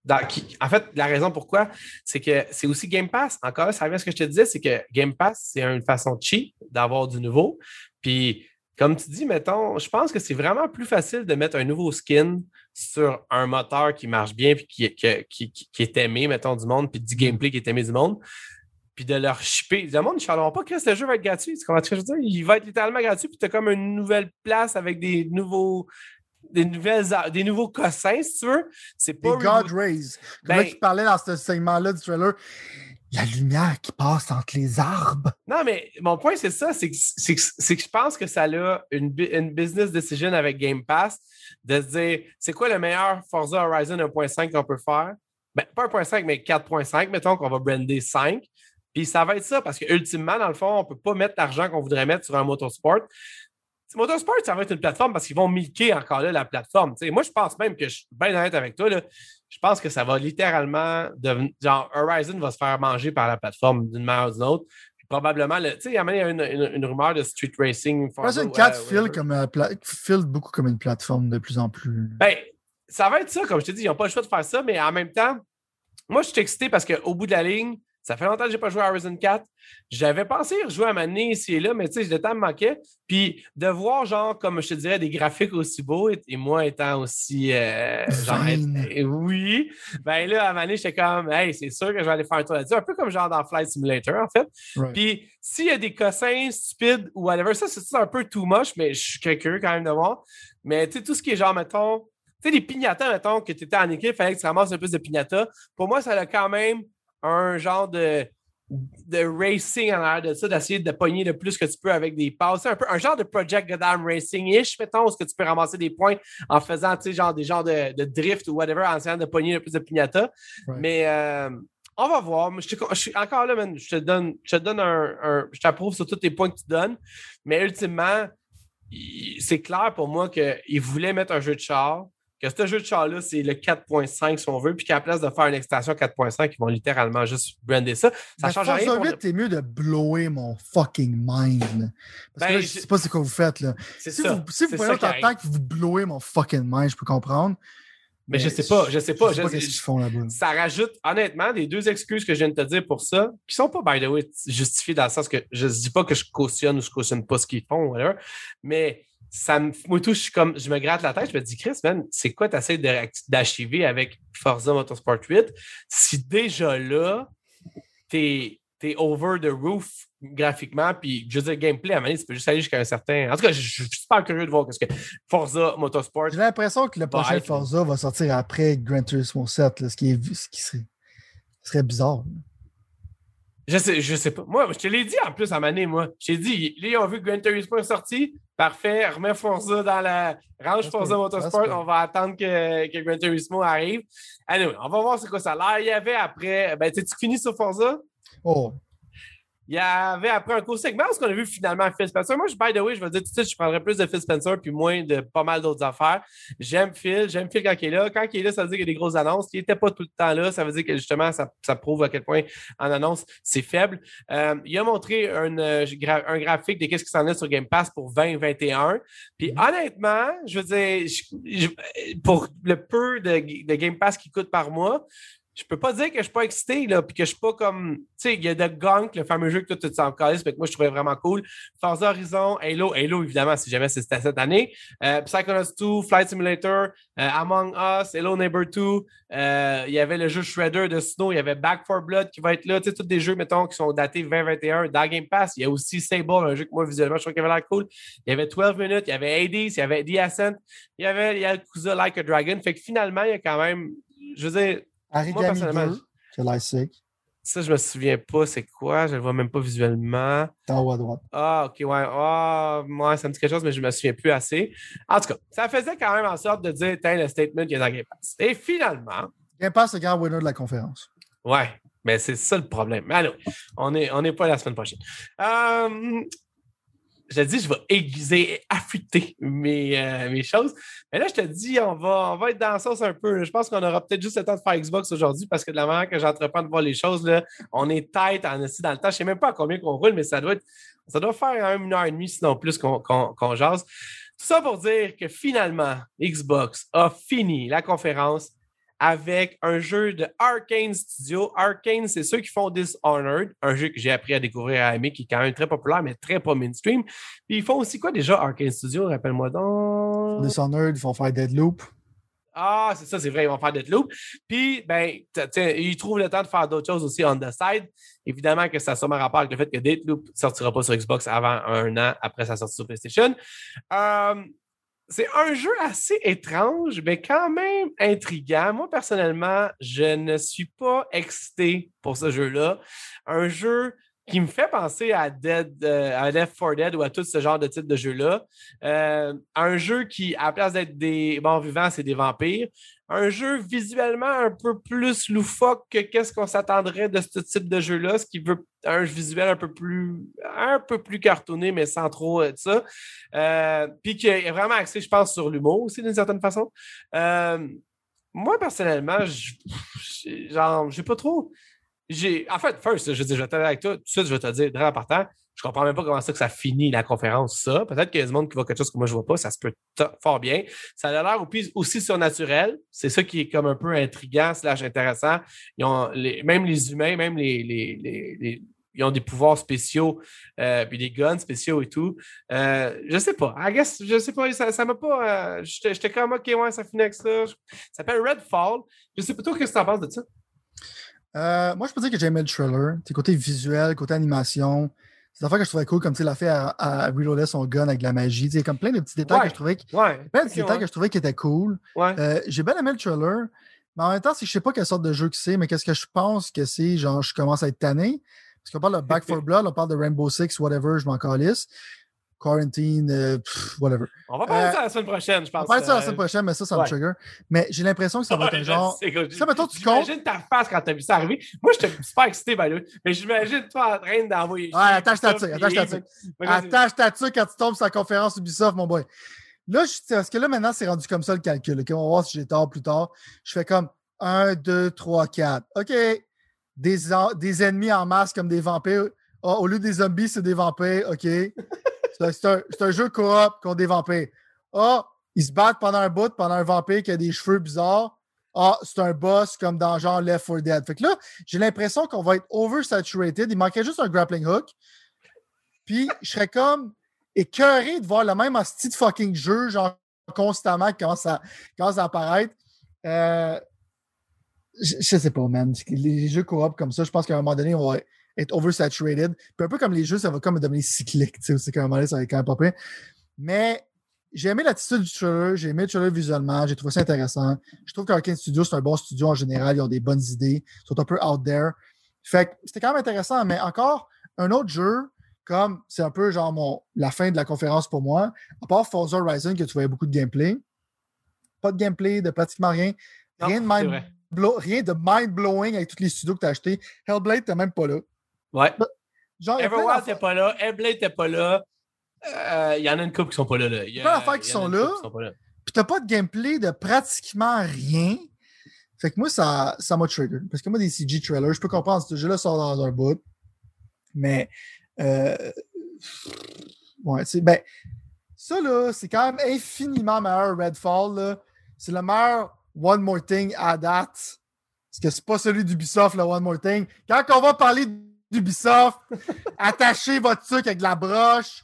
A: en fait, la raison pourquoi, c'est que c'est aussi Game Pass. Encore ça revient à ce que je te disais, c'est que Game Pass, c'est une façon cheap d'avoir du nouveau. Puis, comme tu dis, mettons, je pense que c'est vraiment plus facile de mettre un nouveau skin sur un moteur qui marche bien puis qui, qui, qui, est aimé, mettons, du monde, puis du gameplay qui est aimé du monde, puis de leur shipper. Le monde, ne savent pas que ce jeu va être gratuit. Tu comprends ce que je veux dire? Il va être littéralement gratuit, puis tu as comme une nouvelle place avec des nouveaux des, nouvelles, des nouveaux cossins, si tu veux. C'est pas.
B: Des God Rays. Comme ben, tu parlais dans ce segment-là du trailer la lumière qui passe entre les arbres.
A: Non, mais mon point, c'est ça, c'est que, que, je pense que ça a une, une, business decision avec Game Pass de se dire, c'est quoi le meilleur Forza Horizon 1.5 qu'on peut faire? Ben, pas 1.5, mais 4.5, mettons qu'on va brander 5. Puis ça va être ça, parce que ultimement, dans le fond, on ne peut pas mettre l'argent qu'on voudrait mettre sur un motorsport. Motorsport, ça va être une plateforme parce qu'ils vont milquer encore là la plateforme. moi, je pense même que je suis bien honnête avec toi. Là, je pense que ça va littéralement devenir. Genre, Horizon va se faire manger par la plateforme d'une manière ou d'une autre. Puis probablement, tu sais, il y a une, une, rumeur de street racing.
B: Horizon 4 file, comme, file beaucoup comme une plateforme de plus en plus.
A: Ben, ça va être ça, comme je te dis, ils n'ont pas le choix de faire ça, mais en même temps, moi, je suis excité parce qu'au bout de la ligne, ça fait longtemps que je n'ai pas joué à Horizon 4. J'avais pensé rejouer à ma nez ici et là, mais tu sais, le temps me manquait. Puis de voir, genre, comme je te dirais, des graphiques aussi beaux et, moi étant aussi. Euh, genre, oui. Ben là, à ma j'étais comme, hey, c'est sûr que je vais aller faire un tour là-dessus. Un peu comme genre dans Flight Simulator, en fait. Puis s'il y a des cossins stupides ou whatever, ça, c'est un peu too much, mais je suis curieux quand même de voir. Mais tu sais, tout ce qui est genre, mettons, tu sais, les pignatas, mettons, que tu étais en équipe, il fallait que tu ramasses un peu de pignatas. Pour moi, ça a quand même un genre de, de racing en arrière de ça, d'essayer de pogner le plus que tu peux avec des passes. Un, peu, un genre de Project Goddamn Racing-ish, mettons, où ce que tu peux ramasser des points en faisant, genre des genres de, de, drift ou whatever, en essayant de pogner le plus de pignata. Mais euh, on va voir. Je, suis encore là, man, je te donne, je te donne un, un je t'approuve sur tous les points que tu donnes. Mais ultimement, c'est clair pour moi qu'il voulait mettre un jeu de char que ce jeu de char-là, c'est le 4.5 si on veut, puis qu'à la place de faire une extension 4.5, ils vont littéralement juste brander ça. Ça change rien.
B: Pour... t'es mieux de blower mon fucking mind. Parce que ben, je sais pas ce que vous faites. là. Si ça. vous, si vous prenez votre temps que vous blowez mon fucking mind, je peux comprendre.
A: Mais, je sais pas, je sais pas.
B: Je sais pas qu'est-ce qu'ils font là-bas.
A: Ça rajoute, honnêtement, des deux excuses que je viens de te dire pour ça, qui sont pas, by the way, justifiées dans le sens que je ne dis pas que je cautionne ou je cautionne pas ce qu'ils font, whatever, mais ça me, moi, tout, je suis comme, je me gratte la tête, je me dis, Chris, man, c'est quoi tu essaies d'achever avec Forza Motorsport 8 si déjà là, t'es es over the roof graphiquement, puis je veux dire, gameplay, à un moment donné, juste aller jusqu'à un certain. En tout cas, je, suis super curieux de voir ce que Forza Motorsport.
B: J'ai l'impression que le prochain Forza va sortir après Gran Turismo 7, ce, qui est, ce qui serait, serait bizarre.
A: Je sais, je sais pas. Moi, je te l'ai dit en plus à Mané, moi. Je t'ai dit, ils ont vu que Gran Turismo est sorti. Parfait, remets Forza dans la. Range Forza Motorsport. On va attendre que, que Gran Turismo arrive. Allez, on va voir c'est quoi ça. Là, il y avait après. Ben, tu finis sur Forza?
B: Oh,
A: il y avait après un court segment ce qu'on a vu finalement Phil Spencer. Moi, je, by the way, je vais dire tout de suite, je prendrais plus de Phil Spencer puis moins de pas mal d'autres affaires. J'aime Phil, j'aime Phil quand il est là. Quand il est là, ça veut dire qu'il y a des grosses annonces. S'il n'était pas tout le temps là, ça veut dire que justement, ça, ça prouve à quel point en annonce, c'est faible. Euh, il a montré un, euh, un graphique de qu'est-ce qui s'en est sur Game Pass pour 2021. Puis mm-hmm. honnêtement, je veux dire, pour le peu de, de Game Pass qui coûte par mois, je peux pas dire que je suis pas excité, là, puis que je suis pas comme. Tu sais, il y a The Gunk, le fameux jeu que toi, tu te sens mais que moi, je trouvais vraiment cool. Forza Horizon, Halo, Halo, évidemment, si jamais c'était cette année. Euh, Psychonauts 2, Flight Simulator, euh, Among Us, Hello Neighbor 2. Euh, il y avait le jeu Shredder de Snow, il y avait Back 4 Blood qui va être là. Tu sais, tous des jeux, mettons, qui sont datés 2021 dans Game Pass. Il y a aussi Sable, un jeu que moi, visuellement, je trouve qu'il avait l'air cool. Il y avait 12 minutes, il y avait Hades, il y avait The Ascent, il y avait Yakuza Like a Dragon. Fait que finalement, il y a quand même. Je veux dire,
B: moi, personnellement, 2, qui a sick.
A: Ça, je me souviens pas, c'est quoi? Je le vois même pas visuellement.
B: En haut à droite.
A: Ah, ok, ouais. Ah, moi, ça me dit quelque chose, mais je me souviens plus assez. En tout cas, ça faisait quand même en sorte de dire, tiens, le statement qui est dans Game Pass. Et finalement.
B: Game Pass, c'est le grand winner de la conférence.
A: Ouais, mais c'est ça le problème. Mais alors, on n'est on est pas la semaine prochaine. Euh, je te dis, je vais aiguiser, affûter mes, euh, mes choses. Mais là, je te dis, on va, on va être dans la sauce un peu. Je pense qu'on aura peut-être juste le temps de faire Xbox aujourd'hui parce que de la manière que j'entreprends de voir les choses, là, on est tête en dans le temps. Je ne sais même pas combien qu'on roule, mais ça doit, être, ça doit faire une heure et demie, sinon plus qu'on qu jase. Tout ça pour dire que finalement, Xbox a fini la conférence avec un jeu de Arkane Studio. Arkane, c'est ceux qui font Dishonored, un jeu que j'ai appris à découvrir à aimer, qui est quand même très populaire, mais très pas mainstream. Puis ils font aussi quoi déjà, Arkane Studio? Rappelle-moi donc?
B: Dishonored, ils font faire Deadloop.
A: Ah, c'est ça, c'est vrai, ils vont faire Deadloop. Puis, ben, ils trouvent le temps de faire d'autres choses aussi on the side. Évidemment que ça a sûrement rapport avec le fait que Deadloop ne sortira pas sur Xbox avant un an après sa sortie sur PlayStation. Euh, c'est un jeu assez étrange, mais quand même intriguant. Moi, personnellement, je ne suis pas excité pour ce jeu-là. Un jeu qui me fait penser à Dead, euh, à Left 4 Dead ou à tout ce genre de type de jeu-là. Euh, un jeu qui, à la place d'être des morts vivants, c'est des vampires. Un jeu visuellement un peu plus loufoque que qu'est-ce qu'on s'attendrait de ce type de jeu-là, ce qui veut un visuel un peu plus un peu plus cartonné, mais sans trop de ça. Euh, puis qui est vraiment axé, je pense, sur l'humour aussi, d'une certaine façon. moi, personnellement, genre, j'ai pas trop j'ai. En fait, first, je, dis, je vais avec toi. Tout de suite, je vais te dire, très important, je comprends même pas comment ça que ça finit la conférence, ça. Peut-être qu'il y a des monde qui voit quelque chose que moi je vois pas, ça se peut fort bien. Ça a l'air aussi surnaturel. C'est ça qui est comme un peu intriguant, slash intéressant. Ils ont même les humains, même les, ils ont des pouvoirs spéciaux, euh, puis des guns spéciaux et tout. Euh, je sais pas. I guess, je sais pas, ça m'a pas. Euh, J'étais comme, OK, ouais, ça finit avec ça. Ça s'appelle Redfall. Je sais pas toi, qu'est-ce que tu en penses de ça?
B: Euh, moi, je peux dire que j'ai le trailer. Tes côté visuel, côté animation. C'est une affaire que je trouvais cool, comme tu l'as fait à, à reloader son gun avec de la magie. C'est comme plein de petits détails que je trouvais,
A: ouais,
B: plein de détails que je trouvais qui étaient cool. Euh, j'ai bien aimé le trailer. Mais en même temps, si je sais pas quelle sorte de jeu que c'est, mais qu'est-ce que je pense que c'est, genre, je commence à être tanné. Parce qu'on parle de Back [laughs] for Blood, on parle de Rainbow Six, whatever, je m'en calisse quarantine, euh, whatever.
A: On va parler de ça la semaine prochaine, je pense.
B: On va parler de ça la semaine prochaine, mais ça, ça me trigger. Mais j'ai l'impression que ça va être un genre. Ça, mettons, tu comptes.
A: J'imagine ta face quand t'as vu ça arriver. Moi, j'étais super excité, ben là. Mais j'imagine toi en train d'envoyer.
B: Ouais, attache ta tuque, attache ta tuque. Attache ta tuque quand tu tombes sur la conférence Ubisoft, mon boy. Là, parce que là, maintenant, c'est rendu comme ça le calcul. On va voir si j'ai tort plus tard. Je fais comme 1, 2, 3, 4. OK. Des, des ennemis en masse comme des vampires. Oh, au lieu des zombies, c'est des vampires. OK. C'est un, jeu coop contre des vampires. Ah, ils se battent pendant un bout, pendant un vampire qui a des cheveux bizarres. Ah, c'est un boss comme dans genre Left 4 Dead. Fait que là, j'ai l'impression qu'on va être oversaturated. Il manquait juste un grappling hook. Puis, je serais comme écœuré de voir le même style de fucking jeu, genre constamment, qui commence à, commence à apparaître. Euh, je, je, sais pas, man. Les jeux coop comme ça, je pense qu'à un moment donné, on va être oversaturated. Puis un peu comme les jeux, ça va comme devenir cyclique. Tu sais, c'est qu'à un moment donné, ça va être quand même pas. Mais j'ai aimé l'attitude du trailer, j'ai aimé le trailer visuellement, j'ai trouvé ça intéressant. Je trouve qu'Arkane Studio, c'est un bon studio en général, ils ont des bonnes idées, ils sont un peu out there. Fait que c'était quand même intéressant, mais encore un autre jeu, comme c'est un peu genre mon, la fin de la conférence pour moi, à part Forza Horizon, que tu voyais beaucoup de gameplay, pas de gameplay, de pratiquement rien, rien, de mind rien de mind-blowing avec tous les studios que tu as achetés. Hellblade, t'es même pas là.
A: Ouais. Genre, Everwild, t'es pas là. Hellblade, t'es pas là. Il euh, y en a une couple qui sont pas là. Il
B: y a plein d'affaires qui sont là. Puis t'as pas de gameplay de pratiquement rien. Fait que moi, ça, ça m'a trigger. Parce que moi, des CG trailers, je peux comprendre ce jeu-là sort dans un bout. Mais euh, ouais, ben ça là, c'est quand même infiniment meilleur Redfall. C'est le meilleur One More Thing à date. Parce que c'est pas celui d'Ubisoft, le One More Thing. Quand on va parler d'Ubisoft, attachez votre truc avec de la broche,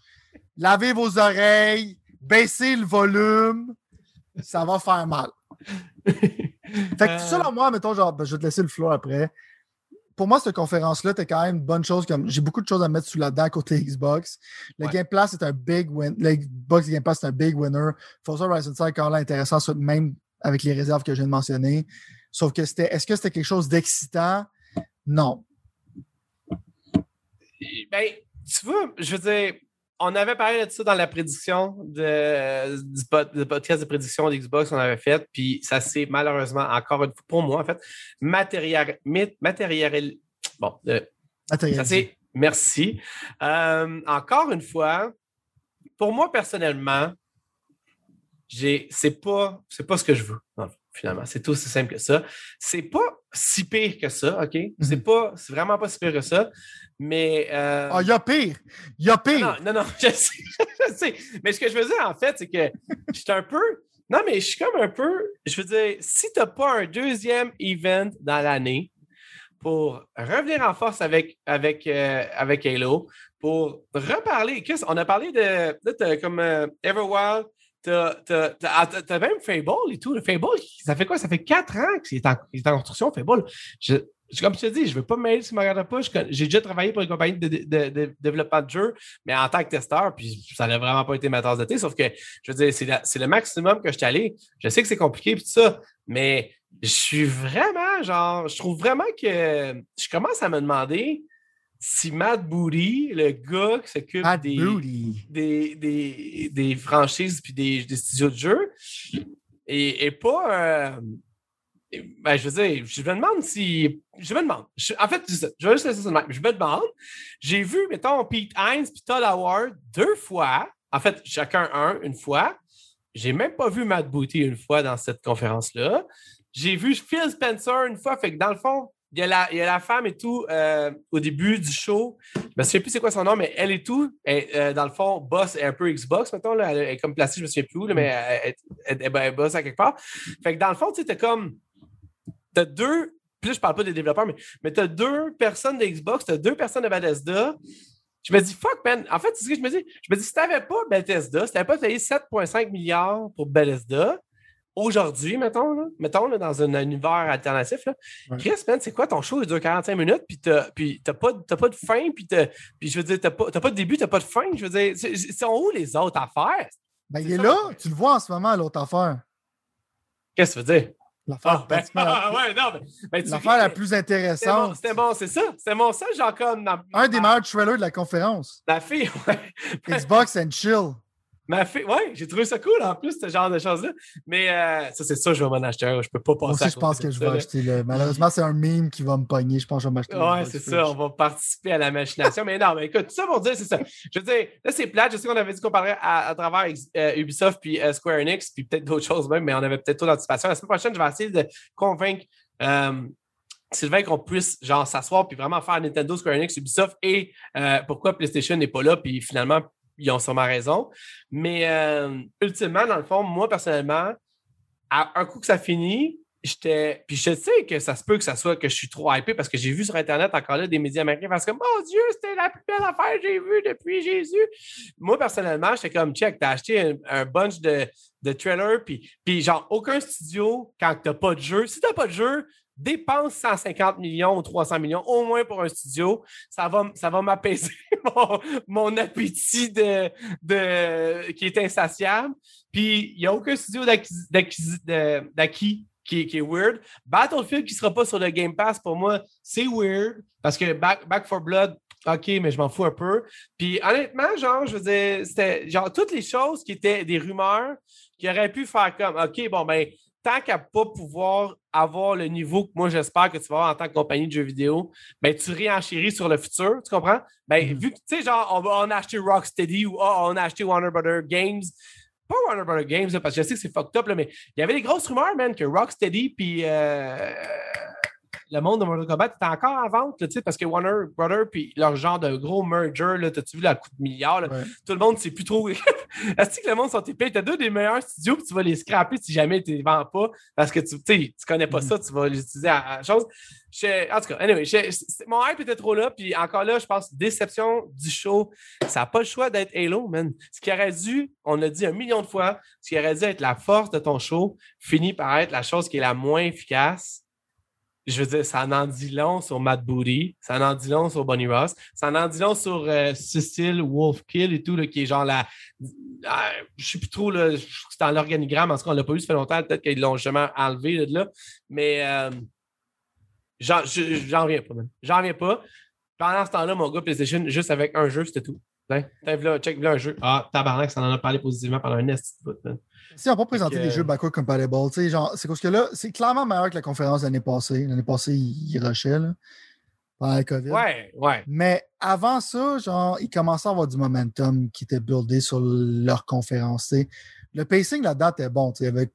B: lavez vos oreilles, baissez le volume, ça va faire mal. fait que, selon euh. moi, mettons, genre, ben, je vais te laisser le flow après. Pour moi, cette conférence-là, t'es quand même une bonne chose. Comme j'ai beaucoup de choses à mettre sous la dent côté Xbox. Le Game Pass est un big win. Le Xbox Game Pass c'est un big winner. Forza Horizon 5 quand là intéressant, même avec les réserves que je viens de mentionner. Sauf que c'était, est-ce que c'était quelque chose d'excitant? Non.
A: Ben, tu vois, je veux dire, on avait parlé de ça dans la prédiction de, du, podcast de prédiction d'Xbox qu'on avait fait, puis ça s'est malheureusement, encore une fois, pour moi, en fait, matériel. matériel bon, euh, ça c'est merci. Euh, encore une fois, pour moi personnellement, c'est pas, pas ce que je veux finalement. C'est tout aussi simple que ça. C'est pas si pire que ça, OK? Mhm. C'est pas, c'est vraiment pas si pire que ça. Mais. Euh...
B: Ah, il y a pire! Il y a pire!
A: Non, non, non, [laughs] je, sais, je sais. Mais ce que je veux dire, en fait, c'est que je suis un peu. Non, mais je suis comme un peu. Je veux dire, si tu n'as pas un deuxième event dans l'année pour revenir en force avec, avec, euh, avec Halo, pour reparler. On a parlé de, de, comme euh, Everwild, T'as ah, même Fable et tout. Le Fable, ça fait quoi? Ça fait quatre ans qu'il est, en construction, Fable. Je, comme je te dis, je ne veux pas me mêler si je ne pas. J'ai déjà travaillé pour une compagnie de, développement de jeux, mais en tant que testeur, puis ça n'a vraiment pas été ma tasse de thé. Sauf que, je veux dire, c'est le maximum que je suis allé. Je sais que c'est compliqué, puis tout ça, mais je suis vraiment, genre, je trouve vraiment que je commence à me demander si Matt Booty, le gars qui s'occupe des, des, des, franchises puis des, studios de jeux, et, pas. Euh, ben, je veux dire, je me demande si. Je me demande. en fait, je vais juste laisser ça de Je me demande. J'ai vu, mettons, Pete Hines et Todd Howard deux fois. En fait, chacun un, une fois. J'ai même pas vu Matt Booty une fois dans cette conférence-là. J'ai vu Phil Spencer une fois. Fait que dans le fond, il y, a la, il y a la femme et tout euh, au début du show. Je ne me souviens plus c'est quoi son nom, mais elle et tout, euh, dans le fond, boss est un peu Xbox, mettons. Là, elle est comme placée, je ne me souviens plus où, mais elle, elle, elle, boss à quelque part. Fait que dans le fond, tu sais, comme. Tu as deux. Puis je parle pas des développeurs, mais, mais tu as deux personnes de Xbox, tu as deux personnes de Bethesda. Je me dis, fuck, man. En fait, c'est ce que je me dis. Je me dis, si tu n'avais pas Bethesda, si tu n'avais pas payé 7,5 milliards pour Bethesda, aujourd'hui, mettons, là, mettons dans un univers alternatif, là, Chris, c'est quoi ton show? Il dure 45 minutes, puis t'as, puis pas, pas de fin, puis, puis je veux dire, t'as pas, pas de début, t'as pas de fin. Je veux dire, sont où les autres affaires?
B: Ben, il est là, tu le vois en ce moment, l'autre affaire.
A: Qu'est-ce que tu veux dire?
B: L'affaire
A: ah, ben, ah, [laughs] ouais,
B: ben, l'affaire la plus intéressante.
A: C'était bon, c'est ça. C'était mon ça, genre comme.
B: Un des meilleurs trailers de la conférence.
A: La fille, ouais.
B: Xbox and Chill.
A: Ma fille, ouais, j'ai trouvé ça cool en plus, ce genre de choses-là. Mais euh, ça, c'est ça, je vais m'en acheter un. Je peux pas passer
B: Moi aussi, je pense que je vais acheter. Le... Malheureusement, c'est un meme qui va me pogner. Je pense que je vais m'acheter.
A: Ouais, c'est ça. On va participer à la machination. mais non, mais écoute, tout ça pour dire, c'est ça. Je veux dire, là, c'est plate. Je sais qu'on avait dit qu'on parlerait à, travers euh, Ubisoft puis euh, Square Enix, puis peut-être d'autres choses même, mais on avait peut-être trop d'anticipation. La semaine prochaine, je vais essayer de convaincre. Sylvain, qu'on puisse genre s'asseoir puis vraiment faire Nintendo, Square Enix, Ubisoft et pourquoi PlayStation n'est pas là, puis finalement ils ont sûrement raison. Mais euh, ultimement, dans le fond, moi, personnellement, à un coup que ça finit, j'étais. Puis je sais que ça se peut que ça soit que je suis trop hypé parce que j'ai vu sur Internet encore là des médias américains parce que mon Dieu, c'était la plus belle affaire que j'ai vue depuis Jésus. Moi, personnellement, j'étais comme check, t'as acheté un, bunch de, de trailers, puis, puis genre aucun studio, quand t'as pas de jeu, si t'as pas de jeu, dépense 150 millions ou 300 millions au moins pour un studio. Ça va, ça va m'apaiser [laughs] mon, appétit de, de, qui est insatiable. Puis, il n'y a aucun studio d'acquis qui, qui, est weird. Battlefield qui ne sera pas sur le Game Pass, pour moi, c'est weird parce que Back, Back for Blood, OK, mais je m'en fous un peu. Puis honnêtement, genre, je veux dire, c'était genre toutes les choses qui étaient des rumeurs qui auraient pu faire comme OK, bon, ben, tant qu'à pas pouvoir avoir le niveau que moi j'espère que tu vas avoir en tant que compagnie de jeux vidéo, ben tu réenchéris sur le futur, tu comprends? Ben, mm-hmm. vu que, tu sais, genre, on, a acheté Rocksteady ou oh, on a acheté Warner Brothers Games, pas Warner Brothers Games, parce que je sais que c'est fucked up, mais il y avait des grosses rumeurs, man, que Rocksteady puis euh, le monde de Mortal Kombat est encore en vente, parce que Warner Brothers, puis leur genre de gros merger, t'as-tu vu la coup de milliard? Tout le monde ne sait plus trop. [laughs] Est-ce que le monde sont épais? T'as deux des meilleurs studios, puis tu vas les scraper si jamais tu les vends pas, parce que tu ne connais pas mm-hmm. ça, tu vas les utiliser à, à chose. en tout cas, anyway, mon hype était trop là, puis encore là, je pense, déception du show. Ça n'a pas le choix d'être Halo, man. Ce qui aurait dû, on l'a dit un million de fois, ce qui aurait dû être la force de ton show finit par être la chose qui est la moins efficace je veux dire, ça en dit long sur Matt Booty, ça en dit long sur Bonnie Ross, ça en dit long sur euh, Cecile Wolfkill et tout, là, qui est genre la. Ah, je sais plus trop, là, c'est dans l'organigramme, en tout cas, on l'a pas vu, ça fait longtemps, peut-être qu'ils l'ont jamais enlevé de là, mais euh, j'en reviens pas. J'en reviens pas. Pendant ce temps-là, mon gars PlayStation, juste avec un jeu, c'était tout. check là un jeu. Ah, tabarnak, ça en a parlé positivement pendant un bout,
B: si on n'a pas présenté des jeux backward compatible, genre, c'est parce que là, c'est clairement meilleur que la conférence l'année passée. L'année passée, il, rushait, là, pendant la COVID.
A: Ouais, ouais.
B: Mais avant ça, genre, ils commençaient à avoir du momentum qui était buildé sur leur conférence. Le pacing là-dedans était bon, avec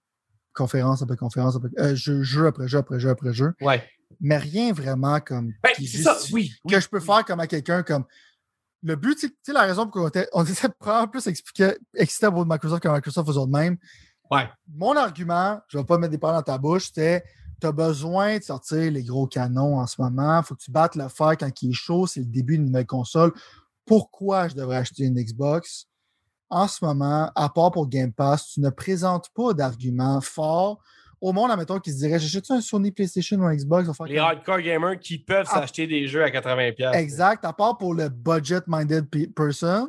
B: conférence après conférence, après, euh, jeu, après jeu après jeu après jeu.
A: Ouais.
B: Mais rien vraiment comme.
A: Ben, ça, oui,
B: que je peux faire comme à quelqu'un comme le but, tu sais, la raison pour laquelle on était probablement plus expliquer, excité à de Microsoft que Microsoft faisait de même.
A: Ouais.
B: Mon argument, je ne vais pas mettre des paroles dans ta bouche, c'était tu as besoin de sortir les gros canons en ce moment. Il faut que tu battes le fer quand il est chaud. C'est le début d'une nouvelle console. Pourquoi je devrais acheter une Xbox? En ce moment, à part pour Game Pass, tu ne présentes pas d'argument fort au monde, admettons, qui se dirait J'achète un Sony PlayStation ou un Xbox?
A: Les hardcore gamers qui peuvent ah. s'acheter des jeux à 80$.
B: Exact. À part pour le budget-minded person,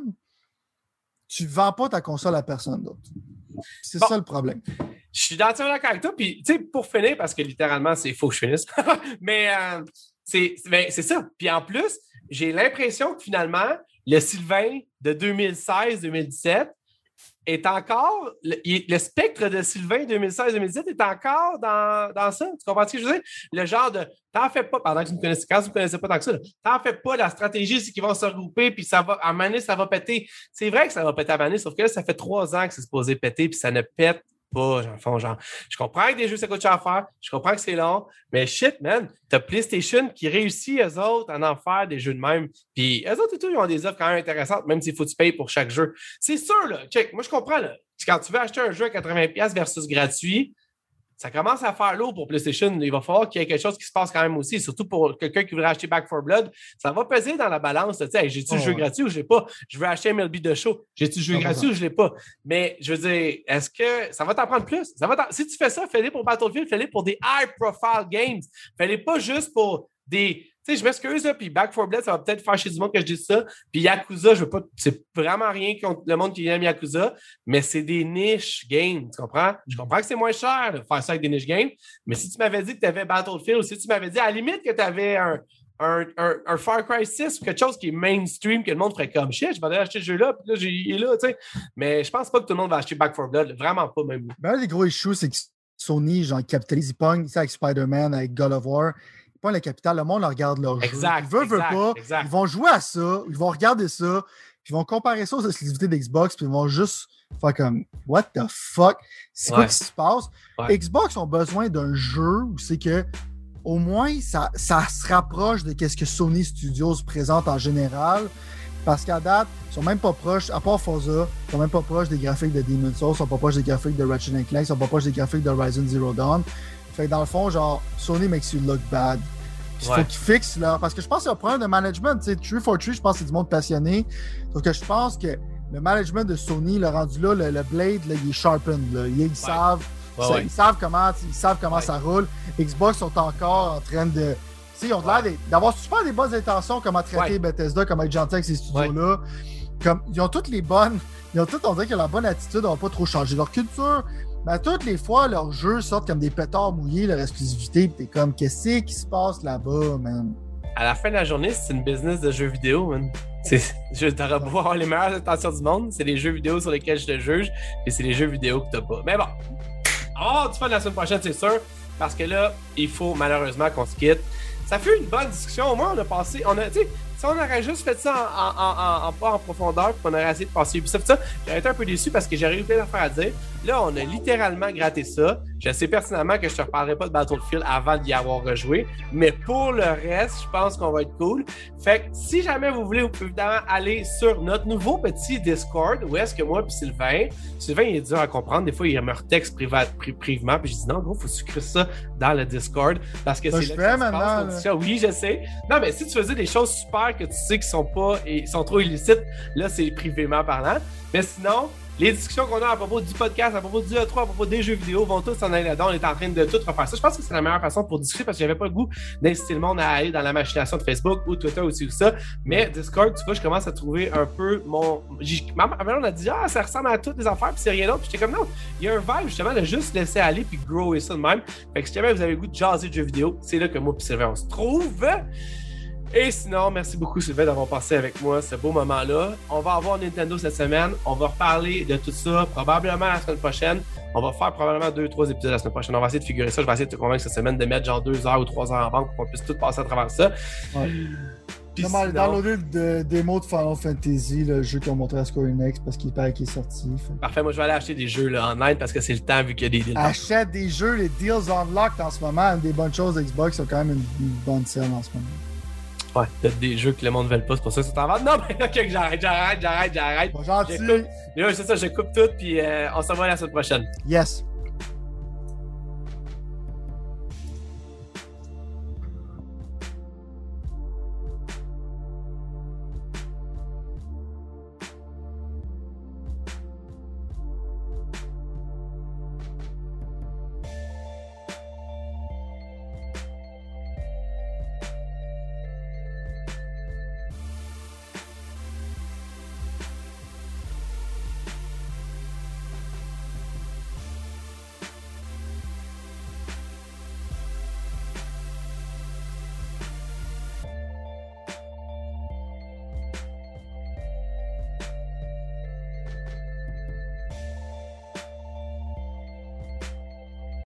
B: tu ne vends pas ta console à personne d'autre. C'est ça le problème.
A: Je suis dans d'accord avec toi. Puis, tu sais, pour finir, parce que littéralement, c'est faux que je finisse. [laughs] Mais euh, ben, c'est ça. Puis en plus, j'ai l'impression que finalement, le Sylvain de 2016-2017 est encore, le, spectre de Sylvain 2016-2017 est encore dans, dans, ça. Tu comprends ce que je veux dire? Le genre de t'en fais pas, pendant que vous me connaissez, quand vous ne connaissez pas tant que ça, t'en fais pas, la stratégie, c'est qu'ils vont se regrouper, puis ça va, à un ça va péter. C'est vrai que ça va péter à un sauf que là, ça fait trois ans que c'est supposé péter, puis ça ne pète pas, genre. Je comprends que des jeux, ça coûte cher à faire. Je comprends que c'est long. Mais shit, man, t'as PlayStation qui réussit, eux autres, à en faire des jeux de même. Puis eux autres, tout, ils ont des offres quand même intéressantes, même s'il faut que tu payes pour chaque jeu. C'est sûr, là. Check. Moi, je comprends, là. Quand tu veux acheter un jeu à 80$ versus gratuit, ça commence à faire lourd pour PlayStation. Il va falloir qu'il y ait quelque chose qui se passe quand même aussi, surtout pour quelqu'un qui voudrait acheter Back 4 Blood. Ça va peser dans la balance. j'ai-tu le jeu gratuit ou je l'ai pas? Je veux acheter MLB de show. J'ai-tu le jeu gratuit ou je l'ai pas? Mais je veux dire, est-ce que ça va t'en prendre plus? Ça va si tu fais ça, fais-le pour Battlefield, fais-le pour des high-profile games. Fais-le pas juste pour des sais, je m'excuse, puis Back 4 Blood, ça va peut-être chez du monde que je dise ça. Puis Yakuza, je veux pas, c'est vraiment rien contre le monde qui aime Yakuza, mais c'est des niches games, tu comprends? Je comprends que c'est moins cher de faire ça avec des niches games, mais si tu m'avais dit que tu avais Battlefield, ou si tu m'avais dit à la limite que tu avais un, un, un, Far Cry 6 ou quelque chose qui est mainstream, que le monde ferait comme shit, je vais aller acheter ce jeu-là, puis là, il est là, tu sais. Mais je pense pas que tout le monde va acheter Back 4 Blood, vraiment pas même.
B: Ben, un des gros issues, c'est que Sony, genre, capitalise, ils pognent, avec Spider-Man, avec God of War, pas la capitale, le monde regarde leur
A: exact,
B: jeu. Ils veulent, pas, ils vont jouer à ça, ils vont regarder ça, puis ils vont comparer ça aux exclusivités d'Xbox, puis ils vont juste faire comme What the fuck? C'est quoi qui se passe? Xbox ont besoin d'un jeu où c'est que au moins ça, ça se rapproche de ce que Sony Studios présente en général. Parce qu'à date, ils sont même pas proches, à part Forza, ils sont même pas proches des graphiques de Demon's Souls, ils sont pas proches des graphiques de Ratchet Clank, ils sont pas proches des graphiques de Horizon Zero Dawn. Fait que dans le fond, genre, Sony makes you look bad. Il
A: Ouais.
B: faut qu'ils fixent là. Parce que je pense qu'il y a un problème de management. Tu sais, True for True, je pense que c'est du monde passionné. Sauf que je pense que le management de Sony, le rendu là, le, le Blade, là, il est sharpened. Là. Ils, savent,
A: Ouais,
B: ça-
A: ouais.
B: ils savent comment, ils savent comment ça roule. Xbox sont encore en train de. Ils ont l'air d'avoir super des bonnes intentions, comment traiter. Bethesda, comment être gentil avec ces studios-là. Comme, ils ont toutes les bonnes. Ils ont toutes, on dirait ont la bonne attitude, on va pas trop changer. Leur culture, ben, toutes les fois, leurs jeux sortent comme des pétards mouillés, leur exclusivité, pis t'es comme, qu'est-ce qui se passe là-bas, man?
A: À la fin de la journée, c'est une business de jeux vidéo, man. T'aurais beau avoir les meilleures intentions du monde, c'est les jeux vidéo sur lesquels je te juge, et c'est les jeux vidéo que t'as pas. Mais bon, avoir du fun la semaine prochaine, c'est sûr, parce que là, il faut malheureusement qu'on se quitte. Ça fait une bonne discussion. Au moins, on a passé. On a, tu sais, si on aurait juste fait ça en, en- pas en profondeur, puis qu'on aurait essayé de passer Ubisoft, ça, j'aurais été un peu déçu parce que j'aurais eu plein d'affaires à dire. Là, on a littéralement gratté ça. Je sais personnellement que je te reparlerai pas de Battlefield avant d'y avoir rejoué. Mais pour le reste, je pense qu'on va être cool. Fait que si jamais vous voulez, vous pouvez évidemment aller sur notre nouveau petit Discord où est-ce que moi puis Sylvain, Sylvain il est dur à comprendre. Des fois, il me retexte pri- privement. Puis je dis non, gros, faut sucrer ça dans le Discord parce que c'est
B: je
A: là que
B: fais
A: ça se
B: maintenant,
A: passe,
B: là.
A: nos discussions. Oui, je sais. Non, mais si tu faisais des choses super que tu sais qui sont pas et sont trop illicites, là, c'est privément parlant. Mais sinon, les discussions qu'on a à propos du podcast, à propos du E3, à propos des jeux vidéo vont tous s'en aller là-dedans. On est en train de tout refaire ça. Je pense que c'est la meilleure façon pour discuter parce que j'avais pas le goût d'inciter le monde à aller dans la machination de Facebook ou Twitter ou ça. Mais Discord, tu vois, je commence à trouver un peu mon. mère, on a dit, ah, ça ressemble à toutes les affaires, puis c'est rien d'autre. Puis j'étais comme, non, il y a un vibe justement de juste laisser aller puis grower ça de même. Fait que si jamais vous avez le goût de jaser de jeux vidéo, c'est là que moi et Sylvain, on se trouve. Et sinon, merci beaucoup Sylvain d'avoir passé avec moi ce beau moment-là. On va avoir Nintendo cette semaine. On va reparler de tout ça probablement la semaine prochaine. On va faire probablement deux, trois épisodes la semaine prochaine. On va essayer de figurer ça. Je vais essayer de te convaincre cette semaine de mettre genre deux heures ou trois heures en banque pour qu'on puisse tout passer à travers ça.
B: Ouais.
A: Puis
B: Comment
A: sinon-
B: downloader le démo de Final Fantasy, le jeu qu'ils ont montré à Square Enix parce qu'il paraît qu'il est sorti. Fait.
A: Parfait, moi je vais aller acheter des jeux là, online parce que c'est le temps vu qu'il y a des deals.
B: Achète des jeux, les deals unlocked en ce moment, une des bonnes choses d'Xbox, c'est quand même une, une bonne selle en ce moment.
A: Ouais, peut-être des jeux que le monde ne veut pas, c'est pour ça que c'est en vente. Non, mais [laughs] ok, j'arrête, j'arrête, j'arrête, j'arrête.
B: Pas gentil.
A: C'est ça, je coupe tout, puis euh, on se revoit la semaine prochaine.
B: Yes.